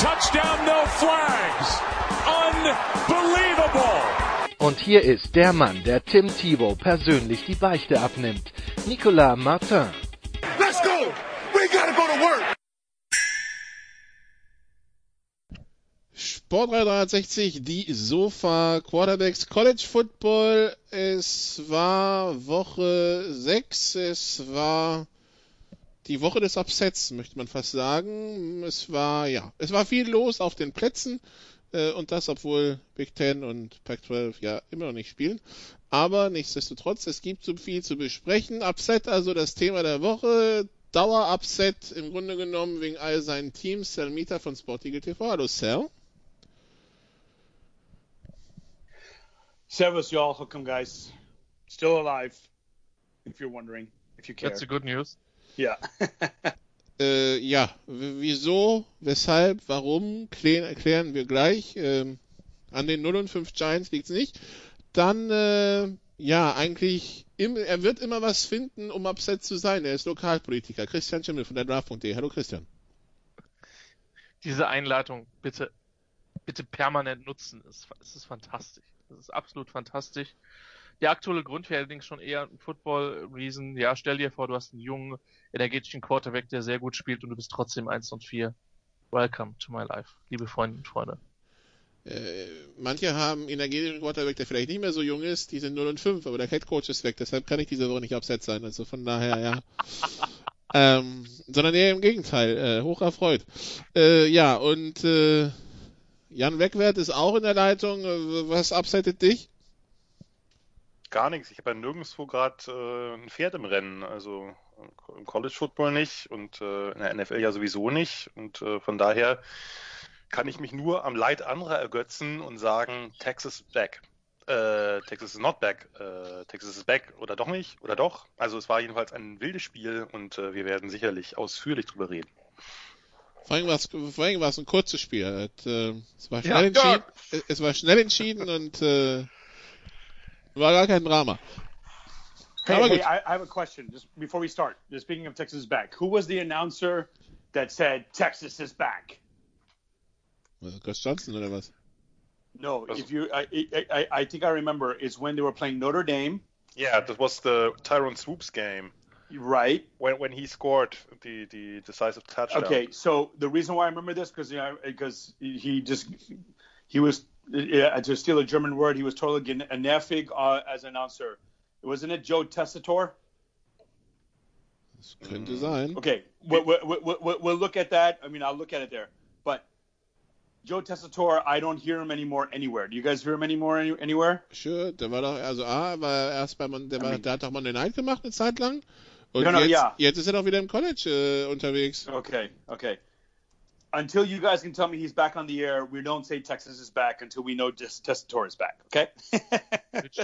touchdown, no flags. Unbelievable. Und hier ist der Mann, der Tim Thibault persönlich die Beichte abnimmt. Nicolas Martin. Let's go. We gotta go to work. Sport 360, die Sofa Quarterbacks College Football. Es war Woche 6. Es war die Woche des Upsets, möchte man fast sagen. Es war, ja, es war viel los auf den Plätzen. Äh, und das, obwohl Big Ten und Pac-12 ja immer noch nicht spielen. Aber nichtsdestotrotz, es gibt so viel zu besprechen. Upset, also das Thema der Woche. Dauer-Upset im Grunde genommen wegen all seinen Teams. Selmita von Sportige TV. Hallo, Sal. Servus, y'all. How come, guys? Still alive, if you're wondering, if you care. That's the good news. Yeah. Äh, ja, wieso, weshalb, warum, klären, erklären wir gleich. Ähm, an den 0 und 5 Giants liegt's nicht. Dann, äh, ja, eigentlich, im, er wird immer was finden, um upset zu sein. Er ist Lokalpolitiker. Christian Schimmel von der Draft.de. Hallo Christian. Diese Einleitung bitte, bitte permanent nutzen. Es, es ist fantastisch. Es ist absolut fantastisch. Der aktuelle Grund wäre allerdings schon eher ein Football-Reason. Ja, stell dir vor, du hast einen jungen, energetischen Quarterback, der sehr gut spielt und du bist trotzdem 1 und 4. Welcome to my life, liebe Freunde und Freunde. Äh, manche haben energetischen Quarterback, der vielleicht nicht mehr so jung ist, die sind 0 und 5, aber der Head Coach ist weg, deshalb kann ich diese Woche nicht upset sein. Also von daher, ja. ähm, sondern eher im Gegenteil, äh, hoch erfreut. Äh, ja, und äh, Jan Wegwert ist auch in der Leitung. Äh, Was upsettet dich? Gar nichts. Ich habe ja nirgendwo gerade äh, ein Pferd im Rennen. Also im College Football nicht und äh, in der NFL ja sowieso nicht. Und äh, von daher kann ich mich nur am Leid anderer ergötzen und sagen, Texas is back. Äh, Texas is not back. Äh, Texas is back oder doch nicht oder doch. Also es war jedenfalls ein wildes Spiel und äh, wir werden sicherlich ausführlich drüber reden. Vor allem war es, vor allem war es ein kurzes Spiel. Es, war Ja, schnell entschieden. Es war schnell entschieden und äh, war gar kein Drama. Hey, Aber hey. I, I have a question. Just before we start, just speaking of Texas is back, who was the announcer that said Texas is back? Gus Johnson oder was? No, if you, I, I, I, I think I remember it's when they were playing Notre Dame, Yeah, that was the Tyrone Swoops game right? when when he scored the the decisive touchdown. Okay, so the reason why I remember this because you know, because he just he was yeah, to steal a German word, he was totally nervig uh, as announcer. Wasn't it Joe Tessitore? Könnte sein. Okay, we'll, we'll, we'll, we'll look at that. I mean, I'll look at it there. But Joe Tessitore, I don't hear him anymore anywhere. Do you guys hear him anymore any, anywhere? Sure, der war doch, also A, war erst bei, der, war, der hat doch Monday Night gemacht eine Zeit lang. Und No, no, jetzt, ja. jetzt ist er doch wieder im College äh, unterwegs. Okay, okay. Until you guys can tell me he's back on the air, we don't say Texas is back until we know Tes- Tessitore is back. Okay.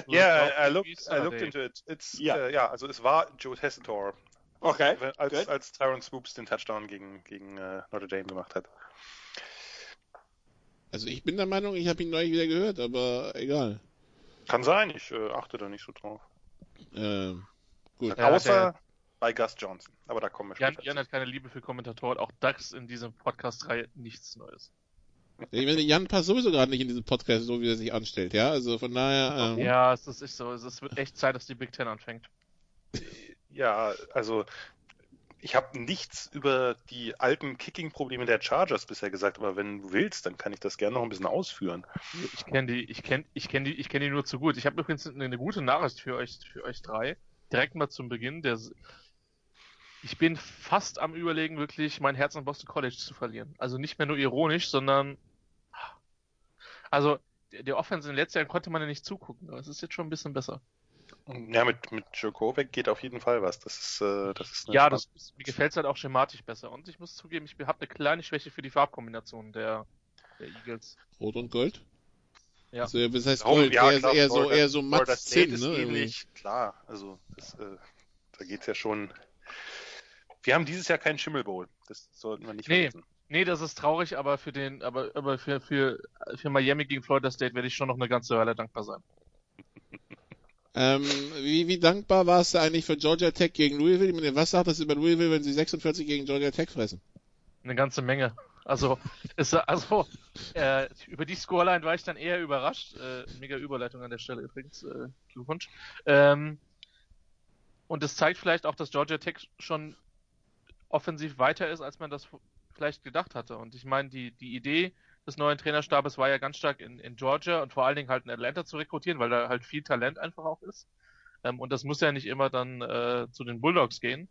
Yeah, help I looked I looked into it. It's Ja. äh, ja, uh, also es war Joe Tessitore, okay. als, Good. als Tyrone Swoops den Touchdown gegen gegen äh, uh, Notre Dame gemacht hat. Also ich bin der Meinung, ich habe ihn neulich wieder gehört, aber egal. Kann sein, ich äh, achte da nicht so drauf. Ähm, gut. Ja, Außer der- bei Gus Johnson. Aber da kommen wir Jan, später Jan hat keine Liebe für Kommentatoren, auch das in diesem Podcast-Reihe nichts Neues. Ich meine, Jan passt sowieso gerade nicht in diesen Podcast, so wie er sich anstellt, ja? Also von daher, ähm, Ja, es ist echt so. Es wird echt Zeit, dass die Big Ten anfängt. Ja, also ich habe nichts über die alten Kicking-Probleme der Chargers bisher gesagt, aber wenn du willst, dann kann ich das gerne noch ein bisschen ausführen. Ich kenne die, ich kenne, ich kenne die, ich kenne die nur zu gut. Ich habe übrigens eine, eine gute Nachricht für euch, für euch drei. Direkt mal zum Beginn. Der, ich bin fast am überlegen, wirklich mein Herz an Boston College zu verlieren. Also nicht mehr nur ironisch, sondern also der, Offense in den letzten Jahren konnte man ja nicht zugucken, aber es ist jetzt schon ein bisschen besser. Ja, mit, mit Djokovic geht auf jeden Fall was. Das ist, äh, das ist Ja, das ist, mir gefällt es halt auch schematisch besser. Und ich muss zugeben, ich habe eine kleine Schwäche für die Farbkombination der, der Eagles. Rot und Gold? Ja. Also, das heißt Gold, ja, eher, klar, eher so, eher so matt Zinn, ist ne? ähnlich, klar. Also, das, äh, da geht's ja schon. Wir haben dieses Jahr keinen Schimmel Bowl. Das sollten wir nicht Nee. vergessen. Nee, das ist traurig, aber für den, aber, aber für, für, für Miami gegen Florida State werde ich schon noch eine ganze Weile dankbar sein. Ähm, wie, wie dankbar warst du eigentlich für Georgia Tech gegen Louisville? Was sagt das über Louisville, wenn sie 46 gegen Georgia Tech fressen? Eine ganze Menge. Also, es, also äh, über die Scoreline war ich dann eher überrascht. Äh, mega Überleitung an der Stelle übrigens. Äh, Glückwunsch. Ähm, und es zeigt vielleicht auch, dass Georgia Tech schon offensiv weiter ist, als man das vielleicht gedacht hatte. Und ich meine, die, die Idee des neuen Trainerstabes war ja ganz stark in, in Georgia und vor allen Dingen halt in Atlanta zu rekrutieren, weil da halt viel Talent einfach auch ist. Ähm, und das muss ja nicht immer dann äh, zu den Bulldogs gehen,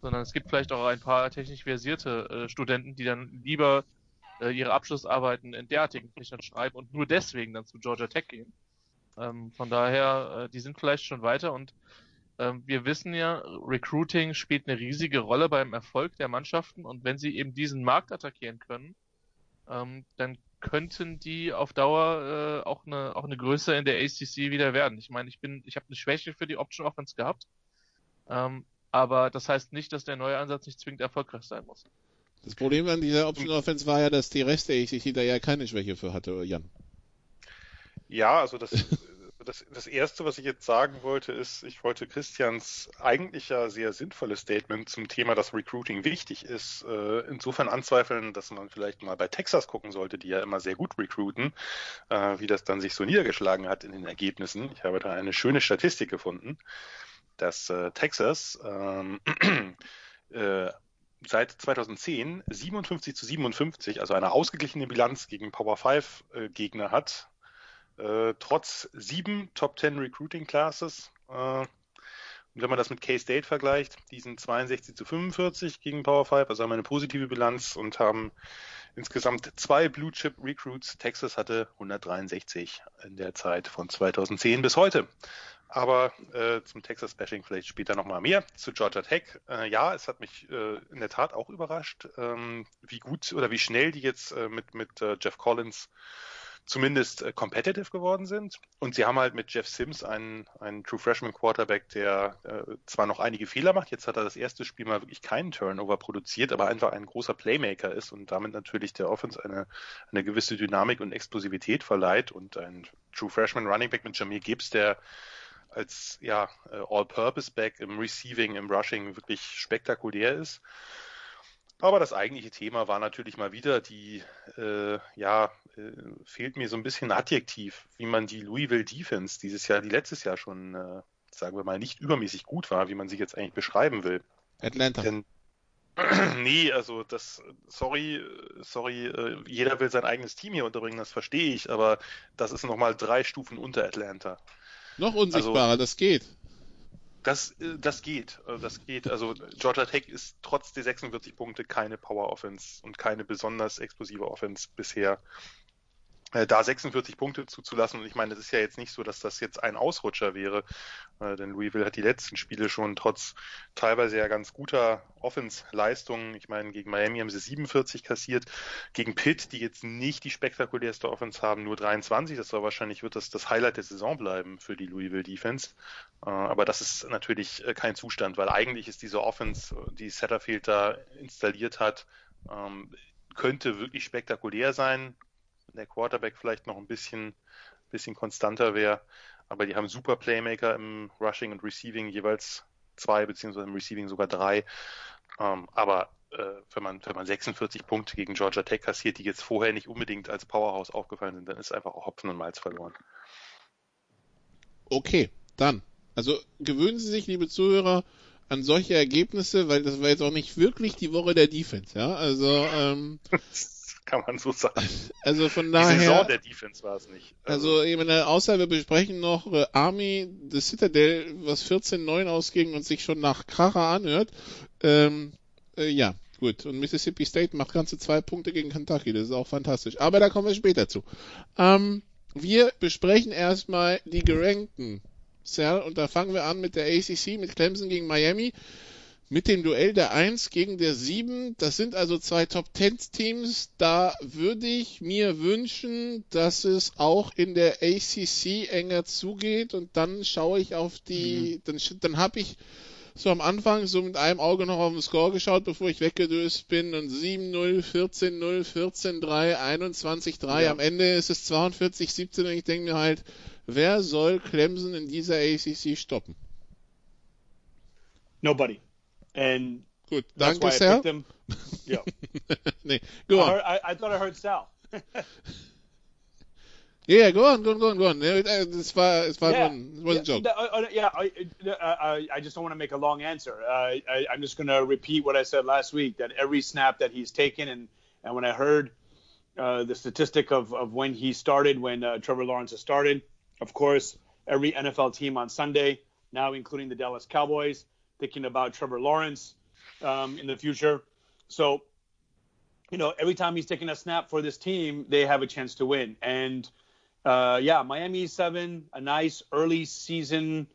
sondern es gibt vielleicht auch ein paar technisch versierte äh, Studenten, die dann lieber äh, ihre Abschlussarbeiten in derartigen Fächern schreiben und nur deswegen dann zu Georgia Tech gehen. Ähm, von daher, äh, die sind vielleicht schon weiter und wir wissen ja, Recruiting spielt eine riesige Rolle beim Erfolg der Mannschaften und wenn sie eben diesen Markt attackieren können, ähm, dann könnten die auf Dauer äh, auch eine auch eine Größe in der ACC wieder werden. Ich meine, ich bin ich habe eine Schwäche für die Option Offense gehabt, ähm, aber das heißt nicht, dass der neue Ansatz nicht zwingend erfolgreich sein muss. Das Problem an dieser Option Offense war ja, dass die Rest der ACC da ja keine Schwäche für hatte, Jan. Ja, also das, das, das Erste, was ich jetzt sagen wollte, ist, ich wollte Christians eigentlich ja sehr sinnvolles Statement zum Thema, dass Recruiting wichtig ist, äh, insofern anzweifeln, dass man vielleicht mal bei Texas gucken sollte, die ja immer sehr gut recruiten, äh, wie das dann sich so niedergeschlagen hat in den Ergebnissen. Ich habe da eine schöne Statistik gefunden, dass äh, Texas ähm, äh, seit 2010 57 zu 57, also eine ausgeglichene Bilanz gegen Power 5 äh, Gegner hat, äh, trotz sieben Top 10 Recruiting Classes. Äh, und wenn man das mit K-State vergleicht, die sind 62 zu 45 gegen Power 5, also haben eine positive Bilanz und haben insgesamt zwei Blue Chip Recruits. Texas hatte 163 in der Zeit von 2010 bis heute. Aber äh, zum Texas Bashing vielleicht später nochmal mehr. Zu Georgia Tech. Äh, ja, es hat mich äh, in der Tat auch überrascht, ähm, wie gut oder wie schnell die jetzt äh, mit, mit äh, Jeff Collins zumindest äh, competitive geworden sind. Und sie haben halt mit Jeff Sims einen, einen True Freshman Quarterback, der äh, zwar noch einige Fehler macht, jetzt hat er das erste Spiel mal wirklich keinen Turnover produziert, aber einfach ein großer Playmaker ist und damit natürlich der Offense eine, eine gewisse Dynamik und Explosivität verleiht und ein True Freshman Running Back mit Jamir Gibbs, der als ja, äh, All-Purpose-Back im Receiving, im Rushing wirklich spektakulär ist. Aber das eigentliche Thema war natürlich mal wieder die, äh, ja, äh, fehlt mir so ein bisschen Adjektiv, wie man die Louisville Defense dieses Jahr, die letztes Jahr schon, äh, sagen wir mal, nicht übermäßig gut war, wie man sie jetzt eigentlich beschreiben will. Atlanta. Denn nee, also das, sorry, sorry, äh, jeder will sein eigenes Team hier unterbringen, das verstehe ich, aber das ist nochmal drei Stufen unter Atlanta. Noch unsichtbarer, das geht. Das, äh, das geht, äh, das geht. Also Georgia Tech ist trotz der 46 Punkte keine Power Offense und keine besonders explosive Offense bisher. Äh, Da 46 Punkte zuzulassen, und ich meine, es ist ja jetzt nicht so, dass das jetzt ein Ausrutscher wäre, äh, denn Louisville hat die letzten Spiele schon trotz teilweise ja ganz guter Offense-Leistungen, ich meine, gegen Miami haben sie 47 kassiert, gegen Pitt, die jetzt nicht die spektakulärste Offense haben, nur 23, das war wahrscheinlich, wird das das Highlight der Saison bleiben für die Louisville Defense, Äh, aber das ist natürlich äh, kein Zustand, weil eigentlich ist diese Offense, die Satterfield da installiert hat, ähm, könnte wirklich spektakulär sein, der Quarterback vielleicht noch ein bisschen, bisschen konstanter wäre. Aber die haben super Playmaker im Rushing und Receiving, jeweils zwei, beziehungsweise im Receiving sogar drei. Ähm, aber äh, wenn, man, wenn man 46 Punkte gegen Georgia Tech kassiert, die jetzt vorher nicht unbedingt als Powerhouse aufgefallen sind, dann ist einfach auch Hopfen und Malz verloren. Okay, dann. Also gewöhnen Sie sich, liebe Zuhörer, an solche Ergebnisse, weil das war jetzt auch nicht wirklich die Woche der Defense, ja. Also, ähm, kann man so sagen. also von Die daher. Saison der Defense war es nicht. Also, ich meine, außer wir besprechen noch äh, Army, the Citadel, was 14-9 ausging und sich schon nach Kracher anhört. Ähm, äh, ja, gut. Und Mississippi State macht ganze zwei Punkte gegen Kentucky. Das ist auch fantastisch. Aber da kommen wir später zu. Ähm, wir besprechen erstmal die gerankten Sal, und da fangen wir an mit der ACC, mit Clemson gegen Miami, mit dem Duell der 1 gegen der 7. Das sind also zwei Top-10-Teams. Da würde ich mir wünschen, dass es auch in der ACC enger zugeht und dann schaue ich auf die, mhm. dann, dann habe ich so am Anfang so mit einem Auge noch auf den Score geschaut, bevor ich weggedöst bin und 7-0, 14-0, 14-3, 21-3. Ja. Am Ende ist es 42-17 und ich denke mir halt, wer soll Clemson in dieser ACC stoppen? Nobody. And Gut, danke, Sal. Yeah. nee, go on. I, heard, I, I thought I heard Sal. Yeah, go on, go on, go on, go on. It's far, it's far. Yeah, it was yeah, a joke. Uh, uh, yeah, I, uh, I just don't want to make a long answer. Uh, I, I'm just going to repeat what I said last week. That every snap that he's taken, and and when I heard uh, the statistic of of when he started, when uh, Trevor Lawrence has started, of course, every NFL team on Sunday, now including the Dallas Cowboys, thinking about Trevor Lawrence um, in the future. So, you know, every time he's taking a snap for this team, they have a chance to win. And uh, yeah, Miami seven, a nice early season,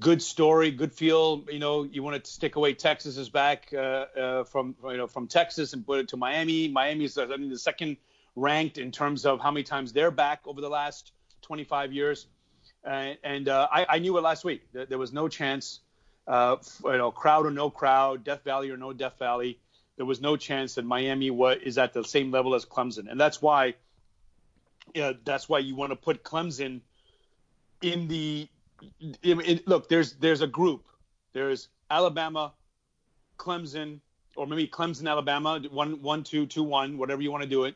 good story, good feel. You know, you want to stick away Texas is back uh, uh, from you know from Texas and put it to Miami. Miami is I mean the second ranked in terms of how many times they're back over the last 25 years. and uh, I, I, knew it last week. There was no chance, uh, you know, crowd or no crowd, Death Valley or no Death Valley. There was no chance that Miami was, is at the same level as Clemson, and that's why yeah, that's why you want to put Clemson in the. In, in, look, there's there's a group. There's Alabama, Clemson, or maybe Clemson, Alabama, one one two two one, whatever you want to do it,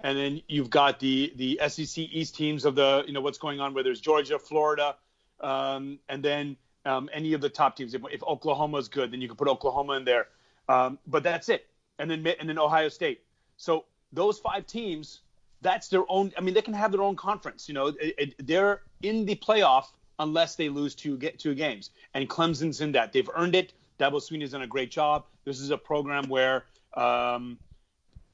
and then you've got the the SEC East teams of the you know what's going on. Where there's Georgia, Florida, um, and then um, any of the top teams. If, if Oklahoma is good, then you can put Oklahoma in there. Um, but that's it, and then and then Ohio State. So those five teams that's their own. I mean, they can have their own conference. You know, it, it, they're in the playoff unless they lose two get two games, and Clemson's in that. They've earned it. Dabo Sweeney's done a great job. This is a program where, um,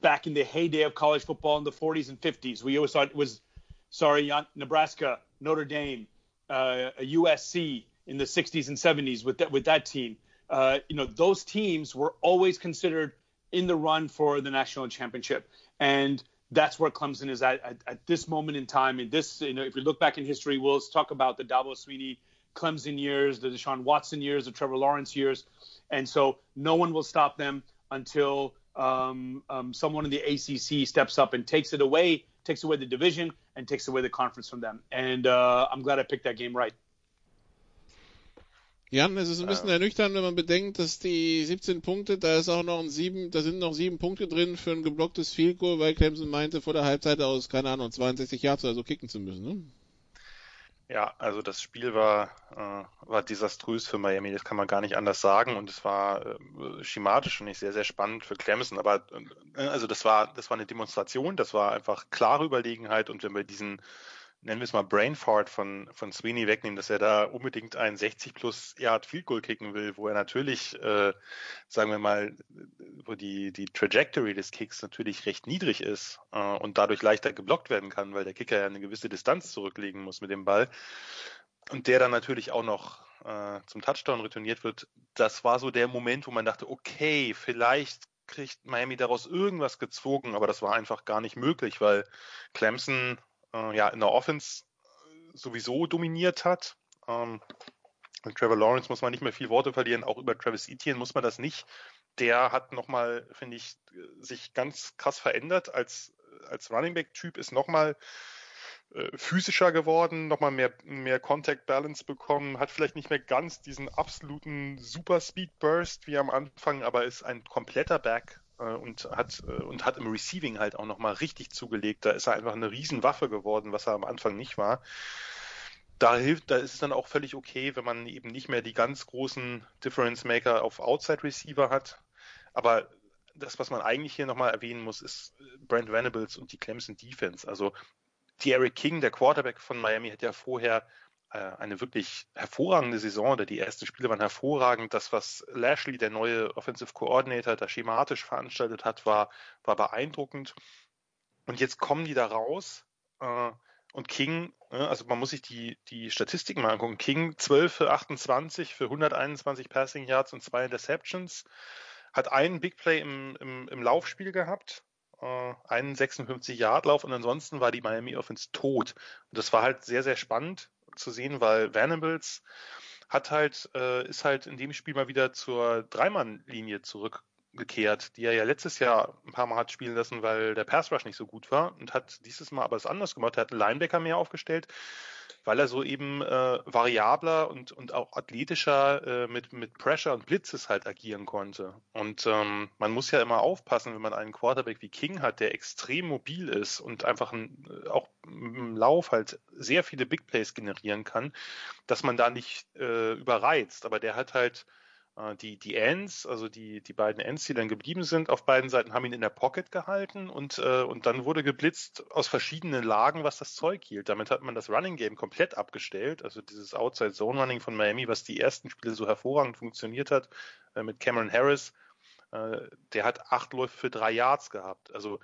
back in the heyday of college football in the 40s and 50s, we always thought it was, sorry, Nebraska, Notre Dame, uh, USC in the 60s and 70s with that with that team. Uh, you know, those teams were always considered in the run for the national championship, and that's where Clemson is at, at, at this moment in time. In this, you know, if we look back in history, we'll talk about the Dabo Sweeney Clemson years, the Deshaun Watson years, the Trevor Lawrence years, and so no one will stop them until um, um, someone in the ACC steps up and takes it away, takes away the division, and takes away the conference from them. And uh, I'm glad I picked that game right. Jan, es ist ein bisschen ernüchternd, wenn man bedenkt, dass die 17 Punkte, da ist auch noch ein sieben, da sind noch sieben Punkte drin für ein geblocktes Field Goal, weil Clemson meinte vor der Halbzeit aus, keine Ahnung, 62 Yards oder so kicken zu müssen, ne? Ja, also das Spiel war, äh, war desaströs für Miami, das kann man gar nicht anders sagen und es war äh, schematisch und nicht sehr, sehr spannend für Clemson, aber äh, also das war, das war eine Demonstration, das war einfach klare Überlegenheit und wenn wir diesen nennen wir es mal Brainfart von, von Sweeney wegnehmen, dass er da unbedingt einen 60 plus Yard Field Goal kicken will, wo er natürlich, äh, sagen wir mal, wo die, die Trajectory des Kicks natürlich recht niedrig ist äh, und dadurch leichter geblockt werden kann, weil der Kicker ja eine gewisse Distanz zurücklegen muss mit dem Ball. Und der dann natürlich auch noch äh, zum Touchdown retourniert wird. Das war so der Moment, wo man dachte, okay, vielleicht kriegt Miami daraus irgendwas gezogen, aber das war einfach gar nicht möglich, weil Clemson äh, ja in der Offense äh, sowieso dominiert hat. Ähm, Trevor Lawrence muss man nicht mehr viel Worte verlieren, auch über Travis Etienne muss man das nicht. Der hat nochmal, finde ich, sich ganz krass verändert als, als Running Back-Typ, ist nochmal äh, physischer geworden, nochmal mehr, mehr Contact Balance bekommen, hat vielleicht nicht mehr ganz diesen absoluten Super Speed Burst wie am Anfang, aber ist ein kompletter Back äh, und hat äh, und hat im Receiving halt auch nochmal richtig zugelegt. Da ist er einfach eine Riesenwaffe geworden, was er am Anfang nicht war. Da hilft, da ist es dann auch völlig okay, wenn man eben nicht mehr die ganz großen Difference Maker auf Outside Receiver hat. Aber das, was man eigentlich hier nochmal erwähnen muss, ist Brent Venables und die Clemson Defense. Also Eric King, der Quarterback von Miami, hat ja vorher äh, eine wirklich hervorragende Saison oder die ersten Spiele waren hervorragend. Das, was Lashley, der neue Offensive Coordinator, da schematisch veranstaltet hat, war, war beeindruckend. Und jetzt kommen die da raus äh, Und King, ne, also man muss sich die, die Statistiken mal angucken. King 12 für 28 für 121 Passing Yards und zwei Interceptions. Hat einen Big Play im, im, im Laufspiel gehabt, äh, einen 56 Yard Lauf und ansonsten war die Miami Offense tot. Und das war halt sehr, sehr spannend zu sehen, weil Venables hat halt, äh, ist halt in dem Spiel mal wieder zur Dreimann-Linie zurück gekehrt, die er ja letztes Jahr ein paar Mal hat spielen lassen, weil der Pass Rush nicht so gut war und hat dieses Mal aber es anders gemacht. Er hat einen Linebacker mehr aufgestellt, weil er so eben äh, variabler und, und auch athletischer äh, mit, mit Pressure und Blitzes halt agieren konnte. Und ähm, man muss ja immer aufpassen, wenn man einen Quarterback wie King hat, der extrem mobil ist und einfach ein, äh, auch im Lauf halt sehr viele Big Plays generieren kann, dass man da nicht äh, überreizt. Aber der hat halt die, die Ends, also die, die beiden Ends, die dann geblieben sind, auf beiden Seiten haben ihn in der Pocket gehalten und, äh, und dann wurde geblitzt aus verschiedenen Lagen, was das Zeug hielt. Damit hat man das Running Game komplett abgestellt. Also dieses Outside Zone Running von Miami, was die ersten Spiele so hervorragend funktioniert hat, äh, mit Cameron Harris, äh, der hat acht Läufe für drei Yards gehabt. Also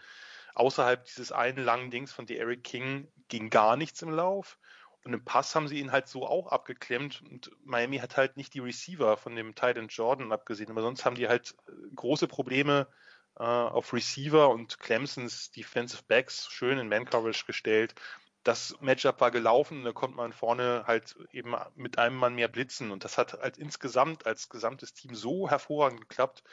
außerhalb dieses einen langen Dings von Eric King ging gar nichts im Lauf. Und im Pass haben sie ihn halt so auch abgeklemmt und Miami hat halt nicht die Receiver von dem Titan Jordan abgesehen, aber sonst haben die halt äh, große Probleme äh, auf Receiver und Clemsons Defensive Backs schön in Man Coverage gestellt. Das Matchup war gelaufen da konnte man vorne halt eben mit einem Mann mehr blitzen und das hat halt insgesamt als gesamtes Team so hervorragend geklappt.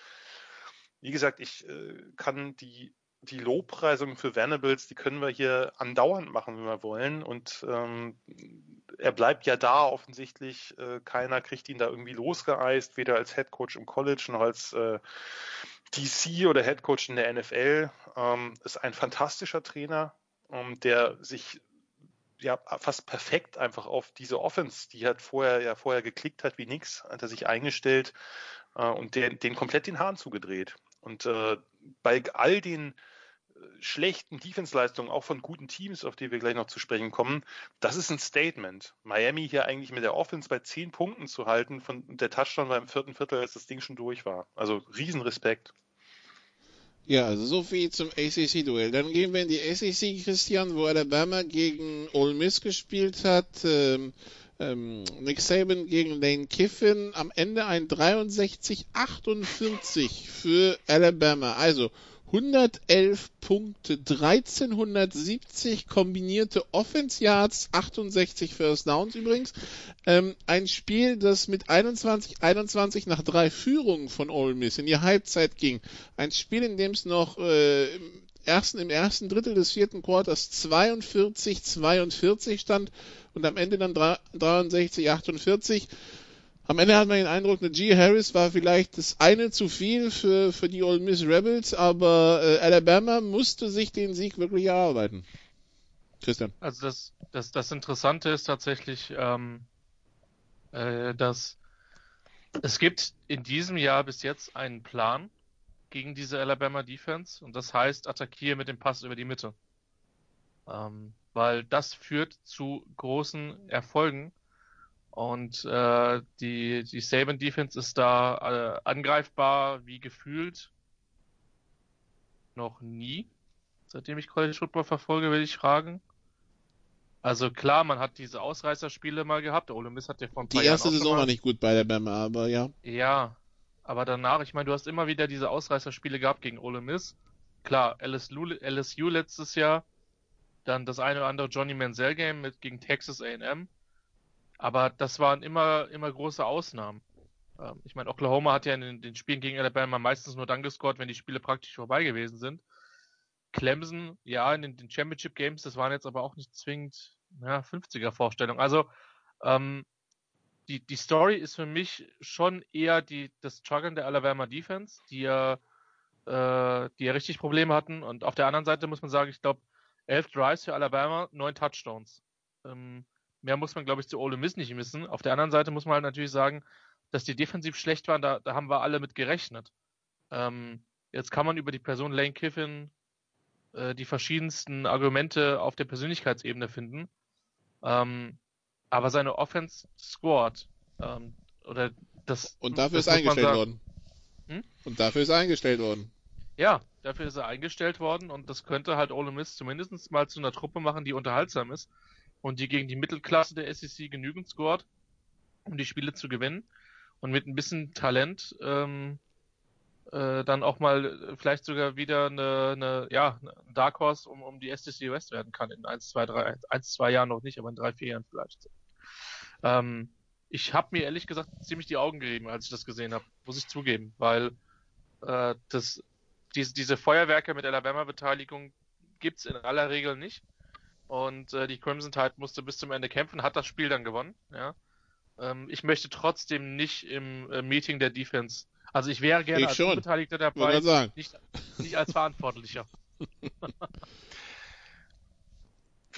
Wie gesagt, ich äh, kann die die Lobpreisungen für Venables, die können wir hier andauernd machen, wenn wir wollen. Und ähm, er bleibt ja da offensichtlich. Äh, keiner kriegt ihn da irgendwie losgeeist, weder als Head Coach im College noch als äh, DC oder Head Coach in der NFL. Ähm, ist ein fantastischer Trainer, ähm, der sich ja fast perfekt einfach auf diese Offense, die hat vorher ja vorher geklickt hat wie nix, hat er sich eingestellt äh, und den, den komplett den Hahn zugedreht. Und äh, bei all den äh, schlechten Defense-Leistungen, auch von guten Teams, auf die wir gleich noch zu sprechen kommen, das ist ein Statement. Miami hier eigentlich mit der Offense bei zehn Punkten zu halten, von der Touchdown war im vierten Viertel, als das Ding schon durch war. Also Riesenrespekt. Ja, also so viel zum ACC-Duell. Dann gehen wir in die SEC, Christian, wo Alabama gegen Ole Miss gespielt hat. Ähm, ähm, Nick Saban gegen Lane Kiffin. Am Ende ein 63-48 für Alabama. Also 111 Punkte, 1370 kombinierte Offense Yards, 68 First Downs übrigens. Ähm, ein Spiel, das mit 21-21 nach drei Führungen von Ole Miss in die Halbzeit ging. Ein Spiel, in dem es noch äh, ersten, im ersten Drittel des vierten Quarters 42-42 stand und am Ende dann 63-48. Am Ende hat man den Eindruck, G. Harris war vielleicht das eine zu viel für, für die Ole Miss Rebels, aber äh, Alabama musste sich den Sieg wirklich erarbeiten. Christian. Also das, das, das Interessante ist tatsächlich, ähm, äh, dass es gibt in diesem Jahr bis jetzt einen Plan gegen diese Alabama Defense und das heißt, attackiere mit dem Pass über die Mitte. Ähm, weil das führt zu großen Erfolgen und äh, die, die Saban Defense ist da äh, angreifbar wie gefühlt noch nie. Seitdem ich College Football verfolge, will ich fragen. Also klar, man hat diese Ausreißerspiele mal gehabt. Der Ole Miss hat ja paar Die erste Saison war nicht gut bei der Bama, aber ja. Ja, aber danach, ich meine, du hast immer wieder diese Ausreißerspiele gehabt gegen Ole Miss. Klar, LSU, LSU letztes Jahr, dann das eine oder andere Johnny Manziel Game mit gegen Texas A&M. Aber das waren immer, immer große Ausnahmen. Ähm, ich meine, Oklahoma hat ja in den, den, Spielen gegen Alabama meistens nur dann gescored, wenn die Spiele praktisch vorbei gewesen sind. Clemson, ja, in den, den Championship Games, das waren jetzt aber auch nicht zwingend ja, 50er Vorstellungen. Also, ähm, die, die Story ist für mich schon eher die, das Struggle der Alabama Defense, die ja, äh, die ja richtig Probleme hatten. Und auf der anderen Seite muss man sagen, ich glaube, elf Drives für Alabama, neun Touchdowns. Ähm, Mehr muss man, glaube ich, zu Ole Miss nicht missen. Auf der anderen Seite muss man halt natürlich sagen, dass die defensiv schlecht waren, da, da haben wir alle mit gerechnet. Ähm, jetzt kann man über die Person Lane Kiffin äh, die verschiedensten Argumente auf der Persönlichkeitsebene finden. Ähm, aber seine Offense scored. Ähm, oder das. Und dafür das ist eingestellt worden. Hm? Und dafür ist eingestellt worden. Ja, dafür ist er eingestellt worden und das könnte halt Ole Miss zumindest mal zu einer Truppe machen, die unterhaltsam ist und die gegen die Mittelklasse der SEC genügend scored, um die Spiele zu gewinnen und mit ein bisschen Talent ähm, äh, dann auch mal vielleicht sogar wieder eine, eine ja, ein Dark Horse um, um die SEC West werden kann in 1, 2, 3, 1, 2 Jahren noch nicht, aber in 3, 4 Jahren vielleicht. Ähm, ich habe mir ehrlich gesagt ziemlich die Augen gerieben, als ich das gesehen habe, muss ich zugeben, weil äh, das, diese, diese Feuerwerke mit Alabama-Beteiligung gibt's in aller Regel nicht. Und äh, die Crimson Tide musste bis zum Ende kämpfen, hat das Spiel dann gewonnen. Ja. Ähm, ich möchte trotzdem nicht im äh, Meeting der Defense. Also ich wäre gerne Ich als schon. Unbeteiligter Wollte dabei, nicht, nicht als Verantwortlicher.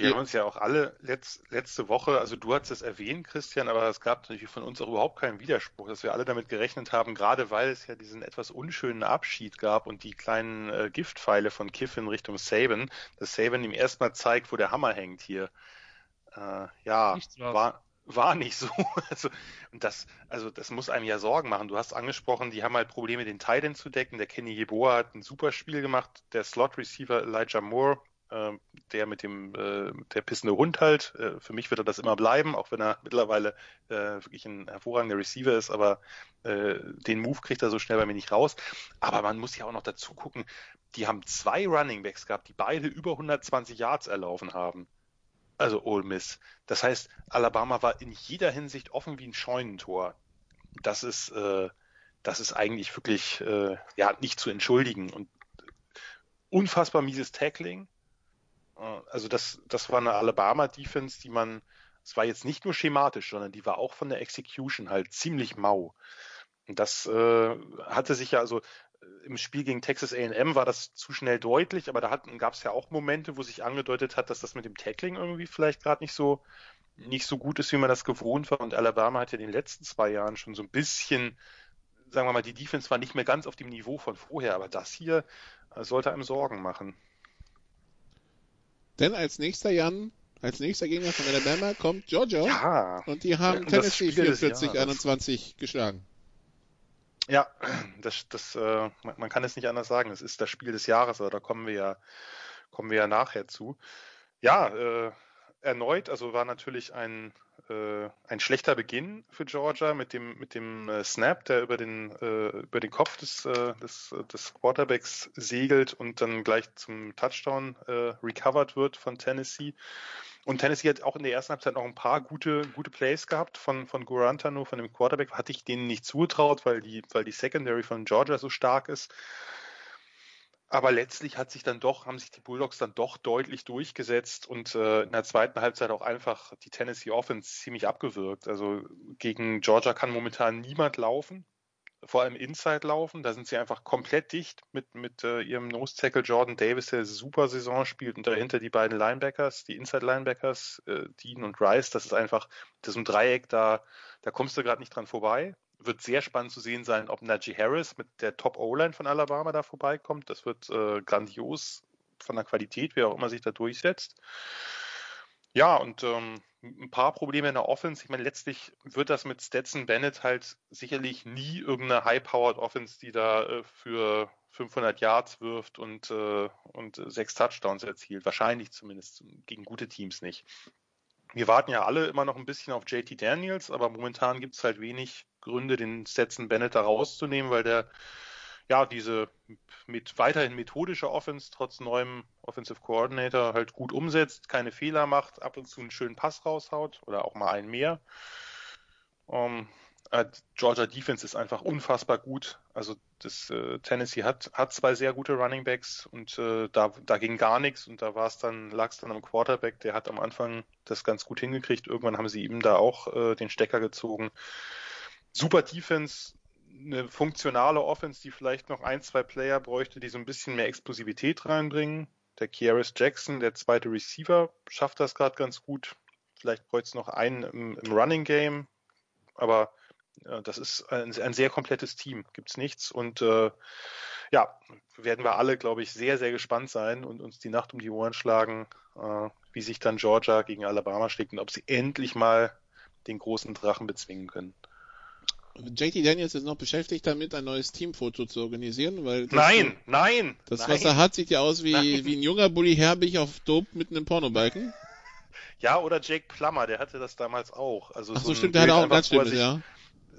Wir haben uns ja auch alle letz, letzte Woche, also du hast es erwähnt, Christian, aber es gab natürlich von uns auch überhaupt keinen Widerspruch, dass wir alle damit gerechnet haben, gerade weil es ja diesen etwas unschönen Abschied gab und die kleinen äh, Giftpfeile von Kiffin Richtung Saban, dass Saban ihm erstmal zeigt, wo der Hammer hängt hier. Äh, ja, war, war nicht so. Also, und das, also das muss einem ja Sorgen machen. Du hast angesprochen, die haben halt Probleme, den Titan zu decken. Der Kenny Yeboah hat ein super Spiel gemacht. Der Slot-Receiver Elijah Moore, äh, der mit dem äh, der pissende Hund halt. Äh, für mich wird er das immer bleiben, auch wenn er mittlerweile äh, wirklich ein hervorragender Receiver ist, aber äh, den Move kriegt er so schnell bei mir nicht raus. Aber man muss ja auch noch dazu gucken, die haben zwei Running Backs gehabt, die beide über 120 Yards erlaufen haben. Also Ole Miss. Das heißt, Alabama war in jeder Hinsicht offen wie ein Scheunentor. Das ist, äh, das ist eigentlich wirklich äh, ja nicht zu entschuldigen und unfassbar mieses Tackling. Äh, Also das, das war eine Alabama Defense, die man, es war jetzt nicht nur schematisch, sondern die war auch von der Execution halt ziemlich mau. Und das äh, hatte sich ja also im Spiel gegen Texas A&M war das zu schnell deutlich, aber da gab es ja auch Momente, wo sich angedeutet hat, dass das mit dem Tackling irgendwie vielleicht gerade nicht so nicht so gut ist, wie man das gewohnt war. Und Alabama hat ja in den letzten zwei Jahren schon so ein bisschen, sagen wir mal, die Defense war nicht mehr ganz auf dem Niveau von vorher, aber das hier äh, sollte einem Sorgen machen. Denn als nächster Jan, als nächster Gegner von Alabama kommt Georgia. Ja, Und die haben Tennessee Spiel des 44, Jahres. 21 geschlagen. Ja, das, das, äh, man, man kann es nicht anders sagen. Es ist das Spiel des Jahres, aber da kommen wir ja, kommen wir ja nachher zu. Ja, äh, erneut, also war natürlich ein, äh, ein schlechter Beginn für Georgia mit dem, mit dem äh, Snap, der über den, äh, über den Kopf des, äh, des, des Quarterbacks segelt und dann gleich zum Touchdown recovered wird von Tennessee. Und Tennessee hat auch in der ersten Halbzeit noch ein paar gute, gute Plays gehabt von, von Gurantano, von dem Quarterback. Hatte ich denen nicht zugetraut, weil die, weil die Secondary von Georgia so stark ist. Aber letztlich hat sich dann doch, haben sich die Bulldogs dann doch deutlich durchgesetzt und äh, in der zweiten Halbzeit auch einfach die Tennessee Offense ziemlich abgewürgt. Also gegen Georgia kann momentan niemand laufen, vor allem Inside laufen. Da sind sie einfach komplett dicht mit, mit äh, ihrem Nose Tackle Jordan Davis, der super Saison spielt und dahinter die beiden Linebackers, die Inside Linebackers, äh, Dean und Rice. Das ist einfach, das ist ein Dreieck, da, da kommst du gerade nicht dran vorbei wird sehr spannend zu sehen sein, ob Najee Harris mit der Top O-Line von Alabama da vorbeikommt. Das wird äh, grandios von der Qualität, wer auch immer sich da durchsetzt. Ja, und ähm, ein paar Probleme in der Offense. Ich meine, letztlich wird das mit Stetson Bennett halt sicherlich nie irgendeine High-Powered Offense, die da äh, für 500 Yards wirft und, äh, und sechs Touchdowns erzielt. Wahrscheinlich zumindest gegen gute Teams nicht. Wir warten ja alle immer noch ein bisschen auf JT Daniels, aber momentan gibt es halt wenig Gründe, den Stetson Bennett da rauszunehmen, weil der ja diese mit weiterhin methodische Offense trotz neuem Offensive Coordinator halt gut umsetzt, keine Fehler macht, ab und zu einen schönen Pass raushaut oder auch mal einen mehr. Um, äh, Georgia Defense ist einfach unfassbar gut. Also das äh, Tennessee hat hat zwei sehr gute Running Backs und äh, da da ging gar nichts und da war es dann lag es dann am Quarterback, der hat am Anfang das ganz gut hingekriegt. Irgendwann haben sie ihm da auch äh, den Stecker gezogen. Super Defense, eine funktionale Offense, die vielleicht noch ein, zwei Player bräuchte, die so ein bisschen mehr Explosivität reinbringen. Der Kieris Jackson, der zweite Receiver, schafft das gerade ganz gut. Vielleicht bräuchte es noch einen im, im Running Game, aber äh, das ist ein, ein, sehr komplettes Team, gibt's nichts. Und äh, ja, werden wir alle, glaube ich, sehr, sehr gespannt sein und uns die Nacht um die Ohren schlagen, äh, wie sich dann Georgia gegen Alabama schlägt und ob sie endlich mal den großen Drachen bezwingen können. JT Daniels ist noch beschäftigt damit, ein neues Teamfoto zu organisieren, weil Nein, nein. das nein. was er hat, sieht ja aus wie, Nein. wie ein junger Bully Herbig auf Dope mit einem Pornobalken. Ja, oder Jake Plummer, der hatte das damals auch. Also Ach so, ein stimmt, der hat Bild auch ganz er sich, ja.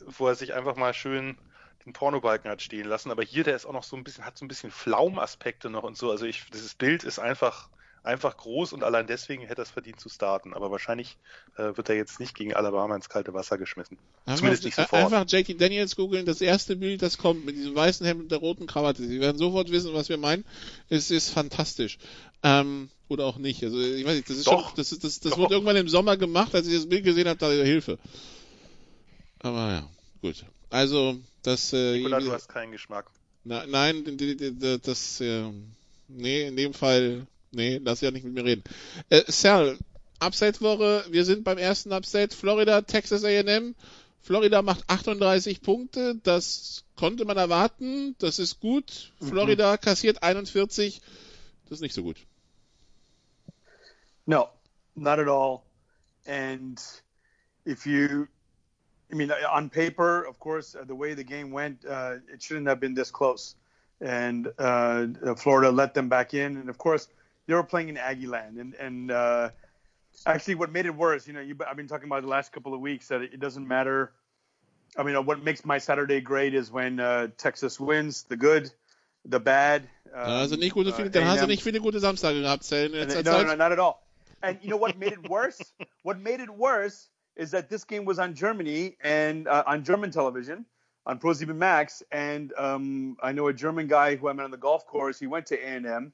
Wo er sich einfach mal schön den Pornobalken hat stehen lassen. Aber hier, der ist auch noch so ein bisschen, hat so ein bisschen Flaumaspekte noch und so. Also ich, dieses Bild ist einfach, einfach groß und allein deswegen hätte er es verdient zu starten. Aber wahrscheinlich äh, wird er jetzt nicht gegen Alabama ins kalte Wasser geschmissen. Zumindest nicht Einfach, sofort. einfach JT Daniels googeln, das erste Bild, das kommt, mit diesem weißen Hemd und der roten Krawatte. Sie werden sofort wissen, was wir meinen. Es ist fantastisch. Ähm, oder auch nicht. Also ich weiß nicht, das ist Doch. schon, das das, das Doch. wurde irgendwann im Sommer gemacht, als ich das Bild gesehen habe, da Hilfe. Aber ja, gut. Also, das, äh, Nicola, du hast keinen Geschmack. na, nein, das, äh, nee, in dem Fall, nee, lass ja nicht mit mir reden. Äh, Sal, Upset-Woche, wir sind beim ersten Upset, Florida, Texas A&M. Florida macht 38 Punkte, das konnte man erwarten, das ist gut. Florida kassiert 41, das ist nicht so gut. No, not at all. And if you, I mean, on paper, of course, uh, the way the game went, uh, it shouldn't have been this close. And uh, Florida let them back in. And of course, they were playing in Aggie land. And, and uh, actually, what made it worse, you know, you, I've been talking about the last couple of weeks that it doesn't matter. I mean, uh, what makes my Saturday great is when uh, Texas wins, the good, the bad. Um, Also nicht gute, uh, dann hast du nicht viele gute Samstage gehabt, Sal, in no, no, not at all. And you know what made it worse? what made it worse is that this game was on Germany and uh, on German television on ProSieben Max. And um, I know a German guy who I met on the golf course. He went to A&M,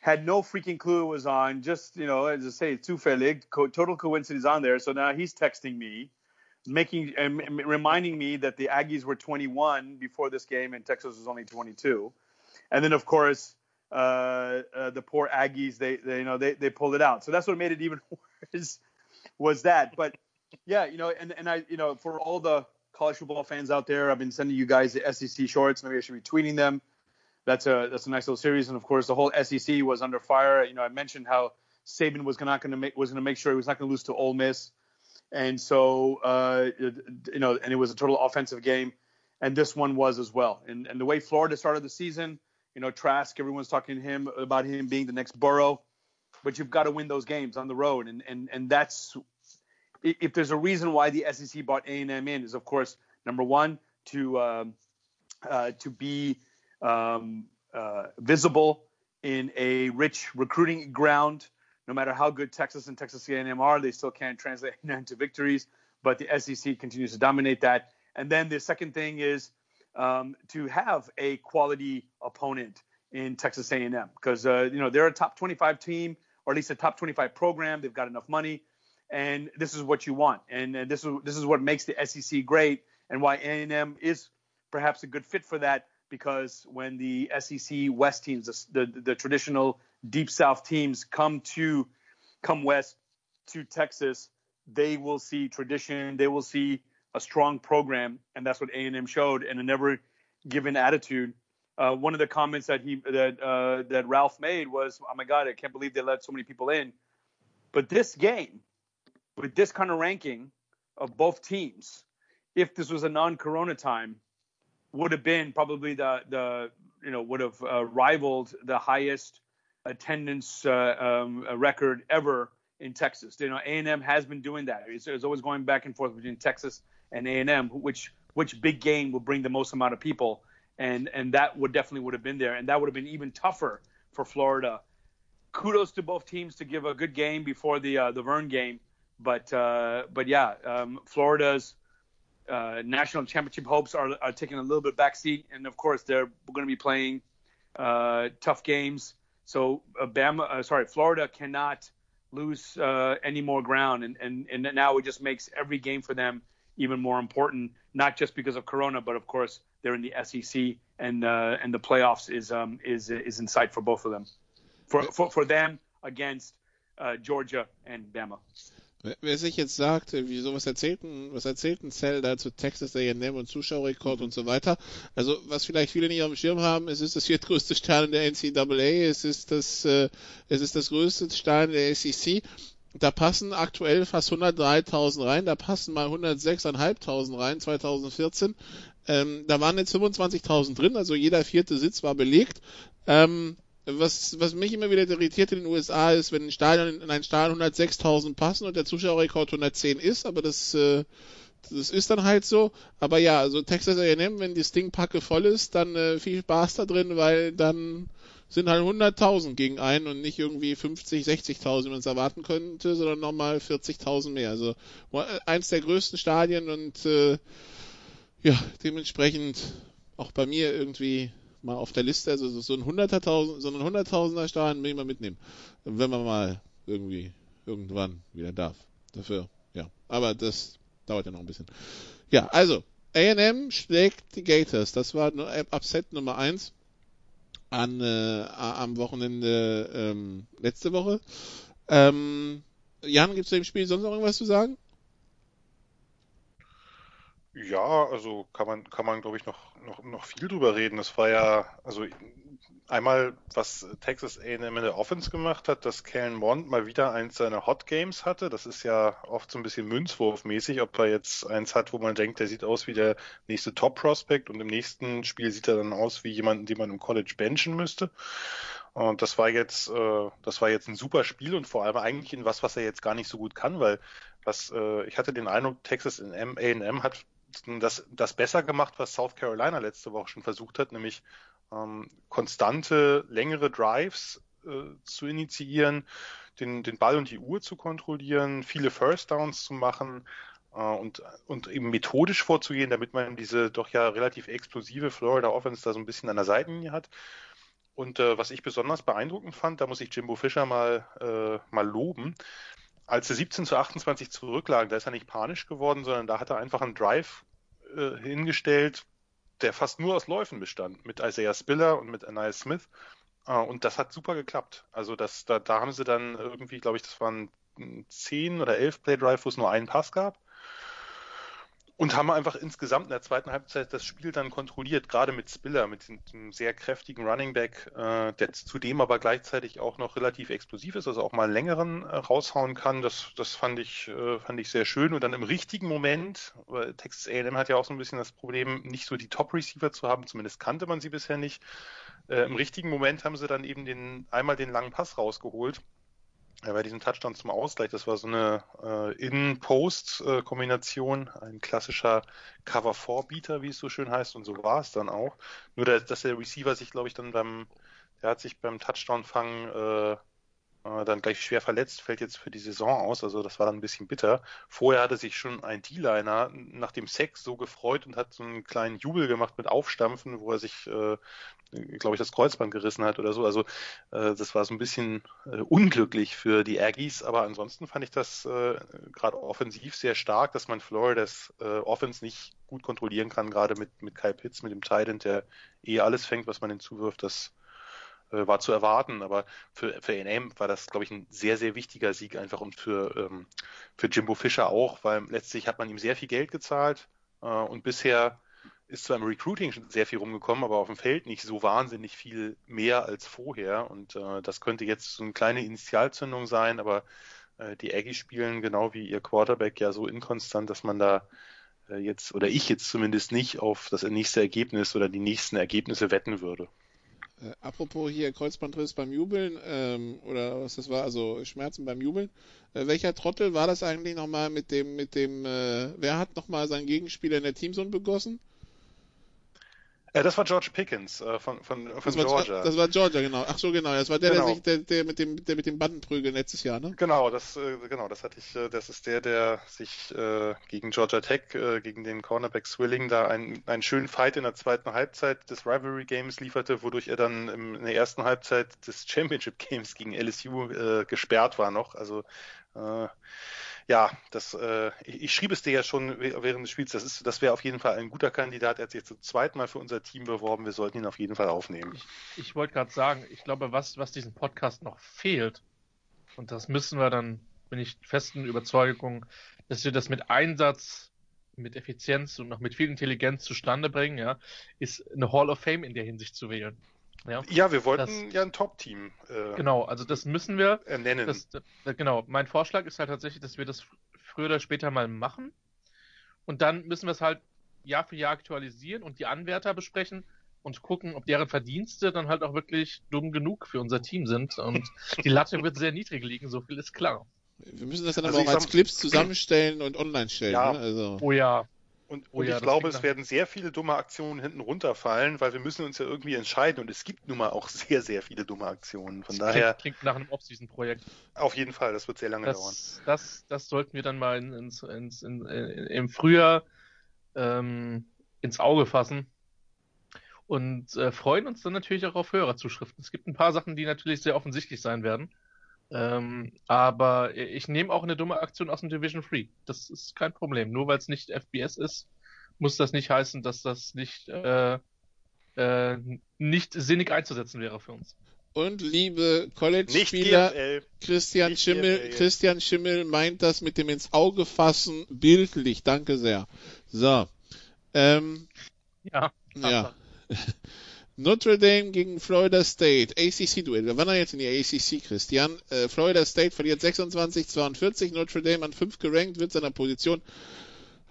had no freaking clue it was on. Just you know, as I say, zufällig, co- total coincidence on there. So now he's texting me, making um, reminding me that the Aggies were 21 before this game and Texas was only 22. And then of course uh, uh, the poor Aggies, they, they you know they, they pulled it out. So that's what made it even worse was that. But yeah, you know, and, and I you know for all the college football fans out there, I've been sending you guys the SEC shorts. Maybe I should be tweeting them. That's a that's a nice little series. And of course, the whole SEC was under fire. You know, I mentioned how Saban was not going to make was going to make sure he was not going to lose to Ole Miss, and so uh, you know, and it was a total offensive game, and this one was as well. And and the way Florida started the season, you know, Trask, everyone's talking to him about him being the next Burrow, but you've got to win those games on the road, and and and that's if there's a reason why the SEC brought A and M in is of course number one to um, uh, to be um, uh, visible in a rich recruiting ground. No matter how good Texas and Texas A&M are, they still can't translate into victories. But the SEC continues to dominate that. And then the second thing is um, to have a quality opponent in Texas A&M because uh, you know they're a top 25 team or at least a top 25 program. They've got enough money, and this is what you want. And uh, this is this is what makes the SEC great, and why A&M is perhaps a good fit for that because when the SEC West teams, the, the, the traditional Deep South teams, come to come west to Texas, they will see tradition, they will see a strong program, and that's what A&M showed, and a never given attitude. Uh, one of the comments that he that uh, that Ralph made was, "Oh my God, I can't believe they let so many people in." But this game, with this kind of ranking of both teams, if this was a non-Corona time, would have been probably the the you know would have uh, rivaled the highest attendance uh, um, record ever in Texas. You know, A&M has been doing that. It's, it's always going back and forth between Texas and A&M, which which big game will bring the most amount of people, and and that would definitely would have been there, and that would have been even tougher for Florida. Kudos to both teams to give a good game before the uh, the Vern game, but uh, but yeah, um, Florida's uh, national championship hopes are, are taking a little bit backseat, and of course they're going to be playing uh, tough games. So uh, Bama, uh, sorry, Florida cannot lose uh, any more ground, and, and and now it just makes every game for them even more important, not just because of Corona, but of course they're in the SEC, and uh, and the playoffs is um is is in sight for both of them, for for, for them against Georgia and Bama. Wer- sich jetzt sagt, wieso was erzählt ein, was erzählt ein Cell da zu Texas A&M und Zuschauerrekord und so weiter? Also was vielleicht viele nicht auf dem Schirm haben, es ist das viertgrößte Stadion der NCAA, es ist das, äh, es ist das größte Stadion der SEC. da passen aktuell fast 103.000 rein, da passen mal 106.500 rein 2014. Ähm, da waren jetzt 25.000 drin, also jeder vierte Sitz war belegt. Ähm, was, was mich immer wieder irritiert in den USA ist, wenn ein Stadion in ein Stadion 106.000 passen und der Zuschauerrekord 110 ist, aber das äh, das ist dann halt so. Aber ja, also Texas A&M, wenn die Stingpacke voll ist, dann äh, viel Spaß da drin, weil dann sind halt 100.000 gegen einen und nicht irgendwie 50, 60.000, wie man es erwarten könnte, sondern nochmal 40.000 mehr. Also äh, eins der größten Stadien und äh, ja, dementsprechend auch bei mir irgendwie mal auf der Liste, also so ein 100.000, so ein 100.000er Stadion will ich mal mitnehmen, wenn man mal irgendwie irgendwann wieder darf. Dafür, ja. Aber das dauert ja noch ein bisschen. Ja, also A&M schlägt die Gators. Das war Upset Nummer 1 an, äh, am Wochenende ähm, letzte Woche. Ähm, Jan, gibt es dem Spiel sonst noch irgendwas zu sagen? Ja, also kann man, kann man, glaube ich, noch, noch, noch viel drüber reden. Das war ja, also einmal, was Texas A&M in der Offense gemacht hat, dass Kellen Mond mal wieder eins seiner Hot Games hatte. Das ist ja oft so ein bisschen Münzwurfmäßig, ob er jetzt eins hat, wo man denkt, der sieht aus wie der nächste Top Prospect und im nächsten Spiel sieht er dann aus wie jemanden, den man im College benchen müsste. Und das war jetzt, äh, das war jetzt ein super Spiel und vor allem eigentlich in was, was er jetzt gar nicht so gut kann, weil was, äh, ich hatte den Eindruck, Texas A&M hat das, das besser gemacht, was South Carolina letzte Woche schon versucht hat, nämlich ähm, konstante, längere Drives äh, zu initiieren, den, den Ball und die Uhr zu kontrollieren, viele First Downs zu machen äh, und, und eben methodisch vorzugehen, damit man diese doch ja relativ explosive Florida Offense da so ein bisschen an der Seitenlinie hat. Und äh, was ich besonders beeindruckend fand, da muss ich Jimbo Fischer mal, äh, mal loben, als sie 17 zu 28 zurücklagen, da ist er nicht panisch geworden, sondern da hat er einfach einen Drive äh, hingestellt, der fast nur aus Läufen bestand, mit Isaiah Spiller und mit Anaya Smith. Äh, und das hat super geklappt. Also das, da, da haben sie dann irgendwie, glaube ich, das waren 10 oder 11 Play Drive, wo es nur einen Pass gab und haben einfach insgesamt in der zweiten Halbzeit das Spiel dann kontrolliert, gerade mit Spiller, mit einem sehr kräftigen Running Back, äh, der zudem aber gleichzeitig auch noch relativ explosiv ist, also auch mal einen längeren äh, raushauen kann. Das, das fand ich, äh, fand ich sehr schön. Und dann im richtigen Moment, weil Texas A&M hat ja auch so ein bisschen das Problem, nicht so die Top-Receiver zu haben, zumindest kannte man sie bisher nicht. Äh, Im richtigen Moment haben sie dann eben den, einmal den langen Pass rausgeholt ja, bei diesem Touchdown zum Ausgleich, das war so eine äh, In-Post-Kombination, ein klassischer Cover-4-Beater, wie es so schön heißt, und so war es dann auch. Nur, dass, der Receiver sich, glaube ich, dann beim, der hat sich beim Touchdown-Fang äh, äh, dann gleich schwer verletzt, fällt jetzt für die Saison aus, also das war dann ein bisschen bitter. Vorher hatte sich schon ein D-Liner nach dem Sex so gefreut und hat so einen kleinen Jubel gemacht mit Aufstampfen, wo er sich, äh, glaube ich, das Kreuzband gerissen hat oder so. Also äh, das war so ein bisschen äh, unglücklich für die Aggies, aber ansonsten fand ich das äh, gerade offensiv sehr stark, dass man Floridas äh, Offense nicht gut kontrollieren kann, gerade mit, mit Kyle Pitts, mit dem Titan, der eh alles fängt, was man hinzuwirft. Das äh, war zu erwarten. Aber für, für A&M war das, glaube ich, ein sehr, sehr wichtiger Sieg einfach und für, ähm, für Jimbo Fischer auch, weil letztlich hat man ihm sehr viel Geld gezahlt äh, und bisher ist zwar im Recruiting schon sehr viel rumgekommen, aber auf dem Feld nicht so wahnsinnig viel mehr als vorher. Und äh, das könnte jetzt so eine kleine Initialzündung sein, aber äh, die Aggies spielen genau wie ihr Quarterback ja so inkonstant, dass man da äh, jetzt, oder ich jetzt zumindest nicht auf das nächste Ergebnis oder die nächsten Ergebnisse wetten würde. Äh, apropos hier Kreuzbandriss beim Jubeln, ähm, oder was das war, also Schmerzen beim Jubeln. Äh, welcher Trottel war das eigentlich nochmal mit dem, mit dem, äh, wer hat nochmal seinen Gegenspieler in der Teamzone begossen? Äh, das war George Pickens äh, von, von, von das Georgia. War, das war Georgia, genau. Ach so, genau. Das war der, genau. der, sich, der, der, mit dem, der mit dem Bandenprügeln letztes Jahr, ne? Genau, das, äh, genau, das hatte ich. Äh, das ist der, der sich äh, gegen Georgia Tech, äh, gegen den Cornerback Swilling da einen, einen schönen Fight in der zweiten Halbzeit des Rivalry Games lieferte, wodurch er dann im, in der ersten Halbzeit des Championship Games gegen LSU äh, gesperrt war noch. Also äh, ja, das, äh, ich, schrieb es dir ja schon während des Spiels, das, das wäre auf jeden Fall ein guter Kandidat. Er hat sich zum zweiten Mal für unser Team beworben. Wir sollten ihn auf jeden Fall aufnehmen. Ich, ich wollte gerade sagen, ich glaube, was, was diesem Podcast noch fehlt, und das müssen wir dann, bin ich festen Überzeugung, dass wir das mit Einsatz, mit Effizienz und noch mit viel Intelligenz zustande bringen, ja, ist eine Hall of Fame in der Hinsicht zu wählen. Ja, ja wir wollten das, ja ein Top-Team. Äh, genau, also das müssen wir nennen. Das, das, genau, mein Vorschlag ist halt tatsächlich, dass wir das früher oder später mal machen. Und dann müssen wir es halt Jahr für Jahr aktualisieren und die Anwärter besprechen und gucken, ob deren Verdienste dann halt auch wirklich dumm genug für unser Team sind. Und die Latte wird sehr niedrig liegen, so viel ist klar. Wir müssen das dann also aber auch als Clips zusammenstellen und online stellen. Ja. Ne? Also. Oh ja. Und, oh ja, ich glaube, es werden sehr viele dumme Aktionen hinten runterfallen, weil wir müssen uns ja irgendwie entscheiden und es gibt nun mal auch sehr, sehr viele dumme Aktionen. Von das daher. Klingt, klingt nach einem Off-Season-Projekt. Auf jeden Fall, das wird sehr lange das, dauern. Das, das sollten wir dann mal ins, ins, in, in, im Frühjahr ähm, ins Auge fassen und äh, freuen uns dann natürlich auch auf Hörerzuschriften. Es gibt ein paar Sachen, die natürlich sehr offensichtlich sein werden. Ähm, aber ich nehme auch eine dumme Aktion aus dem Division Free. Das ist kein Problem. Nur weil es nicht FBS ist, muss das nicht heißen, dass das nicht, äh, äh, nicht sinnig einzusetzen wäre für uns. Und liebe College-Spieler, Christian nicht Schimmel. Christian Schimmel meint das mit dem ins Auge fassen bildlich. Danke sehr. So. Ähm, ja. Ja. Notre Dame gegen Florida State, ACC-Duell. Wir wandern jetzt in die ACC, Christian. Äh, Florida State verliert 26-42, Notre Dame an 5 gerankt, wird seiner Position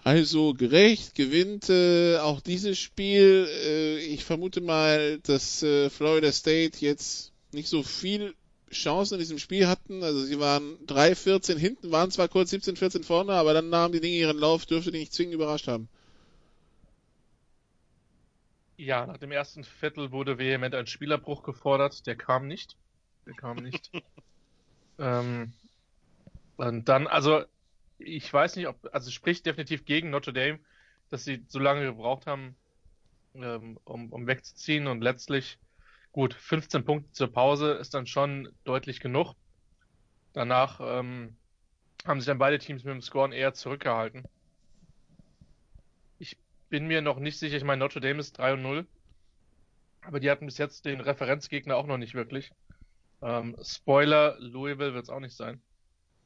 also gerecht, gewinnt äh, auch dieses Spiel. Äh, ich vermute mal, dass äh, Florida State jetzt nicht so viel Chancen in diesem Spiel hatten. Also sie waren 3-14 hinten, waren zwar kurz 17-14 vorne, aber dann nahmen die Dinge ihren Lauf, dürfte die nicht zwingend überrascht haben. Ja, nach dem ersten Viertel wurde vehement ein Spielerbruch gefordert. Der kam nicht. Der kam nicht. ähm, und dann, also, ich weiß nicht, ob, also spricht definitiv gegen Notre Dame, dass sie so lange gebraucht haben, ähm, um, um wegzuziehen und letztlich, gut, 15 Punkte zur Pause ist dann schon deutlich genug. Danach ähm, haben sich dann beide Teams mit dem Scoren eher zurückgehalten bin mir noch nicht sicher. Ich meine, Notre Dame ist 3 und 0. Aber die hatten bis jetzt den Referenzgegner auch noch nicht wirklich. Ähm, Spoiler, Louisville wird es auch nicht sein.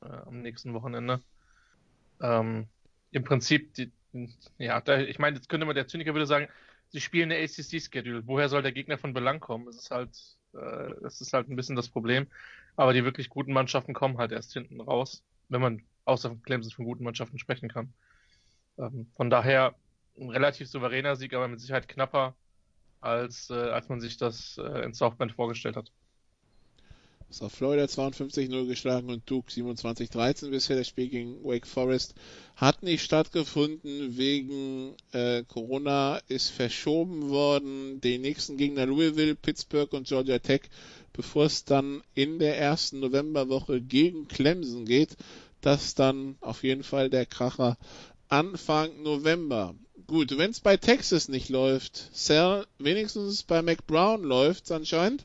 Äh, am nächsten Wochenende. Ähm, Im Prinzip, die, ja, da, ich meine, jetzt könnte man, der Zyniker würde sagen, sie spielen eine ACC-Schedule. Woher soll der Gegner von Belang kommen? Das ist halt, äh, das ist halt ein bisschen das Problem. Aber die wirklich guten Mannschaften kommen halt erst hinten raus, wenn man außer Clemson von guten Mannschaften sprechen kann. Ähm, von daher, ein relativ souveräner Sieg, aber mit Sicherheit knapper, als, äh, als man sich das äh, in Southbend vorgestellt hat. Auf Florida 52-0 geschlagen und Duke 27-13 bisher. Das Spiel gegen Wake Forest hat nicht stattgefunden wegen äh, Corona, ist verschoben worden. Den nächsten Gegner Louisville, Pittsburgh und Georgia Tech, bevor es dann in der ersten Novemberwoche gegen Clemson geht. Das dann auf jeden Fall der Kracher Anfang November. Gut, wenn es bei Texas nicht läuft, Sal, wenigstens bei McBrown läuft es anscheinend.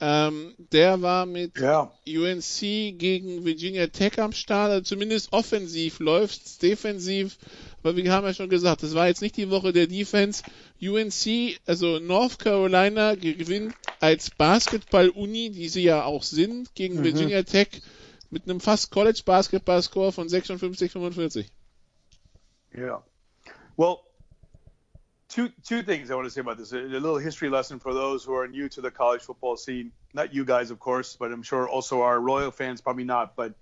Ähm, der war mit ja. UNC gegen Virginia Tech am Start, also zumindest offensiv läuft's, defensiv, aber wir haben ja schon gesagt, das war jetzt nicht die Woche der Defense. UNC, also North Carolina gewinnt als Basketball-Uni, die sie ja auch sind, gegen mhm. Virginia Tech mit einem fast College-Basketball-Score von 56-45. Ja. Well, two two things I want to say about this. A, a, little history lesson for those who are new to the college football scene. Not you guys, of course, but I'm sure also our Royal fans, probably not. But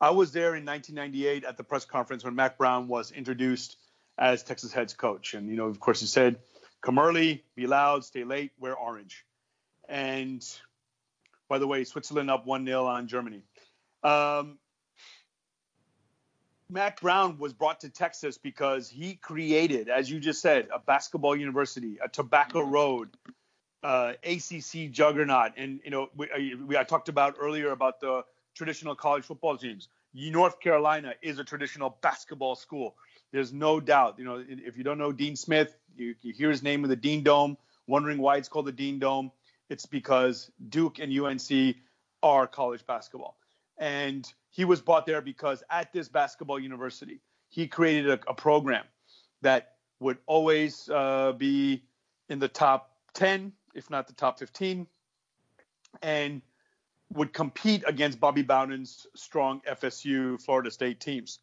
I was there in 1998 at the press conference when Mac Brown was introduced as Texas head coach, and you know, of course, he said, "Come early, be loud, stay late, wear orange." And by the way, Switzerland up one 0 on Germany. Um, Mac Brown was brought to Texas because he created, as you just said, a basketball university, a Tobacco Road, uh, ACC juggernaut, and you know we, we, I talked about earlier about the traditional college football teams. North Carolina is a traditional basketball school. There's no doubt. You know, if you don't know Dean Smith, you, you hear his name in the Dean Dome, wondering why it's called the Dean Dome. It's because Duke and UNC are college basketball. And he was brought there because at this basketball university, he created a, a program that would always uh, be in the top 10, if not the top 15, and would compete against Bobby Bowden's strong FSU Florida State teams.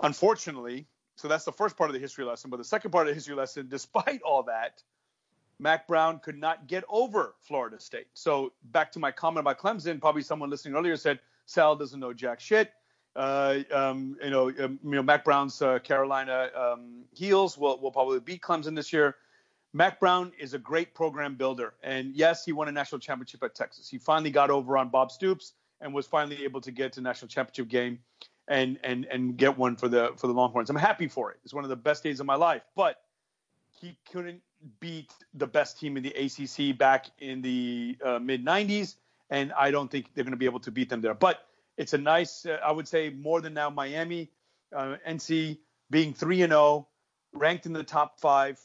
Unfortunately, so that's the first part of the history lesson. But the second part of the history lesson, despite all that, Mac Brown could not get over Florida State. So back to my comment about Clemson, probably someone listening earlier said Sal doesn't know jack shit. Uh, um, you know, um, you know, Mac Brown's uh, Carolina um, heels will will probably beat Clemson this year. Mac Brown is a great program builder, and yes, he won a national championship at Texas. He finally got over on Bob Stoops and was finally able to get to national championship game and and and get one for the for the Longhorns. I'm happy for it. It's one of the best days of my life, but he couldn't beat the best team in the ACC back in the uh, mid 90s, and I don't think they're going to be able to beat them there. But it's a nice, uh, I would say, more than now Miami, uh, NC being three and zero, ranked in the top five.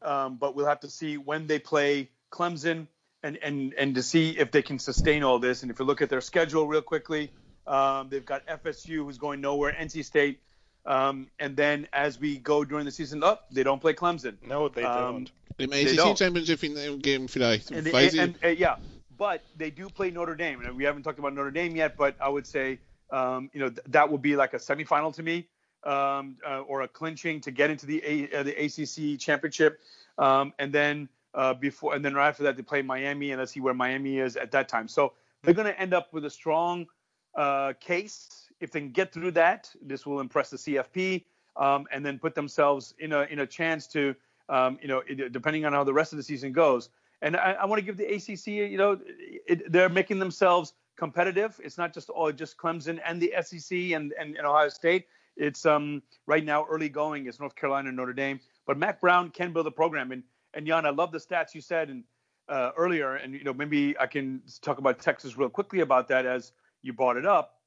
Um, but we'll have to see when they play Clemson and and and to see if they can sustain all this. And if you look at their schedule real quickly, um, they've got FSU who's going nowhere, NC State. Um, and then as we go during the season, up, oh, they don't play Clemson. No, they um, don't. Im ACC Championship game vielleicht. And, they, and, and, and, yeah, but they do play Notre Dame. And we haven't talked about Notre Dame yet, but I would say, um, you know, th- that would be like a semifinal to me, um, uh, or a clinching to get into the a- uh, the ACC championship. Um, and then uh, before, and then right after that, they play Miami, and let's see where Miami is at that time. So they're going to end up with a strong uh, case. If they can get through that, this will impress the CFP, um, and then put themselves in a in a chance to, um, you know, depending on how the rest of the season goes. And I, I want to give the ACC, you know, it, they're making themselves competitive. It's not just all just Clemson and the SEC and, and, and Ohio State. It's um, right now early going. It's North Carolina and Notre Dame. But Mac Brown can build a program. And and Jan, I love the stats you said and uh, earlier. And you know maybe I can talk about Texas real quickly about that as you brought it up.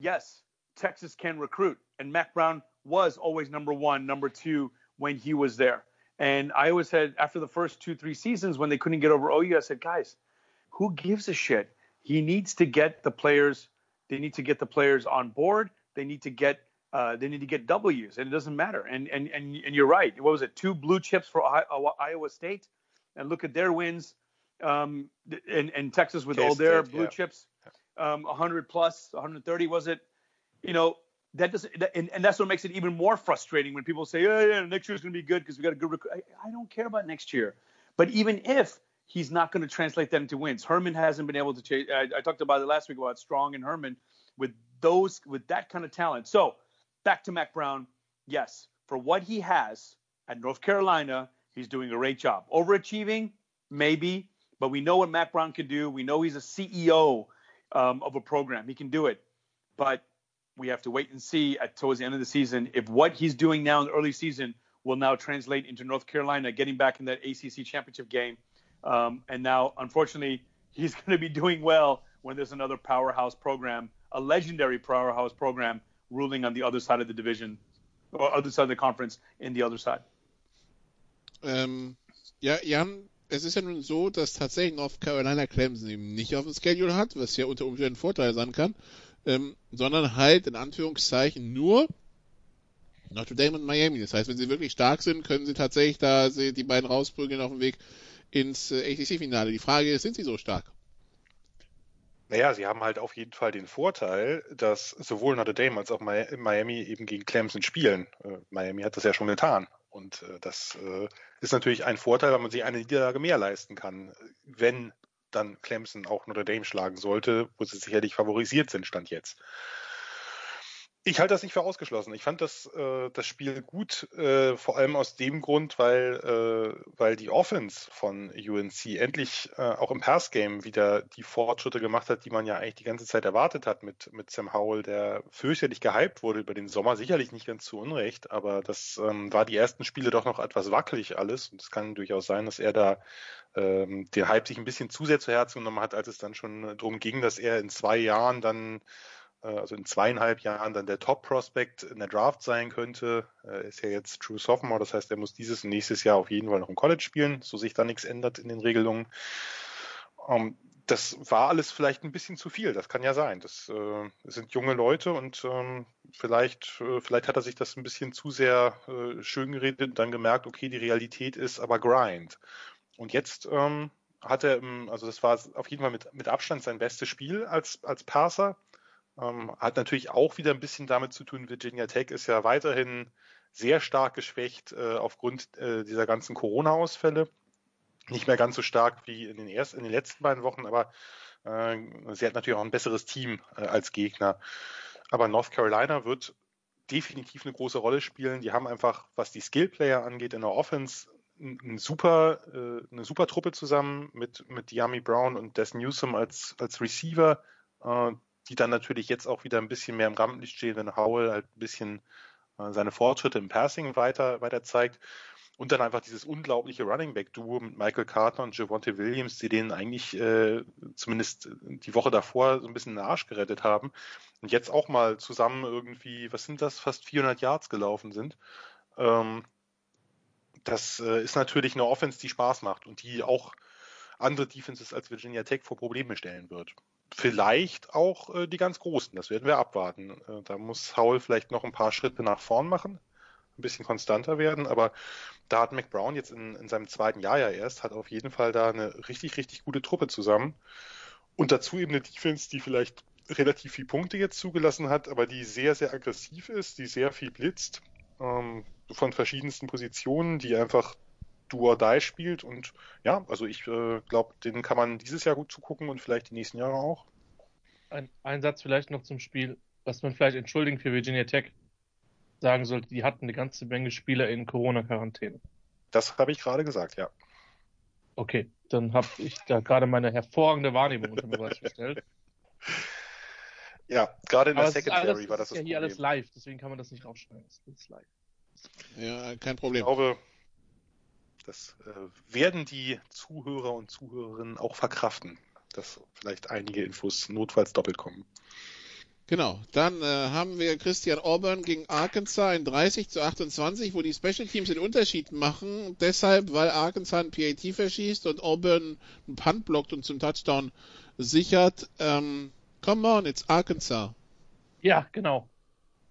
Yes, Texas can recruit, and Mac Brown was always number one, number two when he was there. And I always said after the first two, three seasons when they couldn't get over OU, I said, guys, who gives a shit? He needs to get the players. They need to get the players on board. They need to get uh, they need to get W's, and it doesn't matter. And and and and you're right. What was it? Two blue chips for Iowa State, and look at their wins. Um, and, and Texas with all their blue yeah. chips, um, 100 plus, 130 was it? You know, that doesn't, and, and, that's what makes it even more frustrating when people say, oh, yeah, next year's going to be good because we got a good recruit. I, I, don't care about next year. But even if he's not going to translate that into wins, Herman hasn't been able to change. I, I, talked about it last week about Strong and Herman with those, with that kind of talent. So back to Mac Brown. Yes, for what he has at North Carolina, he's doing a great job. Overachieving, maybe, but we know what Mac Brown can do. We know he's a CEO um, of a program. He can do it. But we have to wait and see at towards the end of the season if what he's doing now in the early season will now translate into North Carolina getting back in that ACC championship game. Um, and now, unfortunately, he's going to be doing well when there's another powerhouse program, a legendary powerhouse program, ruling on the other side of the division or other side of the conference in the other side. Ähm, ja, Jan, es ist ja nun so, dass tatsächlich North Carolina Clemson eben nicht auf dem Schedule hat, was ja unter Umständen ein Vorteil sein kann ähm, sondern halt in Anführungszeichen nur Notre Dame und Miami. Das heißt, wenn sie wirklich stark sind, können sie tatsächlich da die beiden rausprügeln auf dem Weg ins äh, ACC-Finale. Die Frage ist, sind sie so stark? Naja, sie haben halt auf jeden Fall den Vorteil, dass sowohl Notre Dame als auch Miami eben gegen Clemson spielen. Äh, Miami hat das ja schon getan. Und äh, das ist natürlich ein Vorteil, weil man sich eine Niederlage mehr leisten kann, wenn dann Clemson auch Notre Dame schlagen sollte, wo sie sicherlich favorisiert sind, stand jetzt. Ich halte das nicht für ausgeschlossen. Ich fand das, äh, das Spiel gut, äh, vor allem aus dem Grund, weil, äh, weil die Offense von UNC endlich äh, auch im Pass-Game wieder die Fortschritte gemacht hat, die man ja eigentlich die ganze Zeit erwartet hat mit, mit Sam Howell, der fürchterlich gehypt wurde über den Sommer. Sicherlich nicht ganz zu Unrecht, aber das ähm, war die ersten Spiele doch noch etwas wackelig alles. Und es kann durchaus sein, dass er da ähm, der Hype sich ein bisschen zu sehr zu Herzen genommen hat, als es dann schon darum ging, dass er in zwei Jahren dann also in zweieinhalb Jahren dann der Top-Prospect in der Draft sein könnte. Er ist ja jetzt True Sophomore, das heißt, er muss dieses und nächstes Jahr auf jeden Fall noch im College spielen, so sich da nichts ändert in den Regelungen. Um, ähm, das war alles vielleicht ein bisschen zu viel, das kann ja sein. Das, äh, sind junge Leute und ähm, vielleicht, äh, vielleicht hat er sich das ein bisschen zu sehr äh, schön geredet und dann gemerkt, okay, die Realität ist aber Grind. Und jetzt ähm, hat er, also das war auf jeden Fall mit, mit Abstand sein bestes Spiel als, als Passer. Ähm, hat natürlich auch wieder ein bisschen damit zu tun, Virginia Tech ist ja weiterhin sehr stark geschwächt äh, aufgrund äh, dieser ganzen Corona-Ausfälle. Nicht mehr ganz so stark wie in den ersten, in den letzten beiden Wochen, aber äh, sie hat natürlich auch ein besseres Team äh, als Gegner. Aber North Carolina wird definitiv eine große Rolle spielen. Die haben einfach, was die Skillplayer angeht, in der Offense ein super, äh, eine super Truppe zusammen mit, mit Yami Brown und Des Newsom als, als Receiver, äh, die dann natürlich jetzt auch wieder ein bisschen mehr im Rampenlicht stehen, wenn Howell halt ein bisschen äh, seine Fortschritte im Passing weiter, weiter zeigt. Und dann einfach dieses unglaubliche Running Back Duo mit Michael Carter und Javonte Williams, die denen eigentlich äh, zumindest die Woche davor so ein bisschen den Arsch gerettet haben und jetzt auch mal zusammen irgendwie, was sind das, fast 400 Yards gelaufen sind. Ähm, das äh, ist natürlich eine Offense, die Spaß macht und die auch andere Defenses als Virginia Tech vor Probleme stellen wird. Vielleicht auch äh, die ganz großen, das werden wir abwarten. Äh, da muss Howell vielleicht noch ein paar Schritte nach vorn machen, ein bisschen konstanter werden, aber da hat McBrown jetzt in, in seinem zweiten Jahr ja erst, hat auf jeden Fall da eine richtig, richtig gute Truppe zusammen. Und dazu eben eine Defense, die vielleicht relativ viel Punkte jetzt zugelassen hat, aber die sehr, sehr aggressiv ist, die sehr viel blitzt, ähm, von verschiedensten Positionen, die einfach do or die spielt. Und ja, also ich äh, glaube, den kann man dieses Jahr gut zugucken und vielleicht die nächsten Jahre auch. Ein, ein Satz vielleicht noch zum Spiel, was man vielleicht entschuldigen für Virginia Tech sagen sollte, die hatten eine ganze Menge Spieler in Corona-Quarantäne. Das habe ich gerade gesagt, ja. Okay, dann habe ich da gerade meine hervorragende Wahrnehmung unter Beweis gestellt. Ja, gerade in Aber der Secondary alles, war das ist ja das hier alles live, deswegen kann man das nicht rausschneiden. Das ist live. Ja, kein Ich Problem. glaube, das äh, werden die Zuhörer und Zuhörerinnen auch verkraften, dass vielleicht einige Infos notfalls doppelt kommen. Genau. Dann äh, haben wir Christian Auburn gegen Arkansas in 30 zu 28, wo die Special Teams den Unterschied machen. Deshalb, weil Arkansas ein PAT verschießt und Auburn einen Punt blockt und zum Touchdown sichert. Ähm, come on, it's Arkansas. Ja, genau.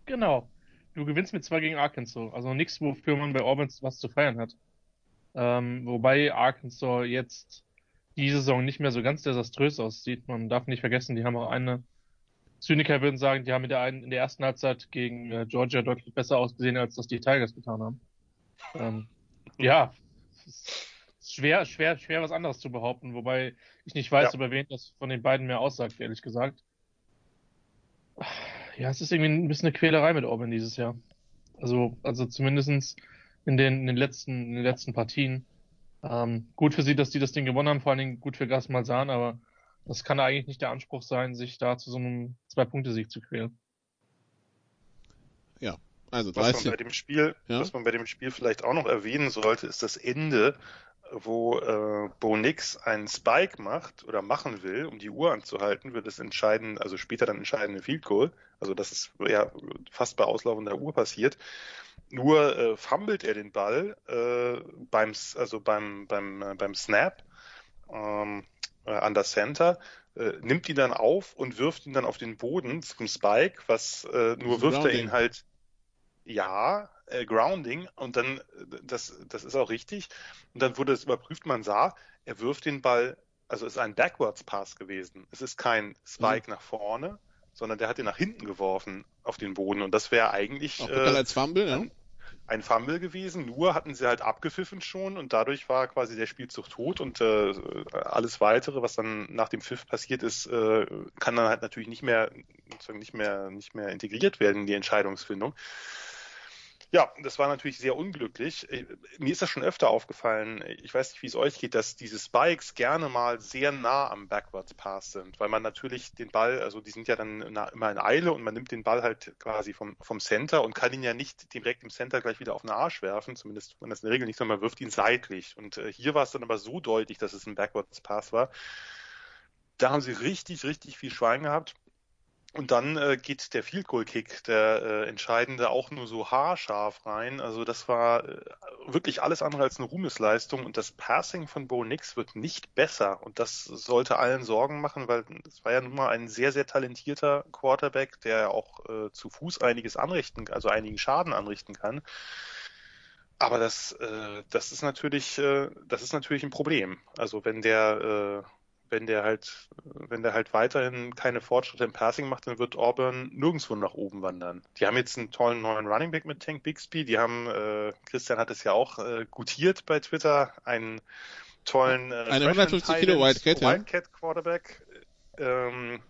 Genau. Du gewinnst mit zwei gegen Arkansas. Also nichts, wofür man bei Auburn was zu feiern hat. Ähm, wobei Arkansas jetzt die Saison nicht mehr so ganz desaströs aussieht. Man darf nicht vergessen, die haben auch eine, Zyniker würden sagen, die haben in der, einen, in der ersten Halbzeit gegen äh, Georgia deutlich besser ausgesehen, als das die Tigers getan haben. Ähm, ja, es ist schwer, schwer, schwer was anderes zu behaupten, wobei ich nicht weiß, Ja. über wen das von den beiden mehr aussagt, ehrlich gesagt. Ja, es ist irgendwie ein bisschen eine Quälerei mit Auburn dieses Jahr. Also, also zumindestens in den, in den letzten, in den letzten Partien. Ähm, gut für sie, dass die das Ding gewonnen haben, vor allen Dingen gut für Gas Malzahn, aber das kann eigentlich nicht der Anspruch sein, sich da zu so einem Zwei-Punkte-Sieg zu quälen. Also Was man 30. bei dem Spiel, Ja. was man bei dem Spiel vielleicht auch noch erwähnen sollte, ist das Ende, wo äh, Bo Nix einen Spike macht oder machen will, um die Uhr anzuhalten, wird das entscheiden, also später dann entscheidende Field Goal. Also das ist ja fast bei auslaufender Uhr passiert. Nur äh, fummelt er den Ball äh, beim, also beim beim äh, beim Snap ähm, äh, an das Center, äh, nimmt ihn dann auf und wirft ihn dann auf den Boden zum Spike, was äh, nur wirft er Grounding. ihn halt ja, äh, Grounding und dann, das, das ist auch richtig. Und dann wurde es überprüft, man sah, er wirft den Ball, also es ist ein Backwards Pass gewesen. Es ist kein Spike nach vorne, sondern der hat ihn nach hinten geworfen auf den Boden und das wäre eigentlich Auch bekannt äh, als Fumble, ja? Ein, Fumble gewesen. Nur hatten sie halt abgepfiffen schon und dadurch war quasi der Spielzug tot und äh, alles weitere, was dann nach dem Pfiff passiert ist, äh, kann dann halt natürlich nicht mehr, nicht mehr, nicht mehr integriert werden in die Entscheidungsfindung. Ja, das war natürlich sehr unglücklich. Mir ist das schon öfter aufgefallen, ich weiß nicht, wie es euch geht, dass diese Spikes gerne mal sehr nah am Backwards Pass sind, weil man natürlich den Ball, also die sind ja dann immer in Eile und man nimmt den Ball halt quasi vom, vom Center und kann ihn ja nicht direkt im Center gleich wieder auf den Arsch werfen, zumindest wenn das in der Regel nicht, sondern man wirft ihn seitlich. Und äh, hier war es dann aber so deutlich, dass es ein Backwards Pass war. Da haben sie richtig, richtig viel Schwein gehabt. Und dann äh, geht der Field Goal Kick, der äh, entscheidende, auch nur so haarscharf rein. Also das war äh, wirklich alles andere als eine Ruhmesleistung und das Passing von Bo Nix wird nicht besser und das sollte allen Sorgen machen, weil es war ja nun mal ein sehr, sehr talentierter Quarterback, der auch äh, zu Fuß einiges anrichten, also einigen Schaden anrichten kann. Aber das, äh, das ist natürlich, äh, das ist natürlich ein Problem. Also wenn der, äh, wenn der halt, wenn der halt weiterhin keine Fortschritte im Passing macht, dann wird Auburn nirgendwo nach oben wandern. Die haben jetzt einen tollen neuen Running Back mit Tank Bixby. Die haben, äh, Christian hat es ja auch äh, gutiert bei Twitter, einen tollen äh, Eine 150 Kilo Wildcat, ja. Wildcat Quarterback. Ähm,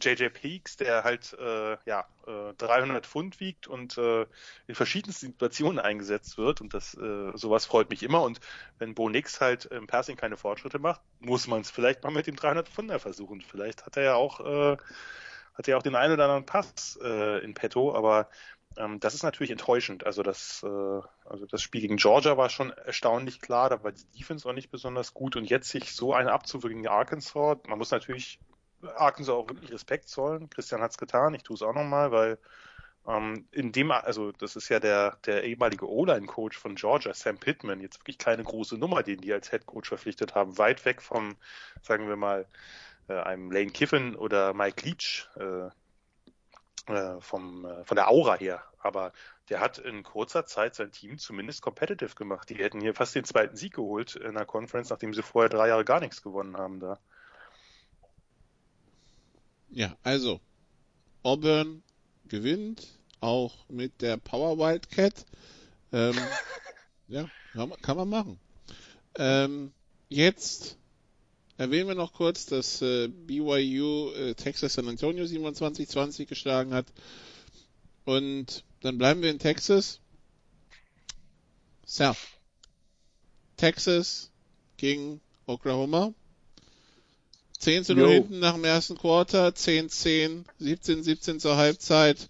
JJ Peaks, der halt äh, ja, äh, 300 Pfund wiegt und äh, in verschiedensten Situationen eingesetzt wird. Und das äh, sowas freut mich immer. Und wenn Bo Nix halt im Passing keine Fortschritte macht, muss man es vielleicht mal mit dem 300 Pfunder versuchen. Vielleicht hat er ja auch äh, hat er ja auch den einen oder anderen Pass äh, in petto, aber ähm, das ist natürlich enttäuschend. Also das, äh, also das Spiel gegen Georgia war schon erstaunlich klar, da war die Defense auch nicht besonders gut. Und jetzt sich so eine abzuwürgen gegen Arkansas, man muss natürlich Arkansas auch wirklich Respekt zollen. Christian hat es getan, ich tue es auch nochmal, weil ähm, in dem, also das ist ja der, der ehemalige O-Line-Coach von Georgia, Sam Pittman, jetzt wirklich keine große Nummer, den die als Head Coach verpflichtet haben, weit weg vom, sagen wir mal, äh, einem Lane Kiffin oder Mike Leach äh, äh, vom, äh, von der Aura her. Aber der hat in kurzer Zeit sein Team zumindest competitive gemacht. Die hätten hier fast den zweiten Sieg geholt in der Conference, nachdem sie vorher drei Jahre gar nichts gewonnen haben da. Ja, also Auburn gewinnt auch mit der Power Wildcat. Ähm, ja, kann man machen. Ähm, jetzt erwähnen wir noch kurz, dass äh, BYU äh, Texas San Antonio 27-20 geschlagen hat. Und dann bleiben wir in Texas. So. Texas gegen Oklahoma. 10 zu 0 hinten nach dem ersten Quarter, 10-10, 17-17 zur Halbzeit,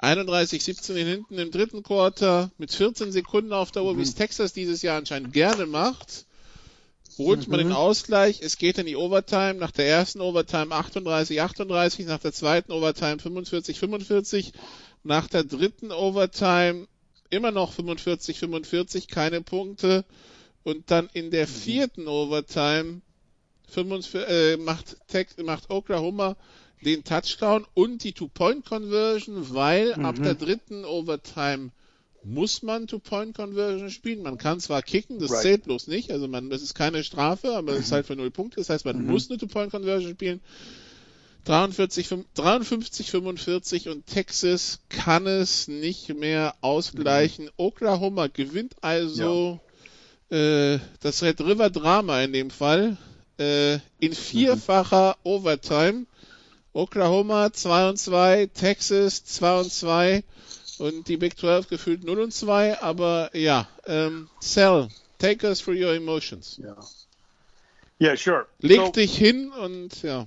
31-17 hinten im dritten Quarter, mit 14 Sekunden auf der Uhr, mhm. wie es Texas dieses Jahr anscheinend gerne macht, holt mhm. man den mhm. Ausgleich, es geht in die Overtime, nach der ersten Overtime 38-38, nach der zweiten Overtime 45-45, nach der dritten Overtime immer noch 45-45, keine Punkte, und dann in der mhm. vierten Overtime 45, äh, macht, macht Oklahoma den Touchdown und die Two-Point-Conversion, weil mhm. ab der dritten Overtime muss man Two-Point-Conversion spielen. Man kann zwar kicken, das right. zählt bloß nicht, also man, das ist keine Strafe, aber es mhm. ist halt für null Punkte, das heißt, man mhm. muss eine Two-Point-Conversion spielen. 43, 53, 45 und Texas kann es nicht mehr ausgleichen. Mhm. Oklahoma gewinnt also ja. äh, das Red River Drama in dem Fall äh, in vierfacher Overtime. Oklahoma 2 und 2, Texas 2 und 2 und die Big 12 gefühlt 0 und 2, aber ja, ähm, Cell, take us through your emotions. Yeah, yeah sure. Leg so, dich hin und ja.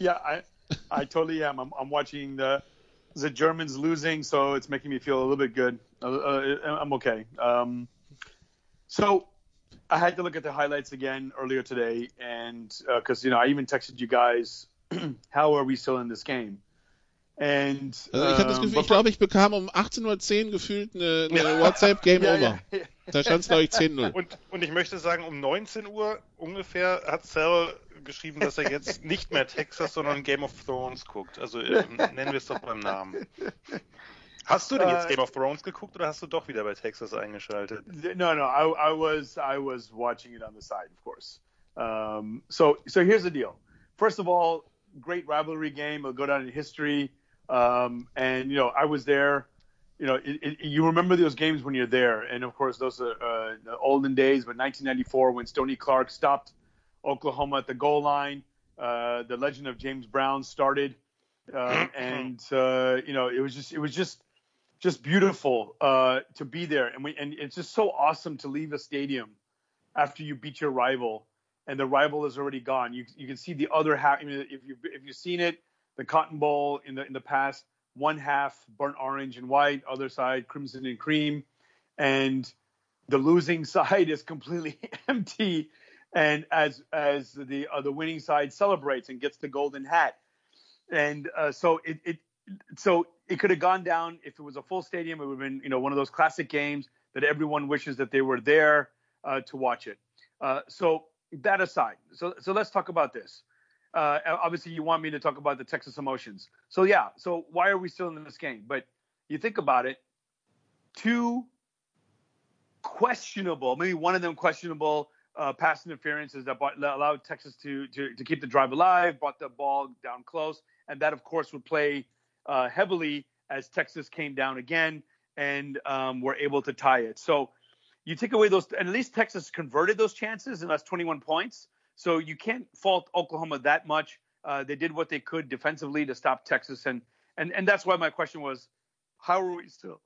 Yeah, I, I totally am. I'm, I'm watching the the Germans losing, so it's making me feel a little bit good. Uh, uh, I'm okay. Um, so I had to look at the highlights again earlier today, and because uh, you know I even texted you guys, how are we still in this game? And, also ich, das Gefühl, ich glaube, ich bekam um 18.10 Uhr gefühlt eine, eine WhatsApp Game ja, Over. Ja, ja. Da stand es, glaube ich, 10-0. Und, und ich möchte sagen, um 19 Uhr ungefähr hat Cell geschrieben, dass er jetzt nicht mehr Texas, sondern Game of Thrones guckt. Also äh, nennen wir es doch beim Namen. Hast du denn jetzt uh, Game of Thrones geguckt oder hast du doch wieder bei Texas eingeschaltet? No, no, I, I was I was watching it on the side, of course. Um, so so here's the deal. First of all, great rivalry game. It'll go down in history. Um, and you know, I was there. You know, it, it, you remember those games when you're there, and of course, those are uh, the olden days. But 1994, when Stony Clark stopped Oklahoma at the goal line, uh, the legend of James Brown started, uh, and uh, you know, it was just it was just just beautiful uh, to be there, and we and it's just so awesome to leave a stadium after you beat your rival, and the rival is already gone. You you can see the other half. I mean, if you if you've seen it, the Cotton Bowl in the in the past, one half burnt orange and white, other side crimson and cream, and the losing side is completely empty. And as as the uh, the winning side celebrates and gets the golden hat, and uh, so it, it so it could have gone down if it was a full stadium. It would have been, you know, one of those classic games that everyone wishes that they were there uh, to watch it. Uh, so that aside, so so let's talk about this. Uh, obviously, you want me to talk about the Texas emotions. So yeah, so why are we still in this game? But you think about it, two questionable, maybe one of them questionable uh, pass interferences that allowed Texas to, to to keep the drive alive, brought the ball down close, and that of course would play uh, heavily as Texas came down again and um, were able to tie it. So, you take away those, and at least Texas converted those chances, and that's 21 points. So you can't fault Oklahoma that much. Uh, they did what they could defensively to stop Texas, and and and that's why my question was, how are we still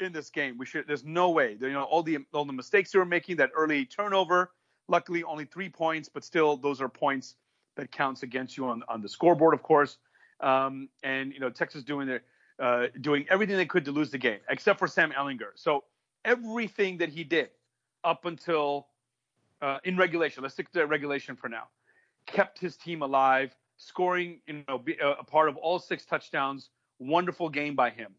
in this game? We should. There's no way. You know, all the all the mistakes they were making, that early turnover. Luckily, only three points, but still, those are points that counts against you on on the scoreboard, of course. Um, and you know, Texas doing their uh, doing everything they could to lose the game, except for Sam Ellinger. So everything that he did up until uh, in regulation, let's stick to regulation for now, kept his team alive, scoring, you know, be, uh, a part of all six touchdowns. Wonderful game by him.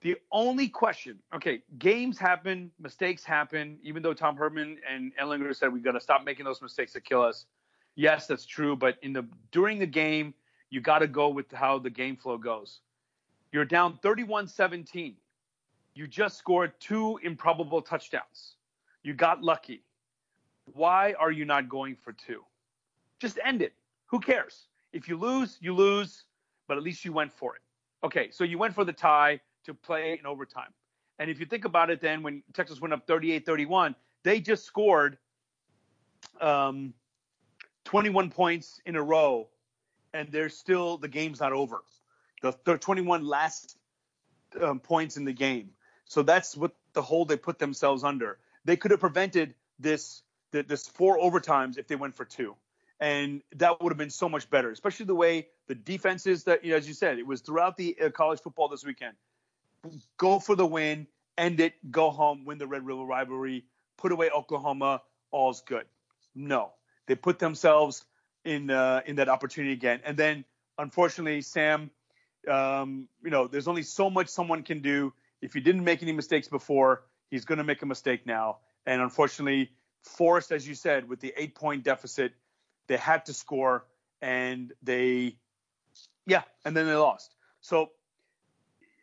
The only question, okay, games happen, mistakes happen. Even though Tom Herman and Ellinger said we got to stop making those mistakes that kill us. Yes, that's true. But in the during the game, you got to go with how the game flow goes. You're down 31-17. You just scored two improbable touchdowns. You got lucky. Why are you not going for two? Just end it. Who cares? If you lose, you lose, but at least you went for it. Okay, so you went for the tie to play in overtime. And if you think about it, then when Texas went up 38 31, they just scored um, 21 points in a row, and there's still the game's not over. The, the 21 last um, points in the game. So that's what the hole they put themselves under. They could have prevented this this four overtimes if they went for two and that would have been so much better, especially the way the defenses that, you know, as you said, it was throughout the uh, college football this weekend. Go for the win, end it, go home, win the Red River rivalry, put away Oklahoma, all's good. No, they put themselves in uh, in that opportunity again, and then unfortunately, Sam, um, you know, there's only so much someone can do. If he didn't make any mistakes before, he's going to make a mistake now, and unfortunately, forced, as you said, with the eight point deficit they had to score, and they, yeah, and then they lost. So,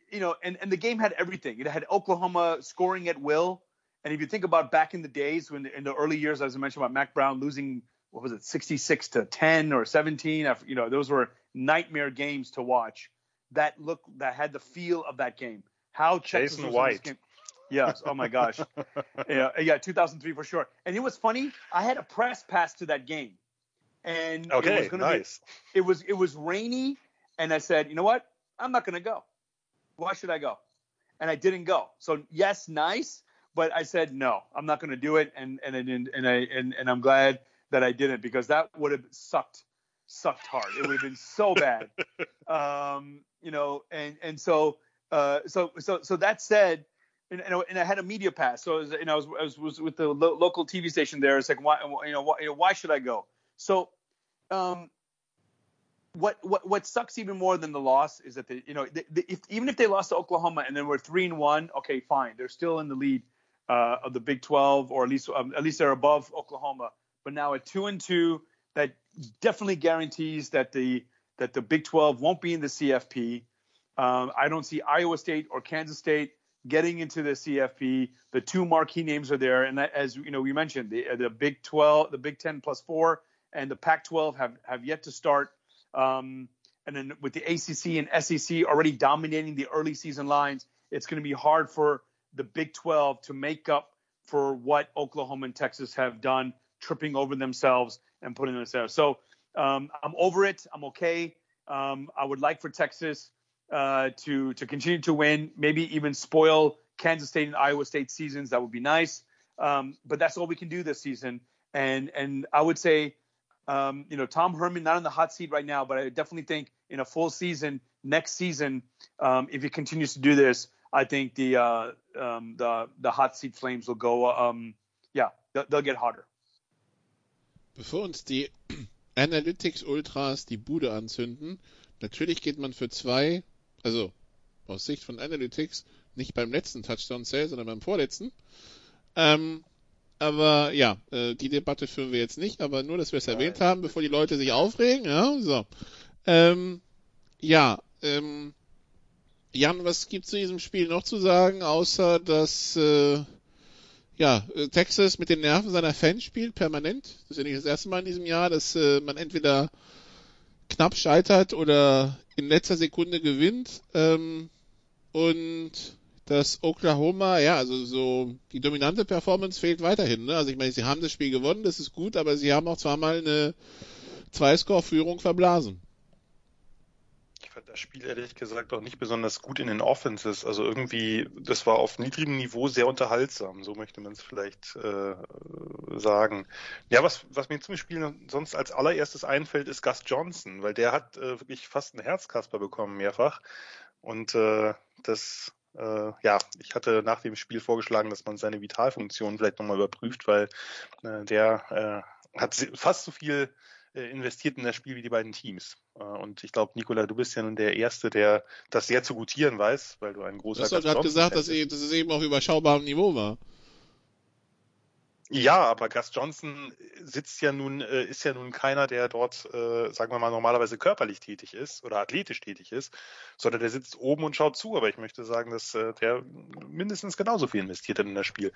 you know, and, and the game had everything. It had Oklahoma scoring at will. And if you think about back in the days when in the early years, as I mentioned about Mac Brown losing, what was it, 66 to 10 or 17, you know, those were nightmare games to watch. That look that had the feel of that game. How Texas Jason White. Yes. Oh my gosh. yeah, yeah, 2003 for sure. And it was funny. I had a press pass to that game and okay, it was gonna nice. Be, it was it was rainy, and I said, you know what? I'm not gonna go. Why should I go? And I didn't go. So yes, nice, but I said no, I'm not gonna do it, and and and and I and, and I'm glad that I didn't because that would have sucked sucked hard. It would have been so bad. Um, you know, and and so uh, so so so that said. And, and, I had a media pass, so I was, and I was, I was, was with the lo- local TV station there. It's like, why, you know, why, you know, why should I go? So, um, what what what sucks even more than the loss is that they, you know, the, the, if, even if they lost to Oklahoma and then we're three and one, okay, fine, they're still in the lead uh, of the Big 12, or at least um, at least they're above Oklahoma. But now at two and two, that definitely guarantees that the that the Big 12 won't be in the CFP. Um, I don't see Iowa State or Kansas State getting into the CFP. The two marquee names are there, and that, as you know, we mentioned the the Big 12, the Big 10 plus four and the Pac-12 have have yet to start. Um, and then with the ACC and SEC already dominating the early season lines, it's going to be hard for the Big 12 to make up for what Oklahoma and Texas have done, tripping over themselves and putting themselves. So um, I'm over it. I'm okay. Um, I would like for Texas uh, to to continue to win, maybe even spoil Kansas State and Iowa State seasons. That would be nice. Um, but that's all we can do this season. And and I would say um, you know, Tom Herman not in the hot seat right now, but I definitely think in a full season next season, um, if he continues to do this, I think the uh, um, the the hot seat flames will go. Um, yeah, they'll, they'll get hotter. Bevor uns die Analytics Ultras die Bude anzünden, natürlich geht man für zwei, also aus Sicht von Analytics, nicht beim letzten Touchdown Sale, sondern beim vorletzten. Ähm, aber ja, äh, die Debatte führen wir jetzt nicht, aber nur, dass wir es erwähnt haben, bevor die Leute sich aufregen. Ja, so. Ähm, ja, ähm, Jan, was gibt zu diesem Spiel noch zu sagen, außer dass äh, ja, Texas mit den Nerven seiner Fans spielt, permanent. Das ist ja nicht das erste Mal in diesem Jahr, dass äh, man entweder knapp scheitert oder in letzter Sekunde gewinnt. Ähm, und dass Oklahoma, ja, also so die dominante Performance fehlt weiterhin. Ne? Also ich meine, sie haben das Spiel gewonnen, das ist gut, aber sie haben auch zweimal eine Zwei-Score-Führung verblasen. Fand das Spiel ehrlich gesagt auch nicht besonders gut in den Offenses. Also irgendwie, das war auf niedrigem Niveau sehr unterhaltsam, so möchte man es vielleicht äh, sagen. Ja, was, was mir zum Spiel sonst als allererstes einfällt, ist Gus Johnson, weil der hat äh, wirklich fast einen Herzkasper bekommen mehrfach. Und äh, das äh, ja, ich hatte nach dem Spiel vorgeschlagen, dass man seine Vitalfunktion vielleicht nochmal überprüft, weil äh, der äh, hat fast so viel investiert in das Spiel wie die beiden Teams. Äh, und ich glaube, Nikola, du bist ja nun der Erste, der das sehr zu gutieren weiß, weil du ein großer Du hast doch gerade gesagt, dass, dass es eben auf überschaubarem Niveau war. Ja, aber Gus Johnson sitzt ja nun, äh, ist ja nun keiner, der dort, äh, sagen wir mal, normalerweise körperlich tätig ist oder athletisch tätig ist, sondern der sitzt oben und schaut zu. Aber ich möchte sagen, dass äh, der mindestens genauso viel investiert hat in das Spiel.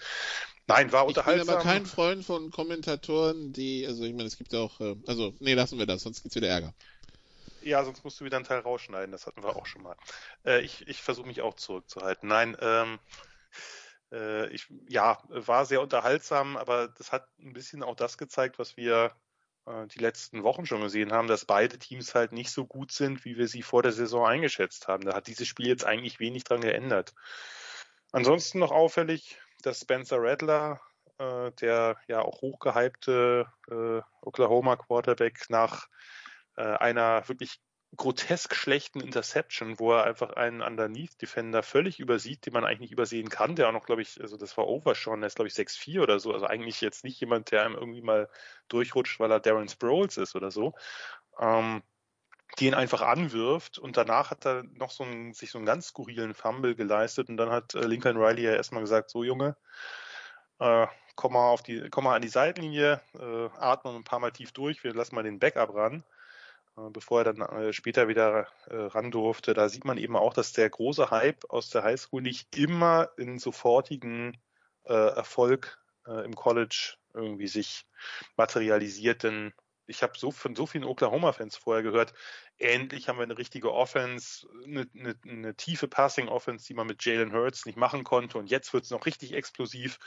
Nein, war unterhaltsam. Ich bin aber kein Freund von Kommentatoren, die, also ich meine, es gibt auch, also, nee, lassen wir das, sonst gibt's wieder Ärger. Ja, sonst musst du wieder einen Teil rausschneiden, das hatten wir auch schon mal. Ich ich versuche mich auch zurückzuhalten. Nein, ähm, äh, ich, ja, war sehr unterhaltsam, aber das hat ein bisschen auch das gezeigt, was wir äh, die letzten Wochen schon gesehen haben, dass beide Teams halt nicht so gut sind, wie wir sie vor der Saison eingeschätzt haben. Da hat dieses Spiel jetzt eigentlich wenig dran geändert. Ansonsten noch auffällig, dass Spencer Rattler, äh, der ja auch hochgehypte äh, Oklahoma Quarterback nach äh, einer wirklich grotesk schlechten Interception, wo er einfach einen Underneath-Defender völlig übersieht, den man eigentlich nicht übersehen kann, der auch noch, glaube ich, also das war Overshawn, der ist, glaube ich, 6-4 oder so, also eigentlich jetzt nicht jemand, der einem irgendwie mal durchrutscht, weil er Darren Sproles ist oder so, ähm, die ihn einfach anwirft und danach hat er noch so einen, sich so einen ganz skurrilen Fumble geleistet und dann hat äh, Lincoln Riley ja erstmal gesagt, so Junge, äh, komm mal auf die, komm mal an die Seitenlinie, äh, atme ein paar Mal tief durch, wir lassen mal den Backup ran bevor er dann äh, später wieder äh, ran durfte. Da sieht man eben auch, dass der große Hype aus der Highschool nicht immer in sofortigen Erfolg im College irgendwie sich materialisiert, denn ich habe so von so vielen Oklahoma-Fans vorher gehört, endlich haben wir eine richtige Offense, eine, eine, eine tiefe Passing-Offense, die man mit Jalen Hurts nicht machen konnte und jetzt wird es noch richtig explosiv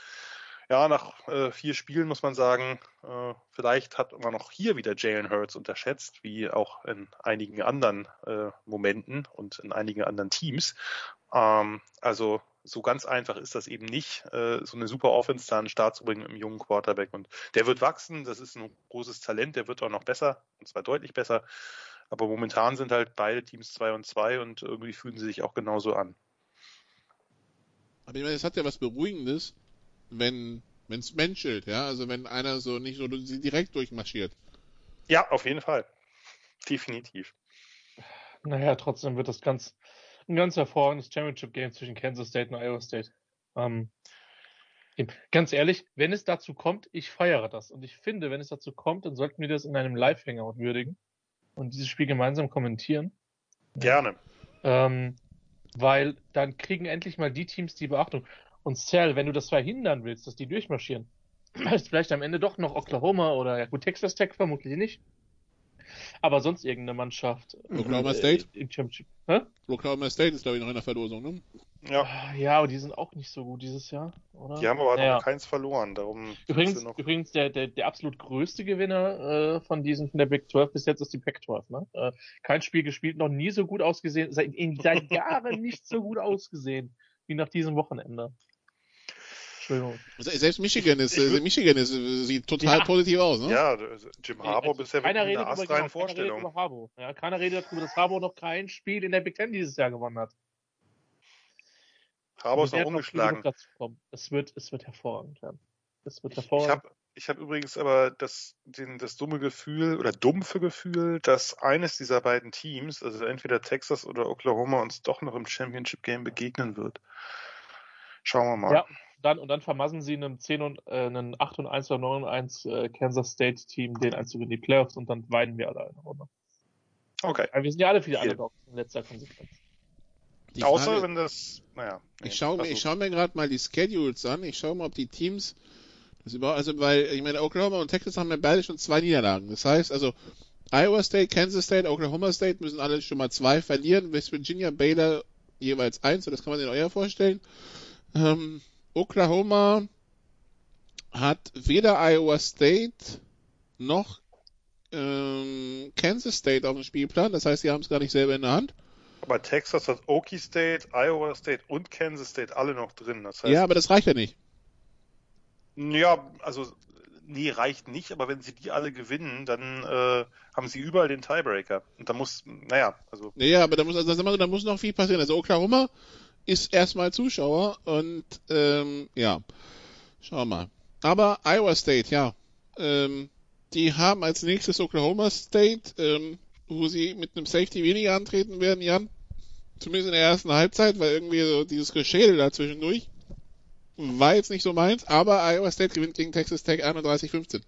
ja, nach äh, vier Spielen muss man sagen, äh, vielleicht hat man noch hier wieder Jalen Hurts unterschätzt, wie auch in einigen anderen äh, Momenten und in einigen anderen Teams. Ähm, also so ganz einfach ist das eben nicht, äh, so eine super Offense da an den Start zu bringen einem jungen Quarterback. Und der wird wachsen, das ist ein großes Talent, der wird auch noch besser, und zwar deutlich besser. Aber momentan sind halt beide Teams zwei und zwei und irgendwie fühlen sie sich auch genauso an. Aber ich meine, es hat ja was Beruhigendes, wenn es menschelt, ja, also wenn einer so nicht so direkt durchmarschiert. Ja, auf jeden Fall. Definitiv. Naja, trotzdem wird das ganz ein ganz hervorragendes Championship Game zwischen Kansas State und Iowa State. Ähm, ganz ehrlich, wenn es dazu kommt, ich feiere das. Und ich finde, wenn es dazu kommt, dann sollten wir das in einem Live-Hangout würdigen und dieses Spiel gemeinsam kommentieren. Gerne. Ähm, weil dann kriegen endlich mal die Teams die Beachtung. Und Cell, wenn du das verhindern willst, dass die durchmarschieren, ist vielleicht am Ende doch noch Oklahoma oder ja gut, Texas Tech vermutlich nicht. Aber sonst irgendeine Mannschaft. Oklahoma äh, State? Im Championship. Hä? Oklahoma State ist, glaube ich, noch in der Verlosung, ne? Ja. Ja, aber die sind auch nicht so gut dieses Jahr, oder? Die haben aber naja. noch keins verloren, darum. Übrigens, übrigens der, der, der absolut größte Gewinner äh, von diesen, von der Big 12 bis jetzt ist die Pac 12, ne? Äh, kein Spiel gespielt, noch nie so gut ausgesehen, seit, in, seit Jahren nicht so gut ausgesehen, wie nach diesem Wochenende. Entschuldigung. Selbst Michigan ist, äh, Michigan ist, sieht total ja. positiv aus, ne? Ja, Jim Harbour bisher keiner redet eine astreine Vorstellung. Keiner redet über Harbour. Ja, keiner redet darüber, dass Harbour noch kein Spiel in der Big Ten dieses Jahr gewonnen hat. Harbour ist noch umgeschlagen. Es wird, es wird hervorragend werden. Es wird hervorragend. Ich, ich ich habe übrigens aber das, den, das dumme Gefühl oder dumpfe Gefühl, dass eines dieser beiden Teams, also entweder Texas oder Oklahoma, uns doch noch im Championship Game begegnen wird. Schauen wir mal. Ja, dann, und dann vermassen sie einem 10 und, äh, einen 8 und 1 oder 9 und 1 äh, Kansas State Team den Einzug in die Playoffs und dann weinen wir alle eine Runde. Okay. Aber wir sind ja alle für die Underdogs in letzter Konsequenz. Die Außer Frage, wenn das, naja. Nee, ich schaue mir, ich schau mir gerade mal die Schedules an. Ich schaue mal, ob die Teams, das überhaupt, also, weil, ich meine, Oklahoma und Texas haben ja beide schon zwei Niederlagen. Das heißt, also, Iowa State, Kansas State, Oklahoma State müssen alle schon mal zwei verlieren. West Virginia, Baylor jeweils eins, das kann man sich eher vorstellen. Ähm, Oklahoma hat weder Iowa State noch ähm, Kansas State auf dem Spielplan, das heißt, sie haben es gar nicht selber in der Hand. Aber Texas hat Okie State, Iowa State und Kansas State alle noch drin. Das heißt, ja, aber das reicht ja nicht. Ja, also nee, reicht nicht, aber wenn sie die alle gewinnen, dann äh, haben sie überall den Tiebreaker. Und da muss, naja, also. Naja, aber da muss, also, da muss noch viel passieren. Also Oklahoma ist erstmal Zuschauer und ähm, ja, schau mal. Aber Iowa State, ja. Ähm, die haben als nächstes Oklahoma State, ähm, wo sie mit einem Safety weniger antreten werden, Jan. Zumindest in der ersten Halbzeit, weil irgendwie so dieses Geschädel da zwischendurch war jetzt nicht so meins, aber Iowa State gewinnt gegen Texas Tech 31-15.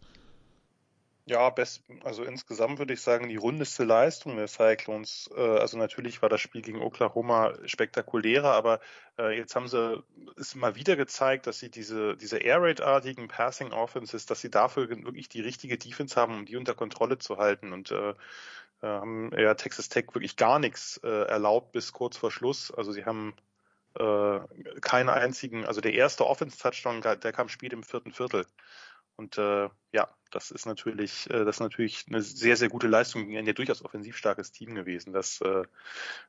Ja, best, also insgesamt würde ich sagen, die rundeste Leistung der Cyclones. Äh, also natürlich war das Spiel gegen Oklahoma spektakulärer, aber äh, jetzt haben sie es mal wieder gezeigt, dass sie diese, diese Air Raid-artigen Passing Offenses, dass sie dafür wirklich die richtige Defense haben, um die unter Kontrolle zu halten. Und äh, äh haben ja Texas Tech wirklich gar nichts äh, erlaubt bis kurz vor Schluss. Also sie haben äh, keinen einzigen, also der erste Offense-Touchdown, der kam spät im vierten Viertel. Und äh, ja, das ist natürlich, äh, das ist natürlich eine sehr, sehr gute Leistung gegen ein ja durchaus offensiv starkes Team gewesen. Das äh,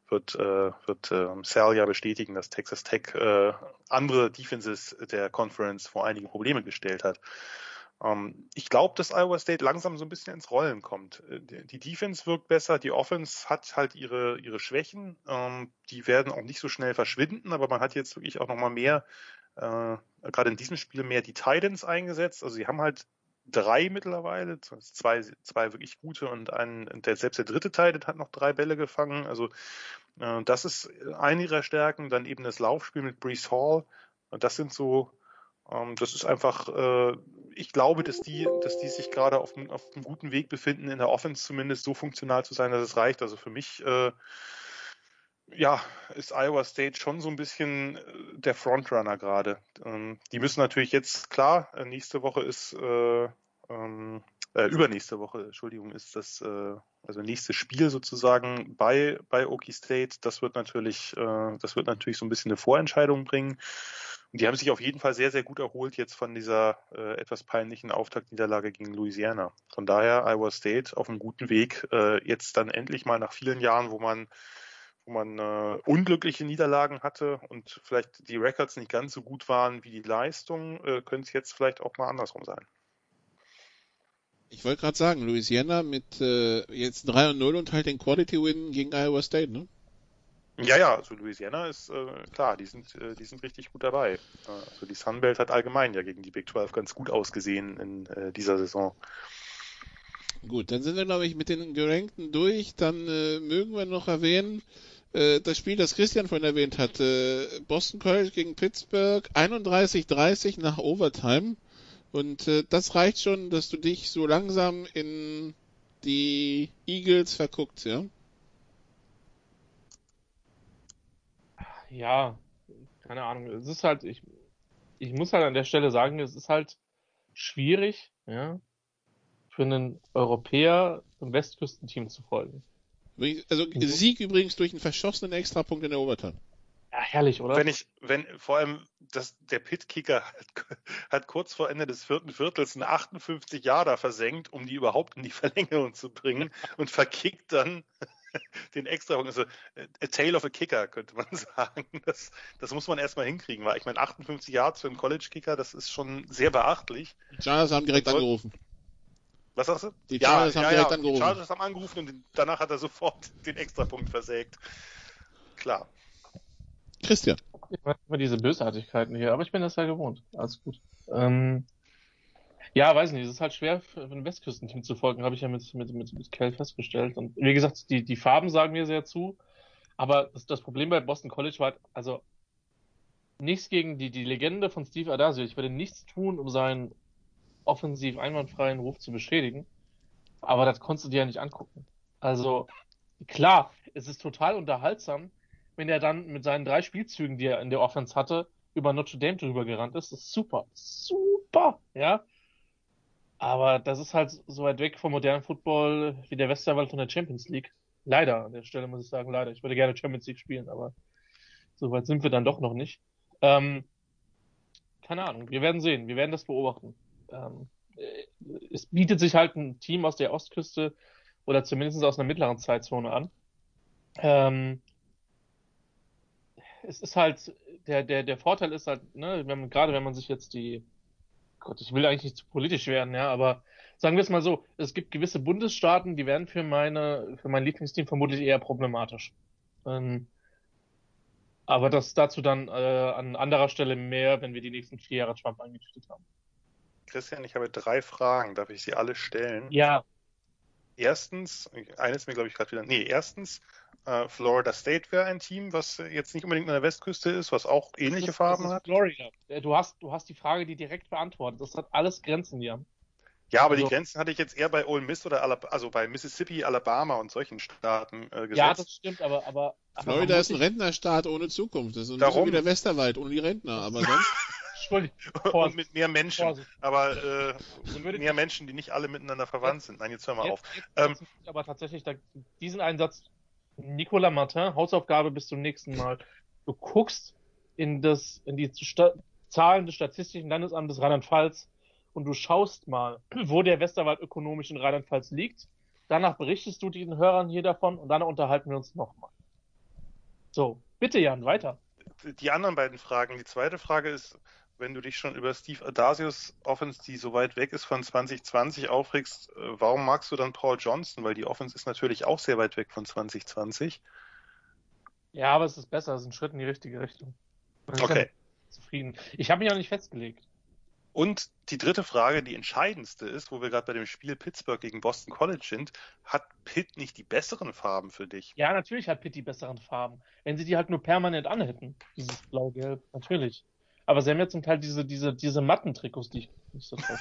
wird, äh, wird äh, Sal ja bestätigen, dass Texas Tech äh, andere Defenses der Conference vor einige Probleme gestellt hat. Ähm, ich glaube, dass Iowa State langsam so ein bisschen ins Rollen kommt. Äh, die Defense wirkt besser, die Offense hat halt ihre, ihre Schwächen. Ähm, die werden auch nicht so schnell verschwinden, aber man hat jetzt wirklich auch nochmal mehr äh, gerade in diesem Spiel mehr die Titans eingesetzt. Also sie haben halt drei mittlerweile, zwei, zwei wirklich gute und ein, der, selbst der dritte Titan hat noch drei Bälle gefangen. Also äh, das ist eine ihrer Stärken. Dann eben das Laufspiel mit Brees Hall. Und das sind so, ähm, das ist einfach, äh, ich glaube, dass die, dass die sich gerade auf, auf einem guten Weg befinden, in der Offense zumindest so funktional zu sein, dass es reicht. Also für mich äh, ja, ist Iowa State schon so ein bisschen äh, der Frontrunner gerade. Ähm, die müssen natürlich jetzt, klar, äh, nächste Woche ist, äh, ähm, äh, übernächste Woche, Entschuldigung, ist das, äh, also nächstes Spiel sozusagen bei, bei Okie State. Das wird natürlich, äh, das wird natürlich so ein bisschen eine Vorentscheidung bringen. Und die haben sich auf jeden Fall sehr, sehr gut erholt jetzt von dieser äh, etwas peinlichen Auftaktniederlage gegen Louisiana. Von daher Iowa State auf einem guten Weg, äh, jetzt dann endlich mal nach vielen Jahren, wo man wo man äh, unglückliche Niederlagen hatte und vielleicht die Records nicht ganz so gut waren wie die Leistung, äh, könnte es jetzt vielleicht auch mal andersrum sein. Ich wollte gerade sagen, Louisiana mit äh, jetzt 3 und 0 und halt den Quality Win gegen Iowa State, ne? Ja, ja, also Louisiana ist äh, klar, die sind, äh, die sind richtig gut dabei. Äh, also die Sunbelt hat allgemein ja gegen die Big 12 ganz gut ausgesehen in äh, dieser Saison. Gut, dann sind wir, glaube ich, mit den Gerankten durch. Dann äh, mögen wir noch erwähnen, äh, das Spiel, das Christian vorhin erwähnt hatte, Boston College gegen Pittsburgh, 31-30 nach Overtime. Und äh, das reicht schon, dass du dich so langsam in die Eagles verguckst, ja? Ja, keine Ahnung. Es ist halt, ich, ich muss halt an der Stelle sagen, es ist halt schwierig, ja, für einen Europäer im Westküstenteam zu folgen. Also mhm. Sieg übrigens durch einen verschossenen Extrapunkt in der Overtime. Ja, herrlich, oder? Wenn ich, wenn, vor allem, das, der Pit-Kicker hat, hat, kurz vor Ende des vierten Viertels eine 58 Jahre versenkt, um die überhaupt in die Verlängerung zu bringen und verkickt dann den Extrapunkt. Also, a tale of a Kicker, könnte man sagen. Das, das muss man erstmal hinkriegen, weil ich meine, 58 Yards für einen College-Kicker, das ist schon sehr beachtlich. Chargers haben direkt angerufen. Was sagst du? Die Chargers ja, haben ja, direkt ja, angerufen. Die Chargers haben angerufen und danach hat er sofort den Extrapunkt versägt. Klar. Christian. Immer diese Bösartigkeiten hier, aber ich bin das ja gewohnt. Alles gut. Ähm, ja, weiß nicht, es ist halt schwer für ein Westküstenteam zu folgen, habe ich ja mit, mit, mit, mit Kel festgestellt. Und wie gesagt, die, die Farben sagen mir sehr zu. Aber das, das Problem bei Boston College war, halt, also nichts gegen die, die Legende von Steve Adasio. Ich werde nichts tun, um seinen offensiv einwandfreien Ruf zu beschädigen. Aber das konntest du dir ja nicht angucken. Also, klar, es ist total unterhaltsam, wenn er dann mit seinen drei Spielzügen, die er in der Offense hatte, über Notre Dame drüber gerannt ist. Das ist super. Super, ja. Aber das ist halt so weit weg vom modernen Football wie der Westerwald von der Champions League. Leider, an der Stelle muss ich sagen, leider. Ich würde gerne Champions League spielen, aber Soweit sind wir dann doch noch nicht. Ähm, keine Ahnung, wir werden sehen, wir werden das beobachten. Ähm, äh, es bietet sich halt ein Team aus der Ostküste oder zumindest aus einer mittleren Zeitzone an. Ähm, es ist halt, der, der, der Vorteil ist halt, ne, wenn gerade wenn man sich jetzt die, Gott, ich will eigentlich nicht zu politisch werden, ja, aber sagen wir es mal so, es gibt gewisse Bundesstaaten, die werden für meine, für mein Lieblingsteam vermutlich eher problematisch. Ähm, aber das dazu dann äh, an anderer Stelle mehr, wenn wir die nächsten vier Jahre Trump eingetütet haben. Christian, ich habe drei Fragen. Darf ich sie alle stellen? Ja. Erstens, eines mir glaube ich gerade wieder. Nee, erstens, äh, Florida State wäre ein Team, was jetzt nicht unbedingt an der Westküste ist, was auch ähnliche das ist, Farben das ist hat. Florida. Äh, Du hast, du hast die Frage, die direkt beantwortet. Das hat alles Grenzen hier. Ja, aber Also- die Grenzen hatte ich jetzt eher bei Ole Miss oder Alabama, also bei Mississippi, Alabama und solchen Staaten äh, gesetzt. Ja, das stimmt, aber, aber, Florida ist ein Rentnerstaat ohne Zukunft. Das ist ein Darum. wie der Westerwald ohne die Rentner. Aber sonst, Entschuldigung, und mit mehr Menschen, Vorsicht. aber äh, mehr Menschen, die nicht alle miteinander verwandt sind. Nein, jetzt hör mal auf. Jetzt, jetzt Ähm, ähm, aber tatsächlich da, diesen Einsatz, Nicolas Martin, Hausaufgabe bis zum nächsten Mal. Du guckst in das, in die Sta Zahlen des Statistischen Landesamtes Rheinland-Pfalz und du schaust mal, wo der Westerwald ökonomisch in Rheinland-Pfalz liegt. Danach berichtest du den Hörern hier davon und dann unterhalten wir uns nochmal. So, bitte Jan, weiter. die anderen beiden Fragen. Die zweite Frage ist, wenn du dich schon über Steve Adasius Offense, die so weit weg ist von 2020, aufregst, äh, warum magst du dann Paul Johnson? Weil die Offense ist natürlich auch sehr weit weg von 2020. Ja, aber es ist besser, es ist ein Schritt in die richtige Richtung. Okay. Zufrieden. Ich habe mich auch nicht festgelegt. Und die dritte Frage, die entscheidendste ist, wo wir gerade bei dem Spiel Pittsburgh gegen Boston College sind, hat Pitt nicht die besseren Farben für dich? Ja, natürlich hat Pitt die besseren Farben. Wenn sie die halt nur permanent anhätten, dieses Blau-Gelb, natürlich. Aber sie haben ja zum Teil diese, diese, diese Mattentrikots, die ich nicht so toll.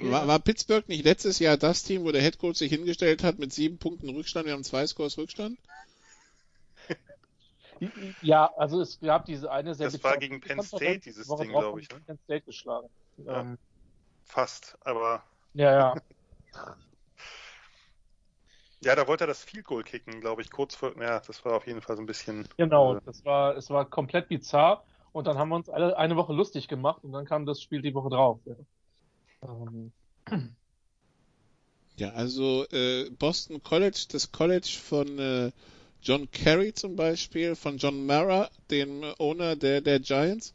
war, war Pittsburgh nicht letztes Jahr das Team, wo der Headcoach sich hingestellt hat mit sieben Punkten Rückstand? Wir haben zwei Scores Rückstand. Ja, also es gab diese eine sehr Das war gegen Penn State, dieses Woche Ding, drauf glaube ich, ne? Penn State geschlagen. Ja. Ähm, Fast, aber ja, ja. ja, da wollte er das Field Goal kicken, glaube ich, kurz vor, ja, das war auf jeden Fall so ein bisschen. Genau, Äh, das war, es war komplett bizarr und dann haben wir uns alle eine Woche lustig gemacht und dann kam das Spiel die Woche drauf. Ja. Ähm, Ja, also äh, Boston College, das College von äh, John Kerry zum Beispiel, von John Mara, dem Owner der, der Giants.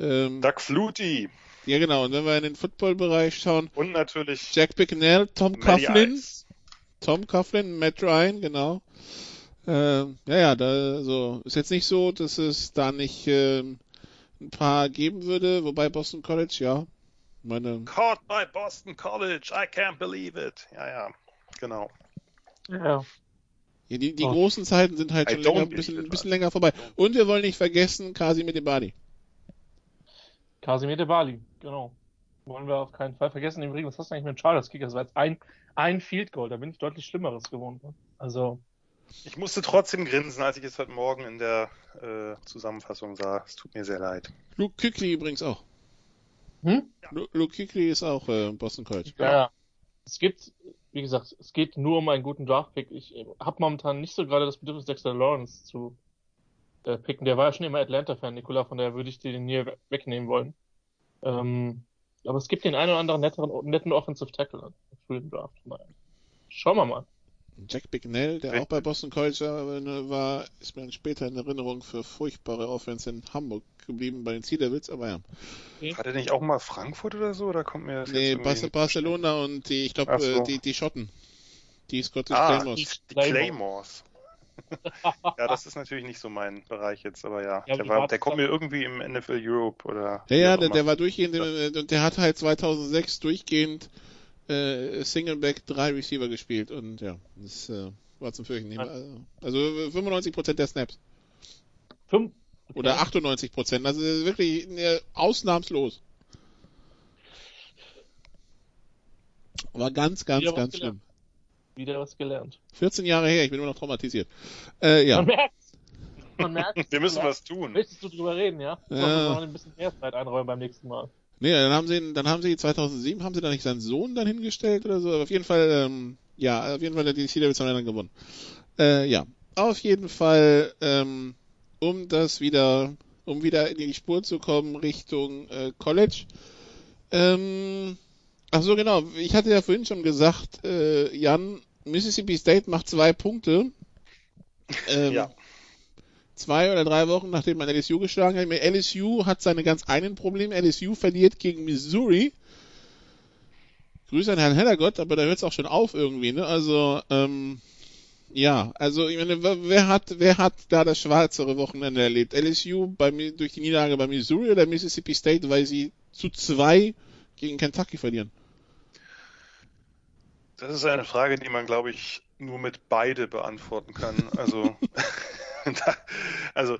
Ähm, Doug Flutie ja, genau. Und wenn wir in den Football-Bereich schauen, und natürlich Jack Bicknell, Tom Matty Coughlin, Ice. Tom Coughlin, Matt Ryan, genau. Ähm, ja, ja, da so ist jetzt nicht so, dass es da nicht ähm, ein paar geben würde, wobei Boston College, ja, meine, Caught by Boston College, I can't believe it. Ja, ja, genau. ja. ja, die, die Oh. großen Zeiten sind halt schon länger, ein bisschen, ein bisschen länger vorbei. Und wir wollen nicht vergessen, Kasi mit dem Badi. Casimir de Bali, genau. Wollen wir auf keinen Fall vergessen. Im Übrigen, was hast du eigentlich mit dem Chargers Kicker? Das war jetzt ein, ein Field Goal, da bin ich deutlich Schlimmeres gewohnt. Also, Ich musste trotzdem grinsen, als ich es heute Morgen in der äh, Zusammenfassung sah. Es tut mir sehr leid. Luke Kuechly übrigens auch. hm? Lu- Luke Kuechly ist auch äh, Boston College. Ja, ja. Es gibt, wie gesagt, es geht nur um einen guten Draft-Pick. Ich habe momentan nicht so gerade das Bedürfnis, Dexter Lawrence zu äh, picken. Der war ja schon immer Atlanta-Fan, Nikola, von daher würde ich den hier we- wegnehmen wollen. Ähm, aber es gibt den einen oder anderen netteren, netten Offensive Tackle im frühen Draft. Mal. Schauen wir mal. Jack Bicknell, der auch bei Boston College war, war, ist mir dann später in Erinnerung für furchtbare Offense in Hamburg geblieben bei den Sea Devils, aber ja. War der nicht auch mal Frankfurt oder so? Oder kommt mir das Nee, irgendwie... Barcelona und die, ich glaube, so. äh, die, die Schotten. Die Scottish Ah, Claymores. die Claymore. Claymores. ja, das ist natürlich nicht so mein Bereich jetzt, aber ja, Ja, der, war, der kommt mir irgendwie im NFL Europe oder. Ja, ja, der, der war durchgehend, äh, und der hat halt 2006 durchgehend äh, Singleback drei Receiver gespielt und ja, das äh, war zum Fürchten. nicht mehr. Also 95% der Snaps. Fünf. Oder 98%. Also wirklich äh, ausnahmslos. War ganz, ganz, ganz gelernt. schlimm. Wieder was gelernt. 14 Jahre her, ich bin immer noch traumatisiert. Äh, ja. Man merkt Man merkt Wir müssen was tun. Möchtest du drüber reden, ja? Ja. Ja. Ein bisschen mehr Zeit einräumen beim nächsten Mal. Nee, dann haben sie, dann haben sie 2007, haben sie da nicht seinen Sohn dann hingestellt oder so? Aber auf jeden Fall, ähm, ja, auf jeden Fall hat die Sea Devils dann gewonnen. Äh, ja, auf jeden Fall, ähm, um das wieder, um wieder in die Spur zu kommen Richtung äh, College. Ähm, ach so, genau. Ich hatte ja vorhin schon gesagt, äh, Jan, Mississippi State macht zwei Punkte. Ähm, Ja. Zwei oder drei Wochen nachdem man LSU geschlagen hat. LSU hat seine ganz eigenen Probleme. LSU verliert gegen Missouri. Grüße an Herrn Hellergott, aber da hört es auch schon auf irgendwie, ne? Also, ähm, ja, also ich meine, wer- hat, wer hat da das schwarzere Wochenende erlebt? LSU bei, durch die Niederlage bei Missouri oder Mississippi State, weil sie zu zwei gegen Kentucky verlieren? Das ist eine Frage, die man, glaube ich, nur mit beide beantworten kann. Also, da, also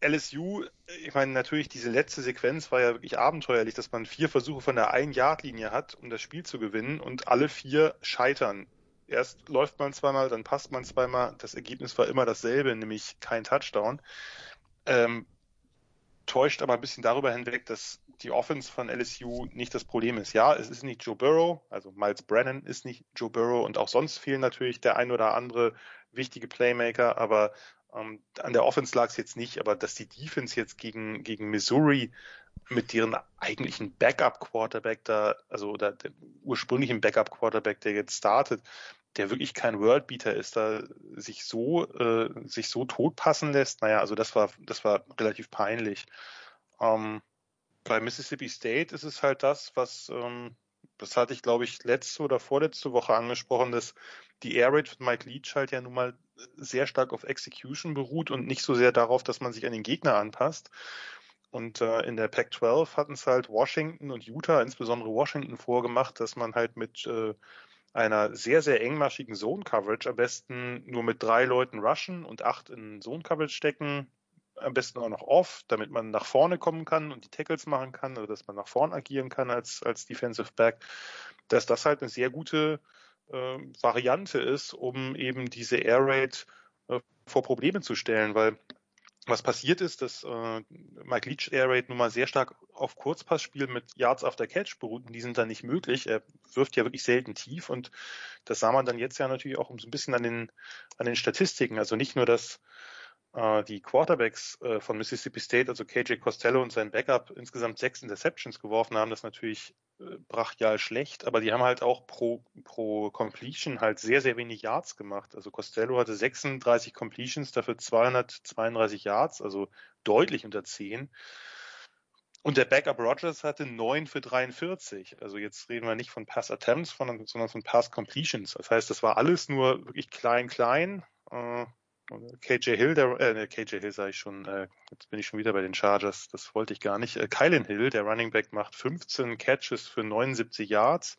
äh, LSU, ich meine, natürlich, diese letzte Sequenz war ja wirklich abenteuerlich, dass man vier Versuche von der Ein-Yard-Linie hat, um das Spiel zu gewinnen und alle vier scheitern. Erst läuft man zweimal, dann passt man zweimal. Das Ergebnis war immer dasselbe, nämlich kein Touchdown. Ähm, täuscht aber ein bisschen darüber hinweg, dass die Offense von LSU nicht das Problem ist. Ja, es ist nicht Joe Burrow, also Miles Brennan ist nicht Joe Burrow und auch sonst fehlen natürlich der ein oder andere wichtige Playmaker, aber ähm, an der Offense lag es jetzt nicht, aber dass die Defense jetzt gegen, gegen Missouri mit deren eigentlichen Backup-Quarterback da, also oder dem ursprünglichen Backup-Quarterback, der jetzt startet, der wirklich kein Worldbeater ist, da sich so, äh, sich so totpassen lässt, naja, also das war, das war relativ peinlich. Ähm, bei Mississippi State ist es halt das, was, ähm, das hatte ich glaube ich letzte oder vorletzte Woche angesprochen, dass die Air Raid von Mike Leach halt ja nun mal sehr stark auf Execution beruht und nicht so sehr darauf, dass man sich an den Gegner anpasst. Und äh, in der Pac-12 hatten es halt Washington und Utah, insbesondere Washington, vorgemacht, dass man halt mit äh, einer sehr, sehr engmaschigen Zone-Coverage am besten nur mit drei Leuten rushen und acht in Zone-Coverage stecken, am besten auch noch off, damit man nach vorne kommen kann und die Tackles machen kann, also dass man nach vorne agieren kann als, als Defensive Back, dass das halt eine sehr gute äh, Variante ist, um eben diese Air Raid äh, vor Probleme zu stellen, weil was passiert ist, dass äh, Mike Leach Air Raid nun mal sehr stark auf Kurzpassspiel mit Yards after Catch beruht und die sind dann nicht möglich. Er wirft ja wirklich selten tief und das sah man dann jetzt ja natürlich auch so ein bisschen an den, an den Statistiken. Also nicht nur, dass äh, die Quarterbacks äh, von Mississippi State, also KJ Costello und sein Backup, insgesamt sechs Interceptions geworfen haben, das ist natürlich äh, brachial schlecht, aber die haben halt auch pro, pro Completion halt sehr, sehr wenig Yards gemacht. Also Costello hatte 36 Completions, dafür 232 Yards, also deutlich unter 10. Und der Backup Rogers hatte 9 für 43. Also jetzt reden wir nicht von Pass Attempts, sondern von Pass Completions. Das heißt, das war alles nur wirklich klein, klein. KJ Hill, der, äh, KJ Hill sage ich schon, äh, jetzt bin ich schon wieder bei den Chargers, das wollte ich gar nicht. Äh, Kylan Hill, der Running Back, macht 15 Catches für 79 Yards.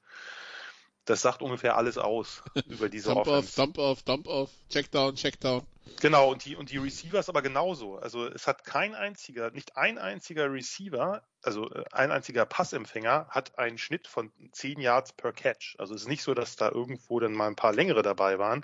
Das sagt ungefähr alles aus über diese Dump Offense. off, Dump off, Dump off, Checkdown, Checkdown. Genau, und die, und die Receivers aber genauso. Also es hat kein einziger, nicht ein einziger Receiver, also äh, ein einziger Passempfänger hat einen Schnitt von 10 Yards per Catch. Also es ist nicht so, dass da irgendwo dann mal ein paar längere dabei waren.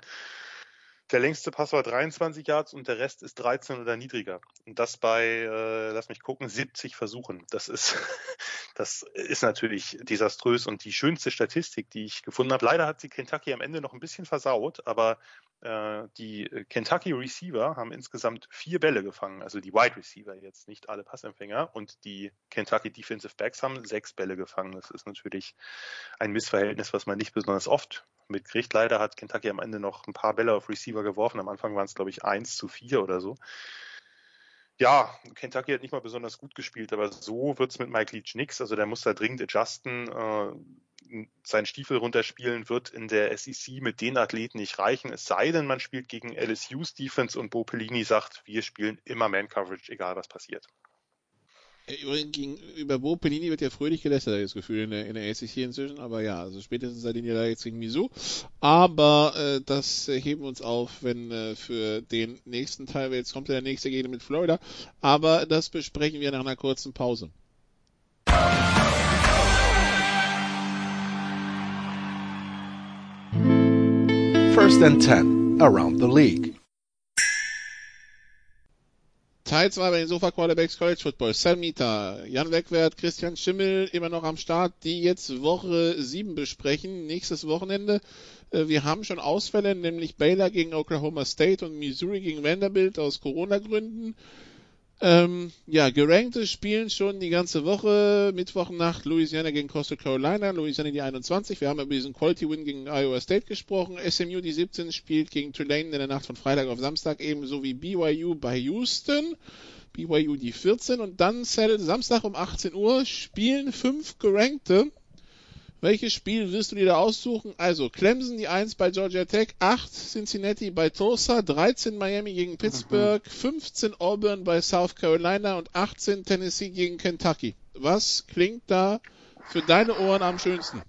Der längste Pass war 23 Yards und der Rest ist 13 oder niedriger. Und das bei, äh, lass mich gucken, 70 Versuchen. Das ist, das ist natürlich desaströs und die schönste Statistik, die ich gefunden habe. Leider hat sie Kentucky am Ende noch ein bisschen versaut, aber äh, die Kentucky Receiver haben insgesamt vier Bälle gefangen, also die Wide Receiver jetzt, nicht alle Passempfänger. Und die Kentucky Defensive Backs haben sechs Bälle gefangen. Das ist natürlich ein Missverhältnis, was man nicht besonders oft mitkriegt. Leider hat Kentucky am Ende noch ein paar Bälle auf Receiver geworfen. Am Anfang waren es, glaube ich, eins zu vier oder so. Ja, Kentucky hat nicht mal besonders gut gespielt, aber so wird's mit Mike Leach nix. Also der muss da dringend adjusten. Äh, seinen Stiefel runterspielen wird in der SEC mit den Athleten nicht reichen. Es sei denn, man spielt gegen LSU's Defense und Bo Pelini sagt, wir spielen immer Man-Coverage, egal was passiert. Übrigens, gegenüber Bo Pelini wird ja fröhlich gelästert, habe ich das Gefühl, in der, in der SEC inzwischen. Aber ja, also spätestens seitdem ihr da jetzt gegen Misu. Aber äh, das äh, heben wir uns auf, wenn äh, für den nächsten Teil, jetzt kommt ja der nächste Gegner mit Florida. Aber das besprechen wir nach einer kurzen Pause. First and 10 around the league. Teil 2 bei den Sofa Quarterbacks College Football. Salmita, Jan Wegwert, Christian Schimmel immer noch am Start, die jetzt Woche 7 besprechen, nächstes Wochenende. Äh, wir haben schon Ausfälle, nämlich Baylor gegen Oklahoma State und Missouri gegen Vanderbilt aus Corona-Gründen. Ähm, ja, Gerankte spielen schon die ganze Woche. Mittwochnacht Louisiana gegen Coastal Carolina. Louisiana die 21. Wir haben über diesen Quality Win gegen Iowa State gesprochen. SMU die 17 spielt gegen Tulane in der Nacht von Freitag auf Samstag ebenso wie BYU bei Houston. BYU die 14 und dann Samstag um 18 Uhr spielen fünf Gerankte welches Spiel wirst du dir da aussuchen? Also Clemson die 1 bei Georgia Tech, 8 Cincinnati bei Tulsa, 13 Miami gegen Pittsburgh, mhm. 15 Auburn bei South Carolina und 18 Tennessee gegen Kentucky. Was klingt da für deine Ohren am schönsten?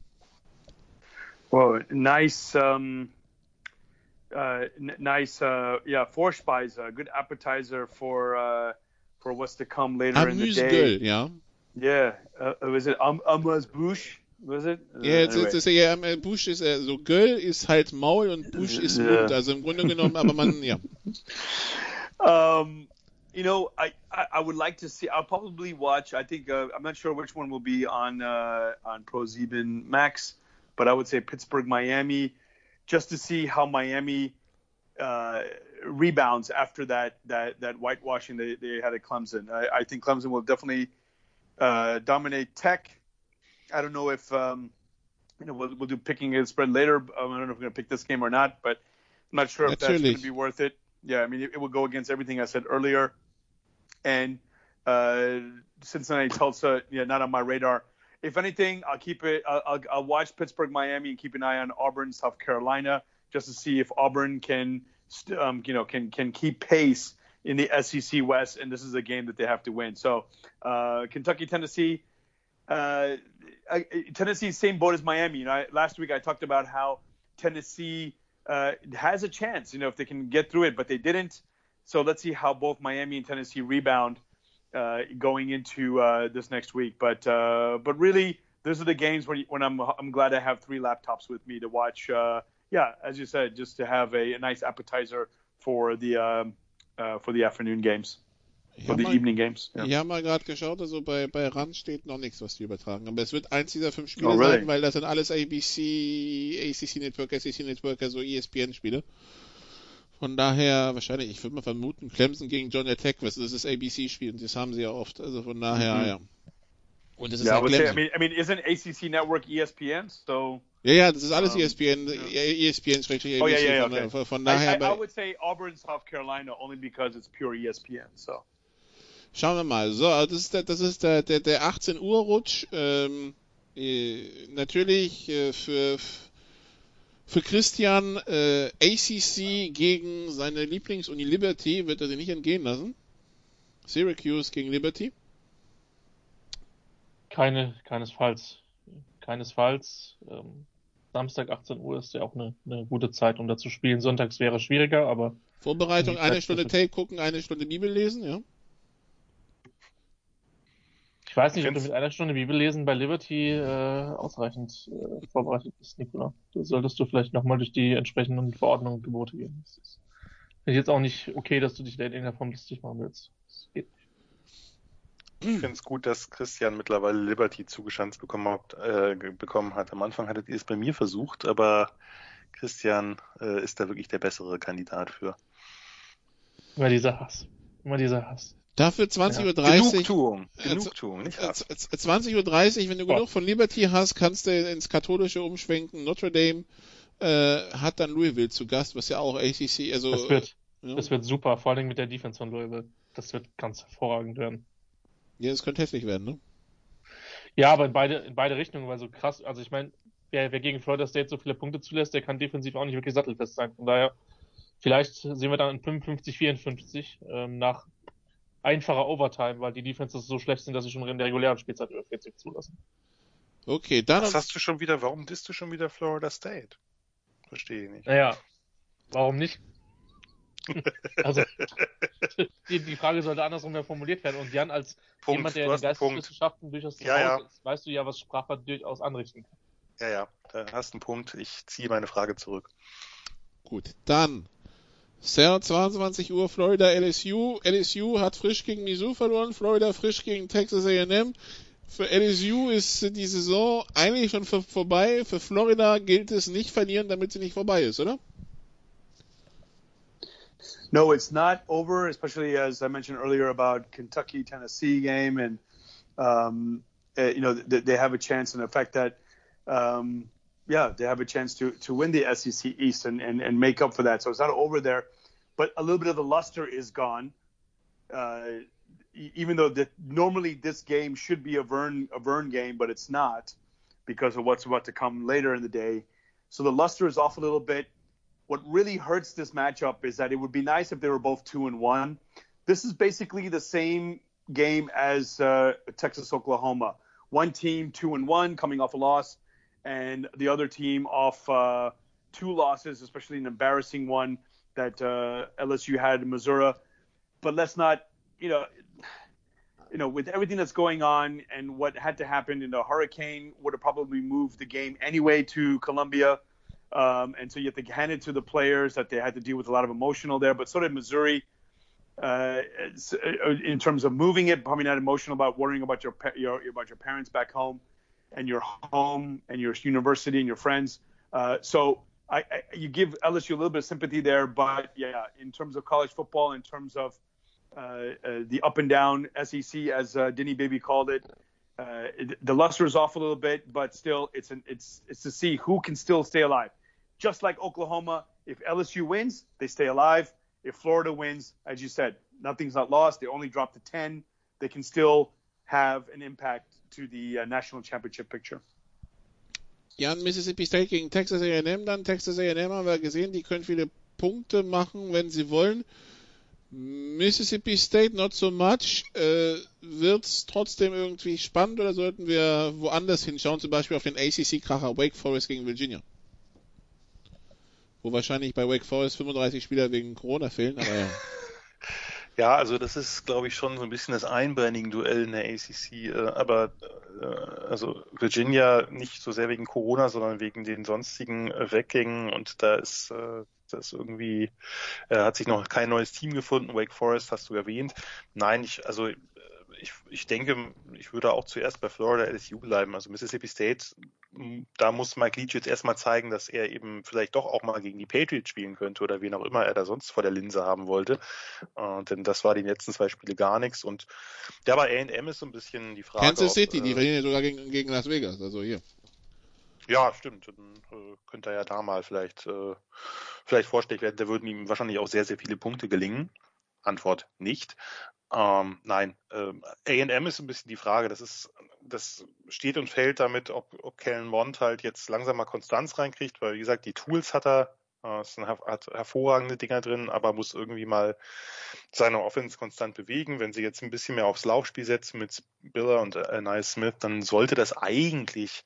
Well, nice, um, uh, nice, uh, yeah, Vorspeise, good appetizer for uh, for what's to come later Amuse in the day. ja. Yeah, uh, was it um, Amuse Bouche? Was it? Ja, jetzt, anyway. ist ja, Bush ist ja so Göll ist halt Maul und Bush ist yeah. Mund. Also im Grunde genommen, aber man, ja. Um, you know, I, I, I would like to see. I'll probably watch. I think uh, I'm not sure which one will be on uh, on Pro Zeben Max, but I would say Pittsburgh, Miami, just to see how Miami uh, rebounds after that that that whitewashing they, they had at Clemson. I, I think Clemson will definitely uh, dominate Tech I don't know if um, you know we'll, we'll do picking a spread later. Um, I don't know if we're going to pick this game or not, but I'm not sure if that's going to be worth it. Yeah, I mean it, it will go against everything I said earlier, and uh, Cincinnati Tulsa, yeah, not on my radar. If anything, I'll keep it. I'll, I'll, I'll watch Pittsburgh, Miami, and keep an eye on Auburn, South Carolina, just to see if Auburn can, um, you know, can can keep pace in the SEC West, and this is a game that they have to win. So, uh, Kentucky, Tennessee, uh, Tennessee, same boat as Miami. You know, I, last week I talked about how Tennessee uh, has a chance, you know, if they can get through it, but they didn't. So let's see how both Miami and Tennessee rebound uh, going into uh, this next week. But uh, but really, those are the games when, when I'm I'm glad I have three laptops with me to watch. Uh, yeah, as you said, just to have a, a nice appetizer for the um, uh, for the afternoon games. Von den Evening Games. Ja. Ich habe mal gerade geschaut, also bei, bei RAN steht noch nichts, was die übertragen. Aber es wird eins dieser fünf Spiele oh, really? sein, weil das sind alles ABC, ACC Network, SEC Network, also ESPN-Spiele. Von daher, wahrscheinlich, ich würde mal vermuten, Clemson gegen John Tech, das ist ABC-Spiel und das haben sie ja oft. Also von daher, mhm. ja. Und es ist yeah, halt Clemson. Say, I mean, I mean, isn't ACC Network ESPN? So. Ja, ja, das ist alles um, ESPN, yeah. ESPN ABC. Oh, yeah, yeah, okay. von, von daher. I, I, I would say Auburn, South Carolina, only because it's pure ESPN. So. Schauen wir mal. So, also das ist der, das ist der, der, der 18 Uhr Rutsch. Ähm, äh, natürlich äh, für für Christian äh, ACC gegen seine Lieblingsuni Liberty wird er sich nicht entgehen lassen. Syracuse gegen Liberty. Keine, keinesfalls. Keinesfalls. Ähm, Samstag 18 Uhr ist ja auch eine, eine gute Zeit, um da zu spielen. Sonntags wäre schwieriger, aber. Vorbereitung, eine Stunde Tape gucken, eine Stunde Bibel lesen, ja. Ich weiß nicht, ob du mit einer Stunde Bibel lesen bei Liberty äh, ausreichend äh, vorbereitet bist, Nicola. Da solltest du vielleicht nochmal durch die entsprechenden Verordnungen und Gebote gehen. Das ist jetzt auch nicht okay, dass du dich da in irgendeiner Form lustig machen willst. Das geht nicht. Ich finde es gut, dass Christian mittlerweile Liberty zugeschanzt bekommen hat, äh, bekommen hat. Am Anfang hattet ihr es bei mir versucht, aber Christian äh, ist da wirklich der bessere Kandidat für. Immer dieser Hass. Immer dieser Hass. Dafür 20.30 Uhr. Genugtuung. Genugtuung, nicht Hass. 20.30 Uhr, wenn du genug von Liberty hast, kannst du ins Katholische umschwenken. Notre Dame äh, hat dann Louisville zu Gast, was ja auch ACC, also. Das wird, ja. das wird super, vor allem mit der Defense von Louisville. Das wird ganz hervorragend werden. Ja, das könnte hässlich werden, ne? Ja, aber in beide, in beide Richtungen, weil so krass, also ich meine, wer, wer gegen Florida State so viele Punkte zulässt, der kann defensiv auch nicht wirklich sattelfest sein. Von daher, vielleicht sehen wir dann in 55, 54 ähm, nach einfacher Overtime, weil die Defenses so schlecht sind, dass sie schon in der regulären Spielzeit über 40 zulassen. Okay, dann. Was hast du schon wieder, warum disst du schon wieder Florida State? Verstehe ich nicht. Naja, warum nicht? also, die, die, Frage sollte andersrum ja formuliert werden. Und Jan, als Punkt, jemand, der in Geisteswissenschaften durchaus zu ja, ja. ist, weißt du ja, was Sprache durchaus anrichten kann. Ja, ja, da hast du einen Punkt. Ich ziehe meine Frage zurück. Gut, dann 22 Uhr Florida LSU. LSU hat frisch gegen Mizzou verloren, Florida frisch gegen Texas A&M. Für LSU ist die Saison eigentlich schon vorbei. Für Florida gilt es nicht verlieren, damit sie nicht vorbei ist, oder? No, it's not over, especially as I mentioned earlier about Kentucky Tennessee game, and um, uh, you know they, have a chance, and the fact that um, yeah they have a chance to to win the SEC East and, and and make up for that. So it's not over there, but a little bit of the luster is gone. Uh, even though normally this game should be a Vern a Vern game, but it's not because of what's about to come later in the day. So the luster is off a little bit what really hurts this matchup is that it would be nice if they were both two and one. This is basically the same game as uh, Texas Oklahoma. One team two and one coming off a loss, and the other team off uh, two losses, especially an embarrassing one that uh, LSU had in Missouri. But let's not, you know, you know, with everything that's going on and what had to happen in the hurricane would have probably moved the game anyway to Columbia. Um, and so you have to hand it to the players that they had to deal with a lot of emotional there. But so did Missouri. Uh, uh, in terms of moving it, probably not emotional about worrying about your, your about your parents back home, and your home and your university and your friends. Uh, so I, I, you give LSU a little bit of sympathy there, but yeah, in terms of college football, in terms of uh, uh, the up and down SEC, as uh, Denny Baby called it, it, the luster is off a little bit, but still, it's an, it's it's to see who can still stay alive just like Oklahoma, if LSU wins, they stay alive. If Florida wins, as you said, nothing's not lost. They only dropped to 10. They can still have an impact to the uh, national championship picture. Jan, Mississippi State gegen Texas A&M dann. Texas A&M haben wir gesehen, die können viele Punkte machen, wenn sie wollen. Mississippi State not so much. Äh, Wird es trotzdem irgendwie spannend oder sollten wir woanders hinschauen, zum Beispiel auf den ACC-Kracher Wake Forest gegen Virginia? Wo wahrscheinlich bei Wake Forest 35 Spieler wegen Corona fehlen, aber ja. Ja, also das ist, glaube ich, schon so ein bisschen das einbeinigen Duell in der ACC. Äh, aber äh, also Virginia nicht so sehr wegen Corona, sondern wegen den sonstigen äh, Weggängen. Und da ist das irgendwie hat sich noch kein neues Team gefunden. Wake Forest hast du erwähnt. Nein, ich also ich, ich denke, ich würde auch zuerst bei Florida LSU bleiben. Also Mississippi State, da muss Mike Leach jetzt erstmal zeigen, dass er eben vielleicht doch auch mal gegen die Patriots spielen könnte oder wen auch immer er da sonst vor der Linse haben wollte. Äh, denn das war die letzten zwei Spiele gar nichts. Und ja, bei A&M ist so ein bisschen die Frage. Kansas City, ob, die äh, verlieren ja sogar gegen, gegen Las Vegas, also hier. Ja, stimmt. Dann äh, könnte er ja da mal vielleicht, äh, vielleicht vorstellig werden. Da würden ihm wahrscheinlich auch sehr, sehr viele Punkte gelingen. Antwort nicht. Ähm, nein, ähm, A&M ist ein bisschen die Frage. Das ist, das steht und fällt damit, ob, ob Kellen Mond halt jetzt langsam mal Konstanz reinkriegt, weil wie gesagt, die Tools hat er, äh, es hat hervorragende Dinger drin, aber muss irgendwie mal seine Offense konstant bewegen. Wenn sie jetzt ein bisschen mehr aufs Laufspiel setzen mit Biller und äh, Nice Smith, dann sollte das eigentlich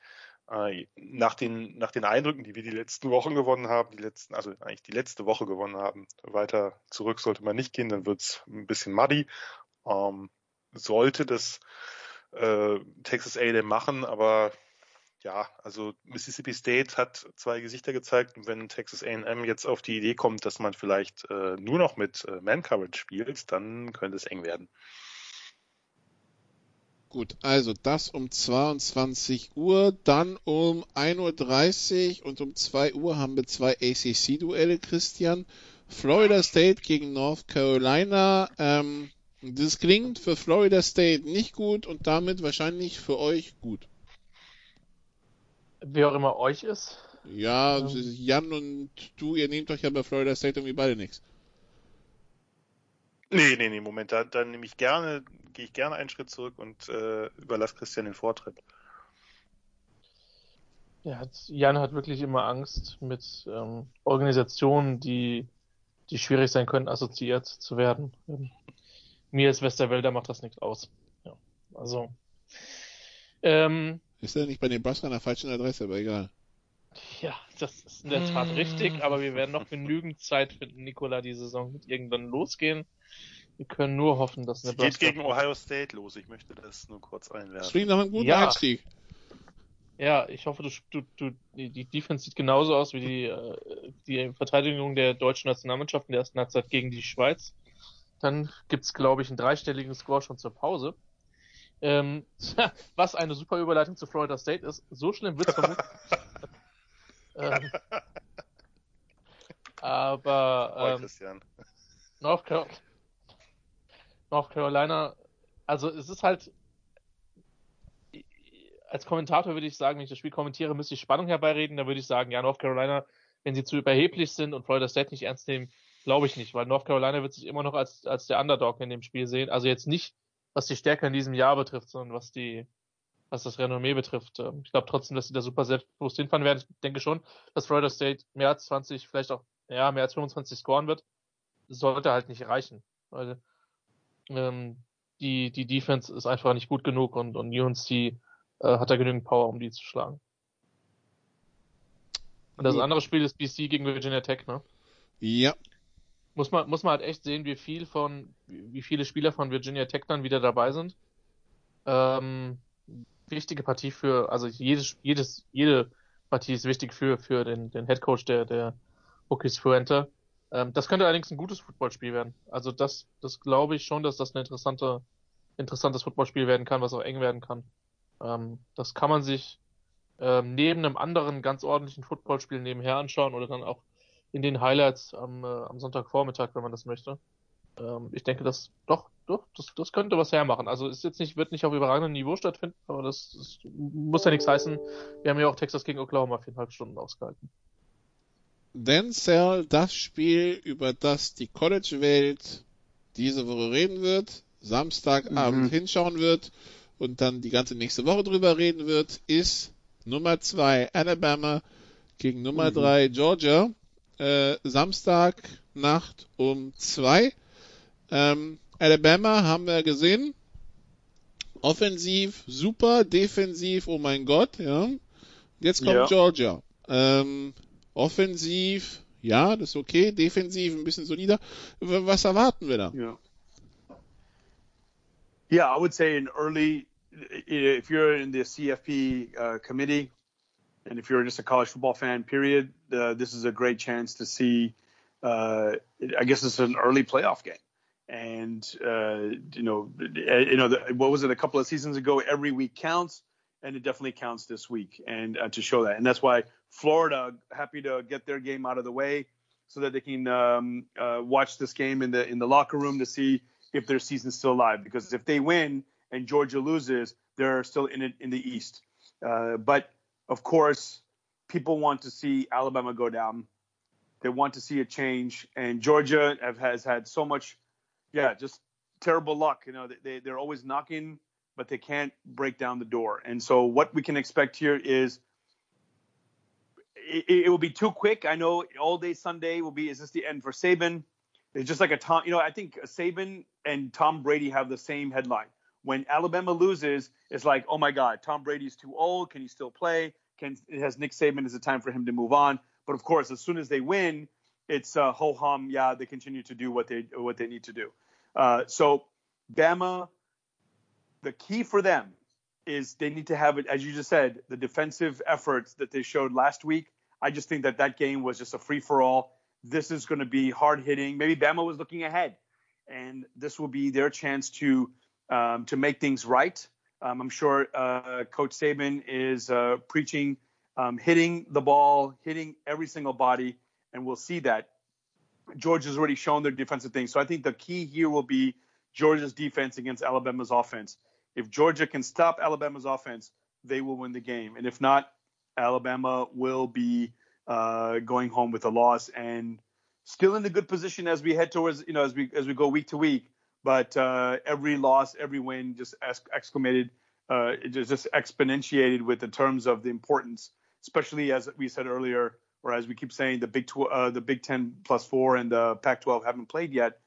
äh, nach den, nach den Eindrücken, die wir die letzten Wochen gewonnen haben, die letzten, also eigentlich die letzte Woche gewonnen haben, weiter zurück sollte man nicht gehen, dann wird's ein bisschen muddy. Ähm, sollte das äh, Texas A&M machen, aber ja, also Mississippi State hat zwei Gesichter gezeigt und wenn Texas A&M jetzt auf die Idee kommt, dass man vielleicht äh, nur noch mit äh, Man Coverage spielt, dann könnte es eng werden. Gut, also das um 22 Uhr, dann um 1.30 Uhr und um 2 Uhr haben wir zwei ACC-Duelle, Christian. Florida State gegen North Carolina. Ähm, das klingt für Florida State nicht gut und damit wahrscheinlich für euch gut. Wer auch immer euch ist. Ja, ähm. Jan und du, ihr nehmt euch ja bei Florida State irgendwie beide nichts. Nee, nee, nee, Moment, da, da nehme ich gerne, gehe ich gerne einen Schritt zurück und äh, überlasse Christian den Vortritt. Ja, Jan hat wirklich immer Angst mit ähm, Organisationen, die, die schwierig sein können, assoziiert zu werden. Ähm, mir als Westerwälder macht das nichts aus. Ja, also. Ähm, ist er nicht bei den Nebraska an der falschen Adresse, aber egal. Ja, das ist in der Tat richtig, aber wir werden noch genügend Zeit finden, Nikola, die Saison wird irgendwann losgehen. Wir können nur hoffen, dass Nebraska... Es geht gegen Ohio State los, ich möchte das nur kurz einwerfen. Klingt nach einem guten ja. Einstieg. Ja, ich hoffe, du, du, du die Defense sieht genauso aus wie die, äh, die Verteidigung der deutschen Nationalmannschaft in der ersten Halbzeit gegen die Schweiz. Dann gibt's, glaube ich, einen dreistelligen Score schon zur Pause. Ähm, was eine super Überleitung zu Florida State ist. So schlimm wird's vermutlich. ähm, aber ähm, North, Carolina, North Carolina, also es ist halt als Kommentator würde ich sagen, wenn ich das Spiel kommentiere, müsste ich Spannung herbeireden. Da würde ich sagen, ja, North Carolina, wenn sie zu überheblich sind und Florida State nicht ernst nehmen, glaube ich nicht, weil North Carolina wird sich immer noch als, als der Underdog in dem Spiel sehen. Also jetzt nicht, was die Stärke in diesem Jahr betrifft, sondern was die, was das Renommee betrifft. Ähm, ich glaube trotzdem, dass sie da super selbstbewusst hinfahren werden. Ich denke schon, dass Florida State mehr als 20, vielleicht auch, ja, mehr als 25 scoren wird. Sollte halt nicht reichen. Weil, ähm, die, die Defense ist einfach nicht gut genug und, und UNC äh, hat da genügend Power, um die zu schlagen. Und das andere Spiel ist BC gegen Virginia Tech, ne? Ja, muss man, muss man halt echt sehen, wie viel von, wie viele Spieler von Virginia Tech dann wieder dabei sind. Ähm, wichtige Partie für, also jedes, jedes, jede Partie ist wichtig für, für den, den Head Coach der, der Bookies Fuente. Ähm, das könnte allerdings ein gutes Footballspiel werden. Also das, das glaube ich schon, dass das ein interessante, interessantes Footballspiel werden kann, was auch eng werden kann. Ähm, das kann man sich ähm, neben einem anderen ganz ordentlichen Footballspiel nebenher anschauen oder dann auch in den Highlights am, äh, am Sonntagvormittag, wenn man das möchte. Ähm, ich denke, das doch, doch, das, das könnte was hermachen. Also ist jetzt nicht, wird nicht auf überragendem Niveau stattfinden, aber das, das muss ja nichts heißen. Wir haben ja auch Texas gegen Oklahoma viereinhalb Stunden ausgehalten. Denn Cell, das Spiel, über das die College-Welt diese Woche reden wird, Samstagabend mhm. hinschauen wird und dann die ganze nächste Woche drüber reden wird, ist Nummer zwei Alabama gegen Nummer mhm. drei Georgia äh, Samstagnacht um zwei. Ähm, Alabama haben wir gesehen. Offensiv super, defensiv, oh mein Gott, ja. Jetzt kommt ja. Georgia. Ähm, offensiv, ja, das ist okay. Defensiv ein bisschen solider. Was erwarten wir da? Ja. Yeah, I would say in early, if you're in the CFP uh, committee, and if you're just a college football fan, period, uh, this is a great chance to see. Uh, I guess it's an early playoff game, and uh, you know, you know, the, what was it a couple of seasons ago? Every week counts, and it definitely counts this week, and uh, to show that, and that's why Florida happy to get their game out of the way so that they can um, uh, watch this game in the in the locker room to see if their season's still alive. Because if they win and Georgia loses, they're still in it in the East. Uh, but of course, people want to see Alabama go down. They want to see a change, and Georgia have, has had so much, yeah, just terrible luck. You know, they they're always knocking, but they can't break down the door. And so, what we can expect here is it, it will be too quick. I know all day Sunday will be. Is this the end for Saban? It's just like a Tom. You know, I think Saban and Tom Brady have the same headline when Alabama loses, it's like, oh my God, Tom Brady's too old. Can he still play? Can has Nick Saban? Is it time for him to move on? But of course, as soon as they win, it's uh, ho hum. Yeah, they continue to do what they what they need to do. Uh, so, Bama, the key for them is they need to have it, as you just said, the defensive efforts that they showed last week. I just think that that game was just a free for all. This is going to be hard hitting. Maybe Bama was looking ahead, and this will be their chance to um, to make things right. Um, I'm sure uh, Coach Saban is uh, preaching um, hitting the ball, hitting every single body, and we'll see that. Georgia's already shown their defensive things. So I think the key here will be Georgia's defense against Alabama's offense. If Georgia can stop Alabama's offense, they will win the game. And if not, Alabama will be uh, going home with a loss and still in a good position as we head towards, you know, as we as we go week to week but uh, every loss, every win just exclamated, uh, just, just exponentiated with the terms of the importance, especially as we said earlier, or as we keep saying, the Big Tw- uh, the Big Ten plus four and the Pac-12 haven't played yet.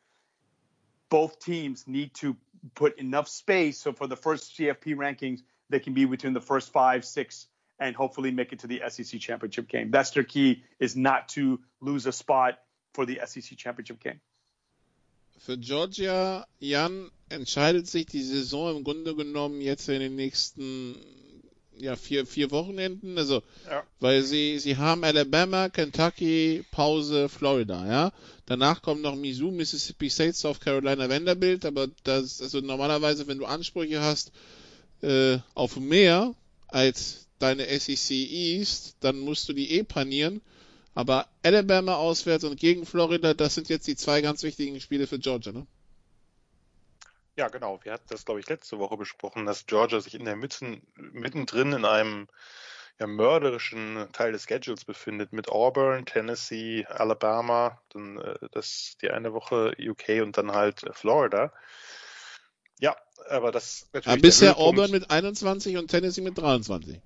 Both teams need to put enough space so for the first CFP rankings, they can be between the first five, six, and hopefully make it to the SEC championship game. That's their key: is not to lose a spot for the SEC championship game. Für Georgia, Jan, entscheidet sich die Saison im Grunde genommen jetzt in den nächsten ja, vier, vier Wochenenden, also, Ja. weil sie, sie haben Alabama, Kentucky, Pause, Florida, ja. Danach kommen noch Mizzou, Mississippi State, South Carolina, Vanderbilt, aber das, also normalerweise, wenn du Ansprüche hast, äh, auf mehr als deine SEC East, dann musst du die eh panieren. Aber Alabama auswärts und gegen Florida, das sind jetzt die zwei ganz wichtigen Spiele für Georgia, ne? Ja, genau. Wir hatten das, glaube ich, letzte Woche besprochen, dass Georgia sich in der Mitte, mittendrin in einem ja, mörderischen Teil des Schedules befindet mit Auburn, Tennessee, Alabama, dann äh, das die eine Woche UK und dann halt äh, Florida. Ja, aber das Ja, natürlich bisher der Höhepunkt- Auburn mit 21 und Tennessee mit 23.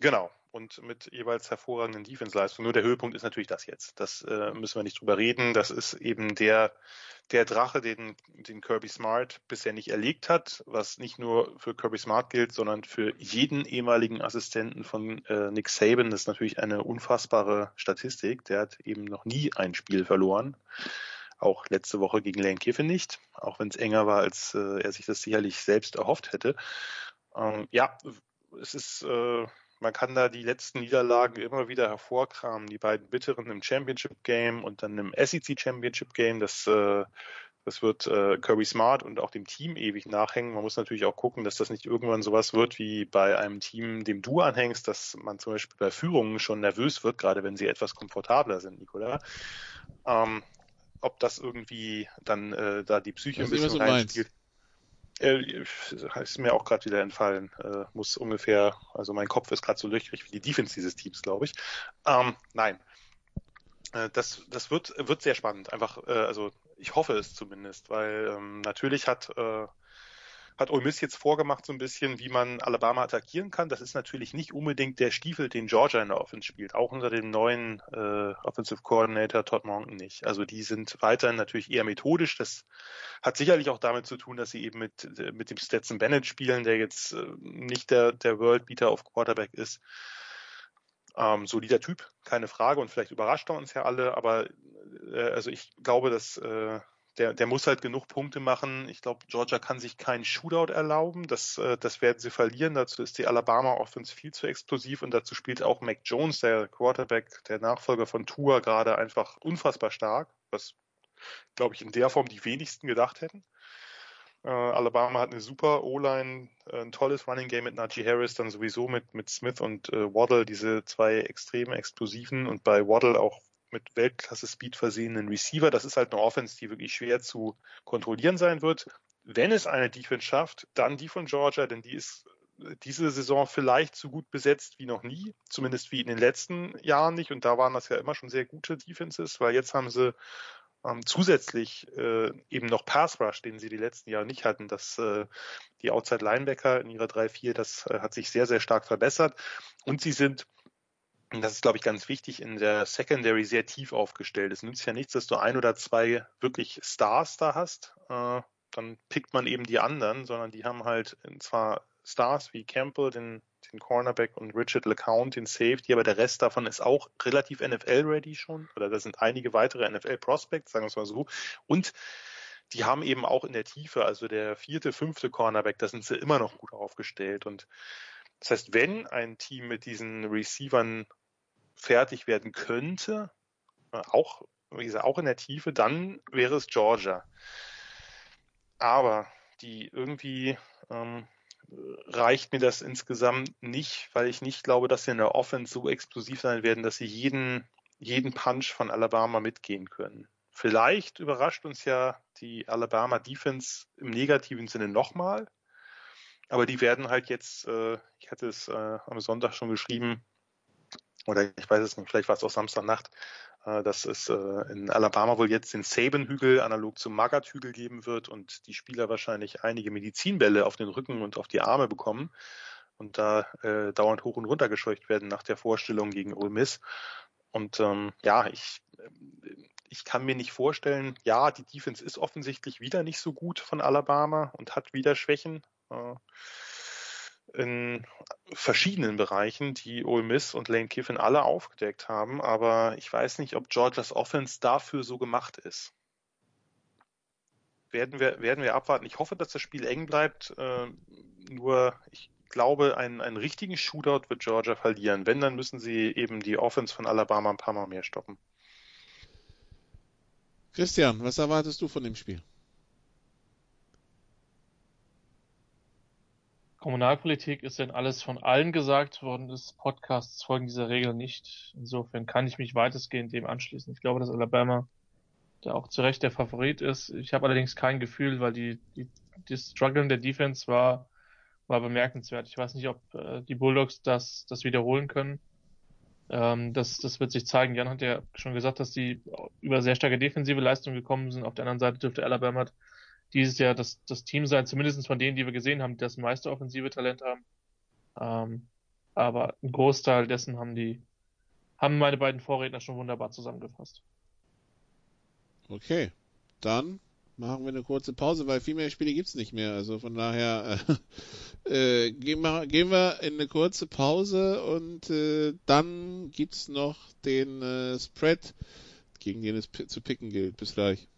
Genau. Und mit jeweils hervorragenden Defense-Leistungen. Nur der Höhepunkt ist natürlich das jetzt. Das äh, müssen wir nicht drüber reden. Das ist eben der, der Drache, den, den Kirby Smart bisher nicht erlegt hat, was nicht nur für Kirby Smart gilt, sondern für jeden ehemaligen Assistenten von äh, Nick Saban. Das ist natürlich eine unfassbare Statistik. Der hat eben noch nie ein Spiel verloren. Auch letzte Woche gegen Lane Kiffin nicht, auch wenn es enger war, als äh, er sich das sicherlich selbst erhofft hätte. Ähm, ja, es ist, äh, man kann da die letzten Niederlagen immer wieder hervorkramen. Die beiden bitteren im Championship Game und dann im SEC Championship Game. Das, äh, das wird äh, Kirby Smart und auch dem Team ewig nachhängen. Man muss natürlich auch gucken, dass das nicht irgendwann sowas wird wie bei einem Team, dem du anhängst, dass man zum Beispiel bei Führungen schon nervös wird, gerade wenn sie etwas komfortabler sind, Nicola. Ähm, ob das irgendwie dann äh, da die Psyche ein bisschen reinspielt. Äh, ist mir auch gerade wieder entfallen. Äh, muss ungefähr, also mein Kopf ist gerade so löchrig wie die Defense dieses Teams, glaube ich. Ähm, nein. Äh, das, das wird, wird sehr spannend. Einfach, äh, also ich hoffe es zumindest, weil ähm, natürlich hat, äh, hat Ole Miss jetzt vorgemacht so ein bisschen, wie man Alabama attackieren kann. Das ist natürlich nicht unbedingt der Stiefel, den Georgia in der Offense spielt. Auch unter dem neuen äh, Offensive Coordinator Todd Monken nicht. Also die sind weiterhin natürlich eher methodisch. Das hat sicherlich auch damit zu tun, dass sie eben mit, mit dem Stetson Bennett spielen, der jetzt äh, nicht der, der World Beater auf Quarterback ist. Ähm, solider Typ, keine Frage. Und vielleicht überrascht er uns ja alle, aber äh, also ich glaube, dass äh, der, der muss halt genug Punkte machen. Ich glaube, Georgia kann sich keinen Shootout erlauben. Das, äh, das werden sie verlieren. Dazu ist die Alabama Offense viel zu explosiv und dazu spielt auch Mac Jones, der Quarterback, der Nachfolger von Tua, gerade einfach unfassbar stark, was, glaube ich, in der Form die wenigsten gedacht hätten. Äh, Alabama hat eine super O-Line, äh, ein tolles Running Game mit Najee Harris, dann sowieso mit, mit Smith und äh, Waddle, diese zwei extrem explosiven und bei Waddle auch mit Weltklasse-Speed versehenen Receiver. Das ist halt eine Offense, die wirklich schwer zu kontrollieren sein wird. Wenn es eine Defense schafft, dann die von Georgia, denn die ist diese Saison vielleicht so gut besetzt wie noch nie, zumindest wie in den letzten Jahren nicht. Und da waren das ja immer schon sehr gute Defenses, weil jetzt haben sie ähm, zusätzlich äh, eben noch Pass Rush, den sie die letzten Jahre nicht hatten. Das, äh, die Outside Linebacker in ihrer 3-4, das äh, hat sich sehr, sehr stark verbessert. Und sie sind und das ist, glaube ich, ganz wichtig, in der Secondary sehr tief aufgestellt. Es nützt ja nichts, dass du ein oder zwei wirklich Stars da hast. Äh, dann pickt man eben die anderen, sondern die haben halt zwar Stars wie Campbell, den, den Cornerback und Richard LeCount, den Safety, aber der Rest davon ist auch relativ NFL-ready schon. Oder da sind einige weitere NFL-Prospects, sagen wir es mal so. Und die haben eben auch in der Tiefe, also der vierte, fünfte Cornerback, da sind sie immer noch gut aufgestellt. Und das heißt, wenn ein Team mit diesen Receivern fertig werden könnte, äh, auch, wie gesagt, auch in der Tiefe, dann wäre es Georgia. Aber die irgendwie ähm, reicht mir das insgesamt nicht, weil ich nicht glaube, dass sie in der Offense so explosiv sein werden, dass sie jeden, jeden Punch von Alabama mitgehen können. Vielleicht überrascht uns ja die Alabama Defense im negativen Sinne nochmal, aber die werden halt jetzt, äh, ich hatte es äh, am Sonntag schon geschrieben, oder ich weiß es nicht, vielleicht war es auch Samstagnacht, äh, dass es äh, in Alabama wohl jetzt den Saban-Hügel analog zum Magath-Hügel geben wird und die Spieler wahrscheinlich einige Medizinbälle auf den Rücken und auf die Arme bekommen und da äh, dauernd hoch und runter gescheucht werden nach der Vorstellung gegen Ole Miss. Und ähm, ja, ich, ich kann mir nicht vorstellen, ja, die Defense ist offensichtlich wieder nicht so gut von Alabama und hat wieder Schwächen. Äh, in verschiedenen Bereichen, die Ole Miss und Lane Kiffin alle aufgedeckt haben, aber ich weiß nicht, ob Georgias Offense dafür so gemacht ist. Werden wir, werden wir abwarten. Ich hoffe, dass das Spiel eng bleibt. Äh, nur ich glaube, einen, einen richtigen Shootout wird Georgia verlieren. Wenn, dann müssen sie eben die Offense von Alabama ein paar Mal mehr stoppen. Christian, was erwartest du von dem Spiel? Kommunalpolitik ist denn alles von allen gesagt worden des Podcasts folgen dieser Regel nicht. Insofern kann ich mich weitestgehend dem anschließen. Ich glaube, dass Alabama da auch zu Recht der Favorit ist. Ich habe allerdings kein Gefühl, weil die, die, die Struggle der Defense war, war bemerkenswert. Ich weiß nicht, ob äh, die Bulldogs das, das wiederholen können. Ähm, das, das wird sich zeigen. Jan hat ja schon gesagt, dass die über sehr starke defensive Leistungen gekommen sind. Auf der anderen Seite dürfte Alabama dieses Jahr das, das Team sein, zumindest von denen, die wir gesehen haben, das meiste offensive Talent haben. Ähm, aber ein Großteil dessen haben die, haben meine beiden Vorredner schon wunderbar zusammengefasst. Okay, dann machen wir eine kurze Pause, weil viel mehr Spiele gibt's nicht mehr. Also von daher äh, äh, gehen, wir, gehen wir in eine kurze Pause und äh, dann gibt's noch den äh, Spread, gegen den es zu picken gilt. Bis gleich.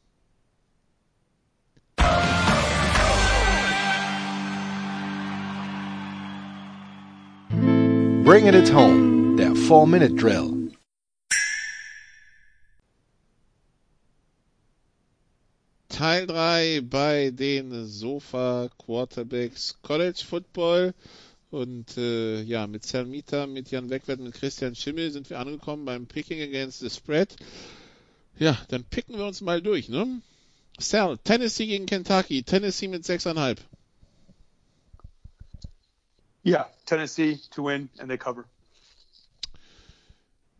Bringing it home, der 4-Minute Drill. Teil 3 bei den Sofa Quarterbacks College Football. Und äh, ja, mit Salmita, mit Jan Wegwert, mit Christian Schimmel sind wir angekommen beim Picking Against the Spread. Ja, dann picken wir uns mal durch, ne? Sal, Tennessee gegen Kentucky. Tennessee mit 6,5. Yeah, Tennessee to win and they cover.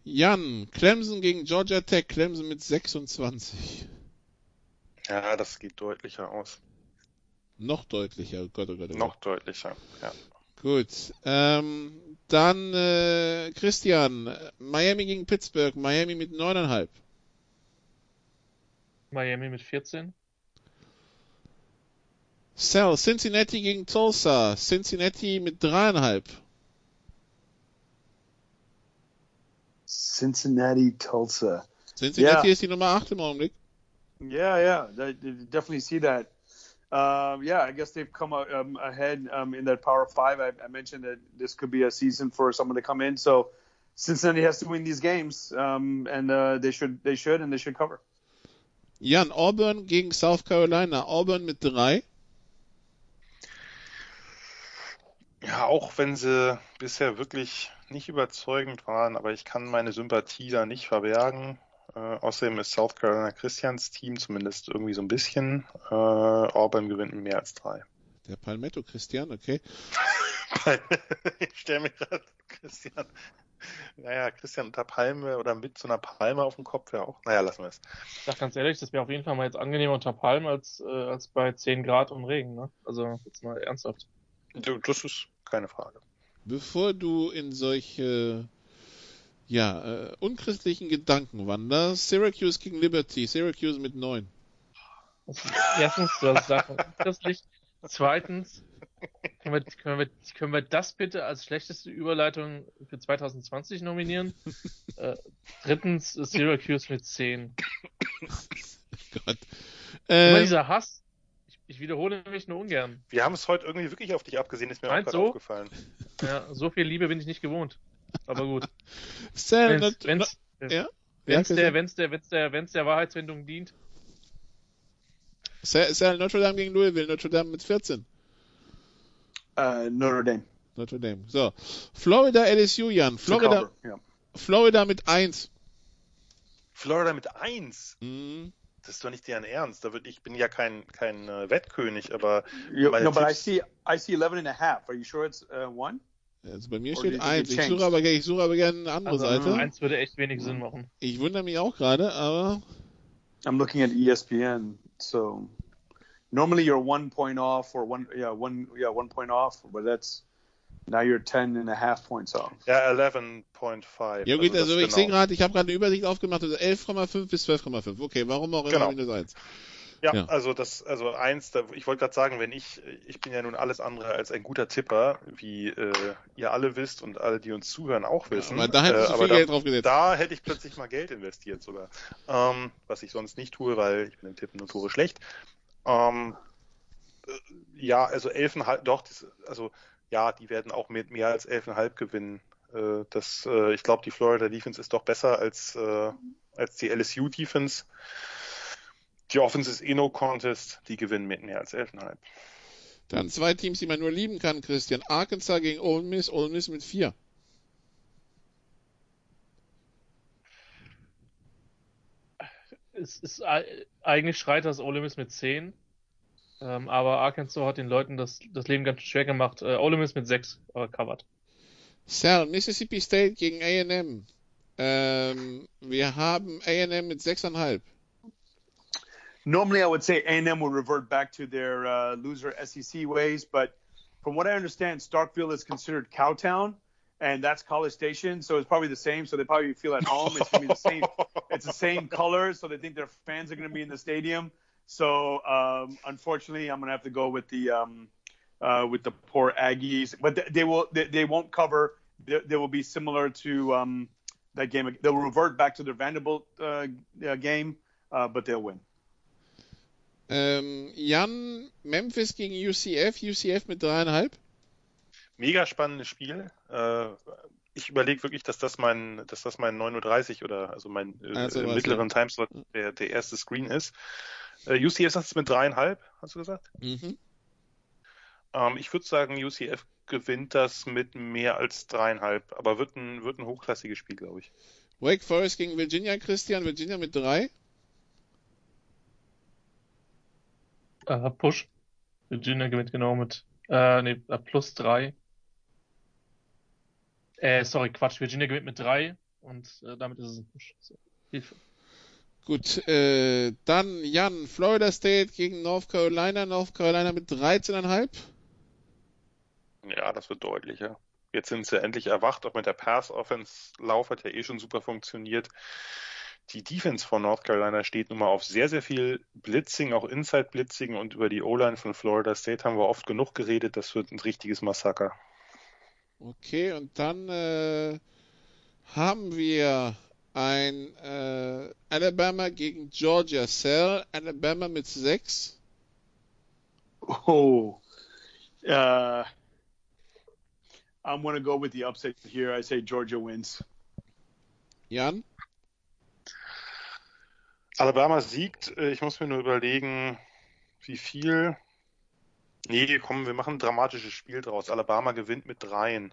Jan, Clemson gegen Georgia Tech. Clemson mit 26. Ja, das geht deutlicher aus. Noch deutlicher, oh Gott, oh Gott, oh Gott. Noch deutlicher, ja. Gut. Ähm, dann äh, Christian, Miami gegen Pittsburgh. Miami mit 9,5. Miami mit 14. Sal, Cincinnati gegen Tulsa. Cincinnati mit 3,5. Cincinnati, Tulsa. Cincinnati Yeah. ist die Nummer 8 im Augenblick. Yeah, yeah, I, definitely see that. Um, yeah, I guess they've come uh, um, ahead um, in that Power Five. I, I mentioned that this could be a season for someone to come in. So Cincinnati has to win these games, um, and uh, they should, they should, and they should cover. Jan, Auburn gegen South Carolina. Auburn mit 3. Ja, auch wenn sie bisher wirklich nicht überzeugend waren, aber ich kann meine Sympathie da nicht verbergen. Äh, außerdem ist South Carolina Christians Team zumindest irgendwie so ein bisschen. Äh, Auburn gewinnt mit mehr als drei. Der Palmetto Christian, okay. ich stelle mir gerade Christian. Naja, Christian unter Palme oder mit so einer Palme auf dem Kopf wäre auch. Naja, lassen wir es. Ich sag ganz ehrlich, das wäre auf jeden Fall mal jetzt angenehmer unter Palmen als, äh, als bei 10 Grad und Regen, ne? Also jetzt mal ernsthaft. Du, Das ist keine Frage. Bevor du in solche ja, äh, unchristlichen Gedanken wanderst, Syracuse gegen Liberty. Syracuse mit 9. Also, erstens, du hast gesagt, christlich. Zweitens, können wir, können, wir, können wir das bitte als schlechteste Überleitung für 2020 nominieren? äh, drittens, Syracuse mit 10. Gott. Immer Äh, dieser Hass. Ich, wiederhole mich nur ungern. Wir haben es heute irgendwie wirklich auf dich abgesehen, ist mir auch Meinst gerade du? aufgefallen. Ja, so viel Liebe bin ich nicht gewohnt. Aber gut. Sal, Wenn's, ja? Der, wenn's, der, wenn's, der, wenn's der Wahrheitswendung dient. Sal, Sal, Notre Dame gegen Louisville. Notre Dame mit 14. Uh, Notre Dame. Notre Dame. So. Florida, LSU, Jan. Florida, cover. Yeah. Florida mit 1. Florida mit 1. Mhm. Das ist doch nicht deren Ernst. Da würd, ich bin ja kein, kein äh, Wettkönig, aber You, Meine no, but I Tipps- see I see 11 and a half. Are you sure it's uh, one? Also bei mir Or steht did it 1. Ich suche aber, ich suche aber gerne eine andere Also, Seite. eins würde echt wenig Sinn machen. Ich wundere mich auch gerade, aber I'm looking at ESPN. So normally you're one point off or one yeah one yeah one point off, but that's now you're 10 and a half points off. ja, 11.5. Ja gut, das also ich genau. sehe gerade, ich habe gerade eine Übersicht aufgemacht, also 11,5 bis 12,5. Okay, warum auch immer Genau. minus 1. Ja, Ja. also das, also eins, da, ich wollte gerade sagen, wenn ich, ich bin ja nun alles andere als ein guter Tipper, wie äh, ihr alle wisst und alle, die uns zuhören, auch wissen. aber da hättest du äh, viel aber Geld da, drauf gesetzt. Da hätte ich plötzlich mal Geld investiert sogar. Ähm, was ich sonst nicht tue, weil ich bin im Tippen notorisch schlecht. Ähm, äh, ja, also Elfen halt, doch, das, also ja, die werden auch mit mehr als 11,5 gewinnen. Äh, das, äh, ich glaube, die Florida Defense ist doch besser als, äh, als die LSU Defense. Die Offense ist eh no contest, die gewinnen mit mehr als 11,5. Dann zwei Teams, die man nur lieben kann, Christian. Arkansas gegen Ole Miss, Ole Miss mit vier. Es ist eigentlich schreit das Ole Miss mit 10. Ähm, aber Arkansas hat den Leuten das, das Leben ganz schwer gemacht. Äh, Ole Miss mit 6 äh, covered. Sal, Mississippi State gegen A&M. Ähm, wir haben A&M mit 6,5. Normally, I would say A&M will revert back to their uh, loser SEC ways, but from what I understand, Starkville is considered Cowtown, and that's College Station, so it's probably the same. So they probably feel at home. It's gonna be the same. It's the same colors, so they think their fans are gonna be in the stadium. So um, unfortunately, I'm gonna have to go with the um, uh, with the poor Aggies, but they, they will they, they, won't cover. They, they, will be similar to um, that game. They'll revert back to their Vanderbilt uh, game, uh, but they'll win. Ähm, Jan, Memphis gegen UCF, UCF mit dreieinhalb. Mega spannendes Spiel. Äh, ich überlege wirklich, dass das mein, dass das mein 9.30 Uhr oder also mein äh, also mittleren ja. Timeslot der, der erste Screen ist. Äh, UCF sagt es mit dreieinhalb, hast du gesagt? Mhm. Ähm, ich würde sagen, UCF gewinnt das mit mehr als dreieinhalb, aber wird ein, wird ein hochklassiges Spiel, glaube ich. Wake Forest gegen Virginia, Christian, Virginia mit drei. Äh, Push. Virginia gewinnt genau mit äh, nee, äh, plus drei. Äh, sorry, Quatsch. Virginia gewinnt mit drei und äh, damit ist es ein Push. So, Hilfe. Gut, äh, dann Jan, Florida State gegen North Carolina. North Carolina mit 13,5. Ja, das wird deutlicher. Jetzt sind sie endlich erwacht, auch mit der Pass-Offense. Lauf hat ja eh schon super funktioniert die Defense von North Carolina steht nun mal auf sehr, sehr viel Blitzing, auch Inside-Blitzing und über die O-Line von Florida State haben wir oft genug geredet. Das wird ein richtiges Massaker. Okay, und dann äh, haben wir ein äh, Alabama gegen Georgia Cell. Alabama mit 6. Oh. Uh, I'm going to go with the upset here. I say Georgia wins. Jan? Alabama siegt. Äh, ich muss mir nur überlegen, wie viel. Nee, komm, wir machen ein dramatisches Spiel draus. Alabama gewinnt mit dreien.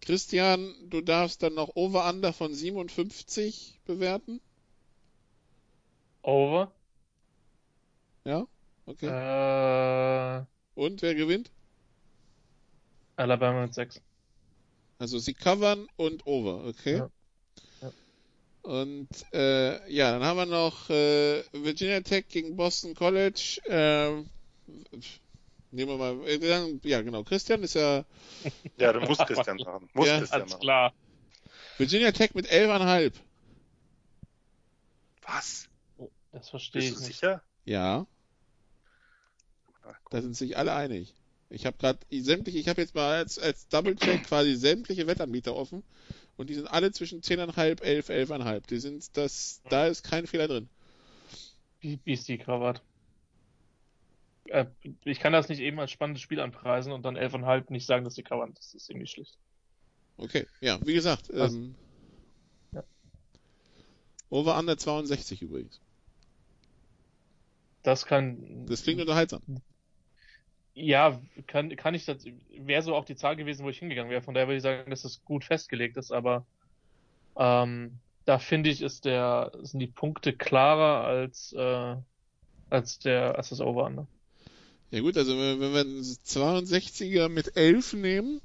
Christian, du darfst dann noch Over-Under von 57 bewerten. Over? Ja? Okay. Äh, und wer gewinnt? Alabama mit 6. Also sie covern und over, okay? Ja. Und äh, ja, dann haben wir noch äh, Virginia Tech gegen Boston College. Ähm, nehmen wir mal, äh, ja genau, Christian ist ja. Ja, du musst Christian machen. Muss ja, Christian machen. klar. Virginia Tech mit 11,5. Was? Oh, das verstehe ich. Bist du nicht. sicher? Ja. da sind sich alle einig. Ich habe gerade sämtliche, ich habe jetzt mal als, als Double Check quasi sämtliche Wettanbieter offen und die sind alle zwischen 10,5, 11, 11,5. Die sind das, da ist kein Fehler drin. Wie, wie ist die Krawatte? Äh, ich kann das nicht eben als spannendes Spiel anpreisen und dann 11,5 nicht sagen, dass die ist. Das ist irgendwie schlicht. Okay, ja, wie gesagt, also, ähm, ja. Over Under 62 übrigens. Das kann. Das klingt unterhaltsam. Ja, kann, kann ich das, wäre so auch die Zahl gewesen, wo ich hingegangen wäre. Von daher würde ich sagen, dass es gut festgelegt ist, aber ähm, da finde ich, ist der, sind die Punkte klarer als, äh, als der, als das Over-Under. Ja gut, also wenn, wir einen 62er mit 11 nehmen,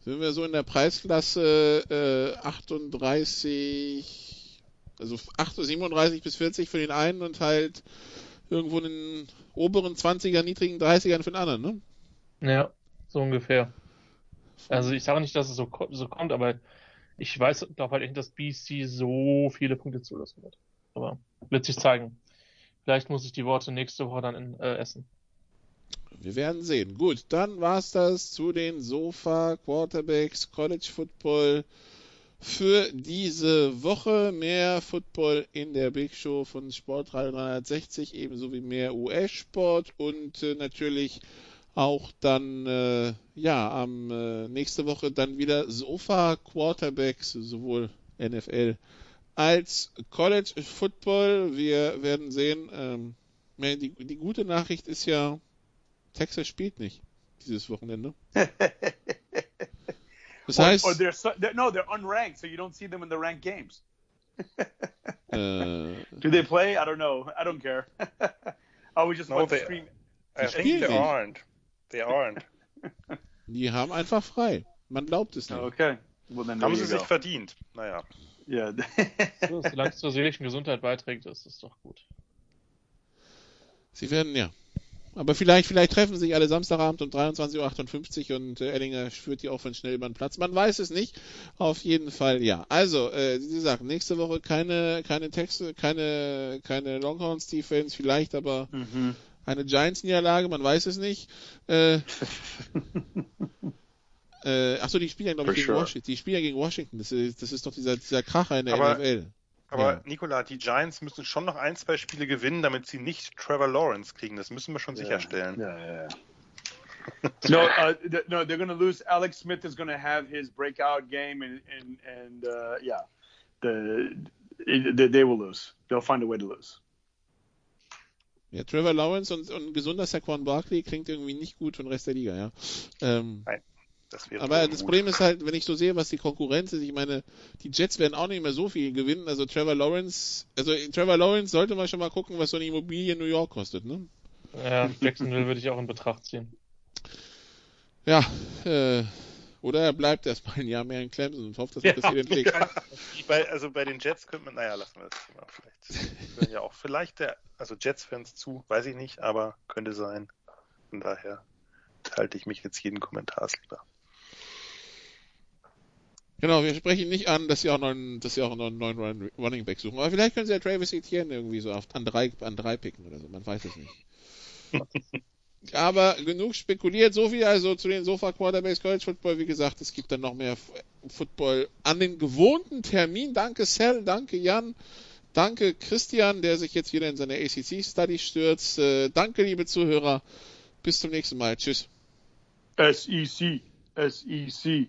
sind wir so in der Preisklasse äh, 38, also 8, 37 bis 40 für den einen und halt irgendwo in den oberen 20er, niedrigen 30ern für den anderen, ne? Ja, so ungefähr. Also ich sage nicht, dass es so, so kommt, aber ich weiß, glaube halt nicht, dass BC so viele Punkte zulassen wird. Aber wird sich zeigen. Vielleicht muss ich die Worte nächste Woche dann in, äh, essen. Wir werden sehen. Gut, dann war's das zu den Sofa Quarterbacks College Football für diese Woche. Mehr Football in der Big Show von Sport 360, ebenso wie mehr US-Sport und äh, natürlich auch dann äh, ja am äh, nächste Woche dann wieder Sofa Quarterbacks sowohl NFL als College Football. Wir werden sehen. Ähm, die, die gute Nachricht ist ja, Texas spielt nicht dieses Wochenende. Das heißt, or, or they're, so, they're, no, they're unranked, so you don't see them in the ranked games. äh, Do they play? I don't know. I don't care. I was just No, want to they- scream. I think they nicht. aren't. They aren't. die haben einfach frei. Man glaubt es nicht. Okay. Well, Haben sie sich verdient. Naja. Yeah. So, Solange es zur seelischen Gesundheit beiträgt, ist es doch gut. Sie werden, ja. Aber vielleicht, vielleicht treffen sich alle Samstagabend um 23.58 Uhr und äh, Ellinger führt die auch von schnell über den Platz. Man weiß es nicht. Auf jeden Fall, ja. Also, äh, wie gesagt, nächste Woche keine, keine Texte, keine, keine Longhorns Defense, vielleicht aber Mhm. eine Giants-Niederlage, man weiß es nicht. Äh, äh, achso, die spielen ja, glaube ich, gegen sure. Washington. Die spielen ja gegen Washington. Das ist, das ist doch dieser, dieser Kracher in der Aber- NFL. Aber Ja. Nikola, die Giants müssen schon noch ein, zwei Spiele gewinnen, damit sie nicht Trevor Lawrence kriegen. Das müssen wir schon sicherstellen. Yeah, yeah. yeah. no, uh, th- no, they're going to lose. Alex Smith is going to have his breakout game, and and and uh, yeah, the they, they will lose. They'll find a way to lose. Ja, Trevor Lawrence und, und ein gesunder Saquon Barkley klingt irgendwie nicht gut für den Rest der Liga, ja. Ähm, Das wäre aber das gut. Problem ist halt, wenn ich so sehe, was die Konkurrenz ist, ich meine, die Jets werden auch nicht mehr so viel gewinnen. Also Trevor Lawrence, also Trevor Lawrence sollte man schon mal gucken, was so eine Immobilie in New York kostet, ne? Ja, Jacksonville würde ich auch in Betracht ziehen. Ja, äh, oder er bleibt erstmal ein Jahr mehr in Clemson und hofft, dass er das hier entwickelt. Bei, also bei den Jets könnte man, naja, lassen wir das Thema vielleicht. Hören ja auch vielleicht der, also Jets-Fans zu, weiß ich nicht, aber könnte sein. Von daher halte ich mich jetzt jeden Kommentars lieber. Genau, wir sprechen nicht an, dass sie auch noch einen, dass sie auch noch einen neuen Run, Running Back suchen. Aber vielleicht können sie ja Travis Etienne irgendwie so auf, an drei, an drei picken oder so. Man weiß es nicht. Aber genug spekuliert. So viel also zu den Sofa Quarterbacks College Football. Wie gesagt, es gibt dann noch mehr Football an den gewohnten Termin. Danke Sel, danke Jan. Danke Christian, der sich jetzt wieder in seine ACC-Study stürzt. Äh, danke, liebe Zuhörer. Bis zum nächsten Mal. Tschüss. SEC, SEC.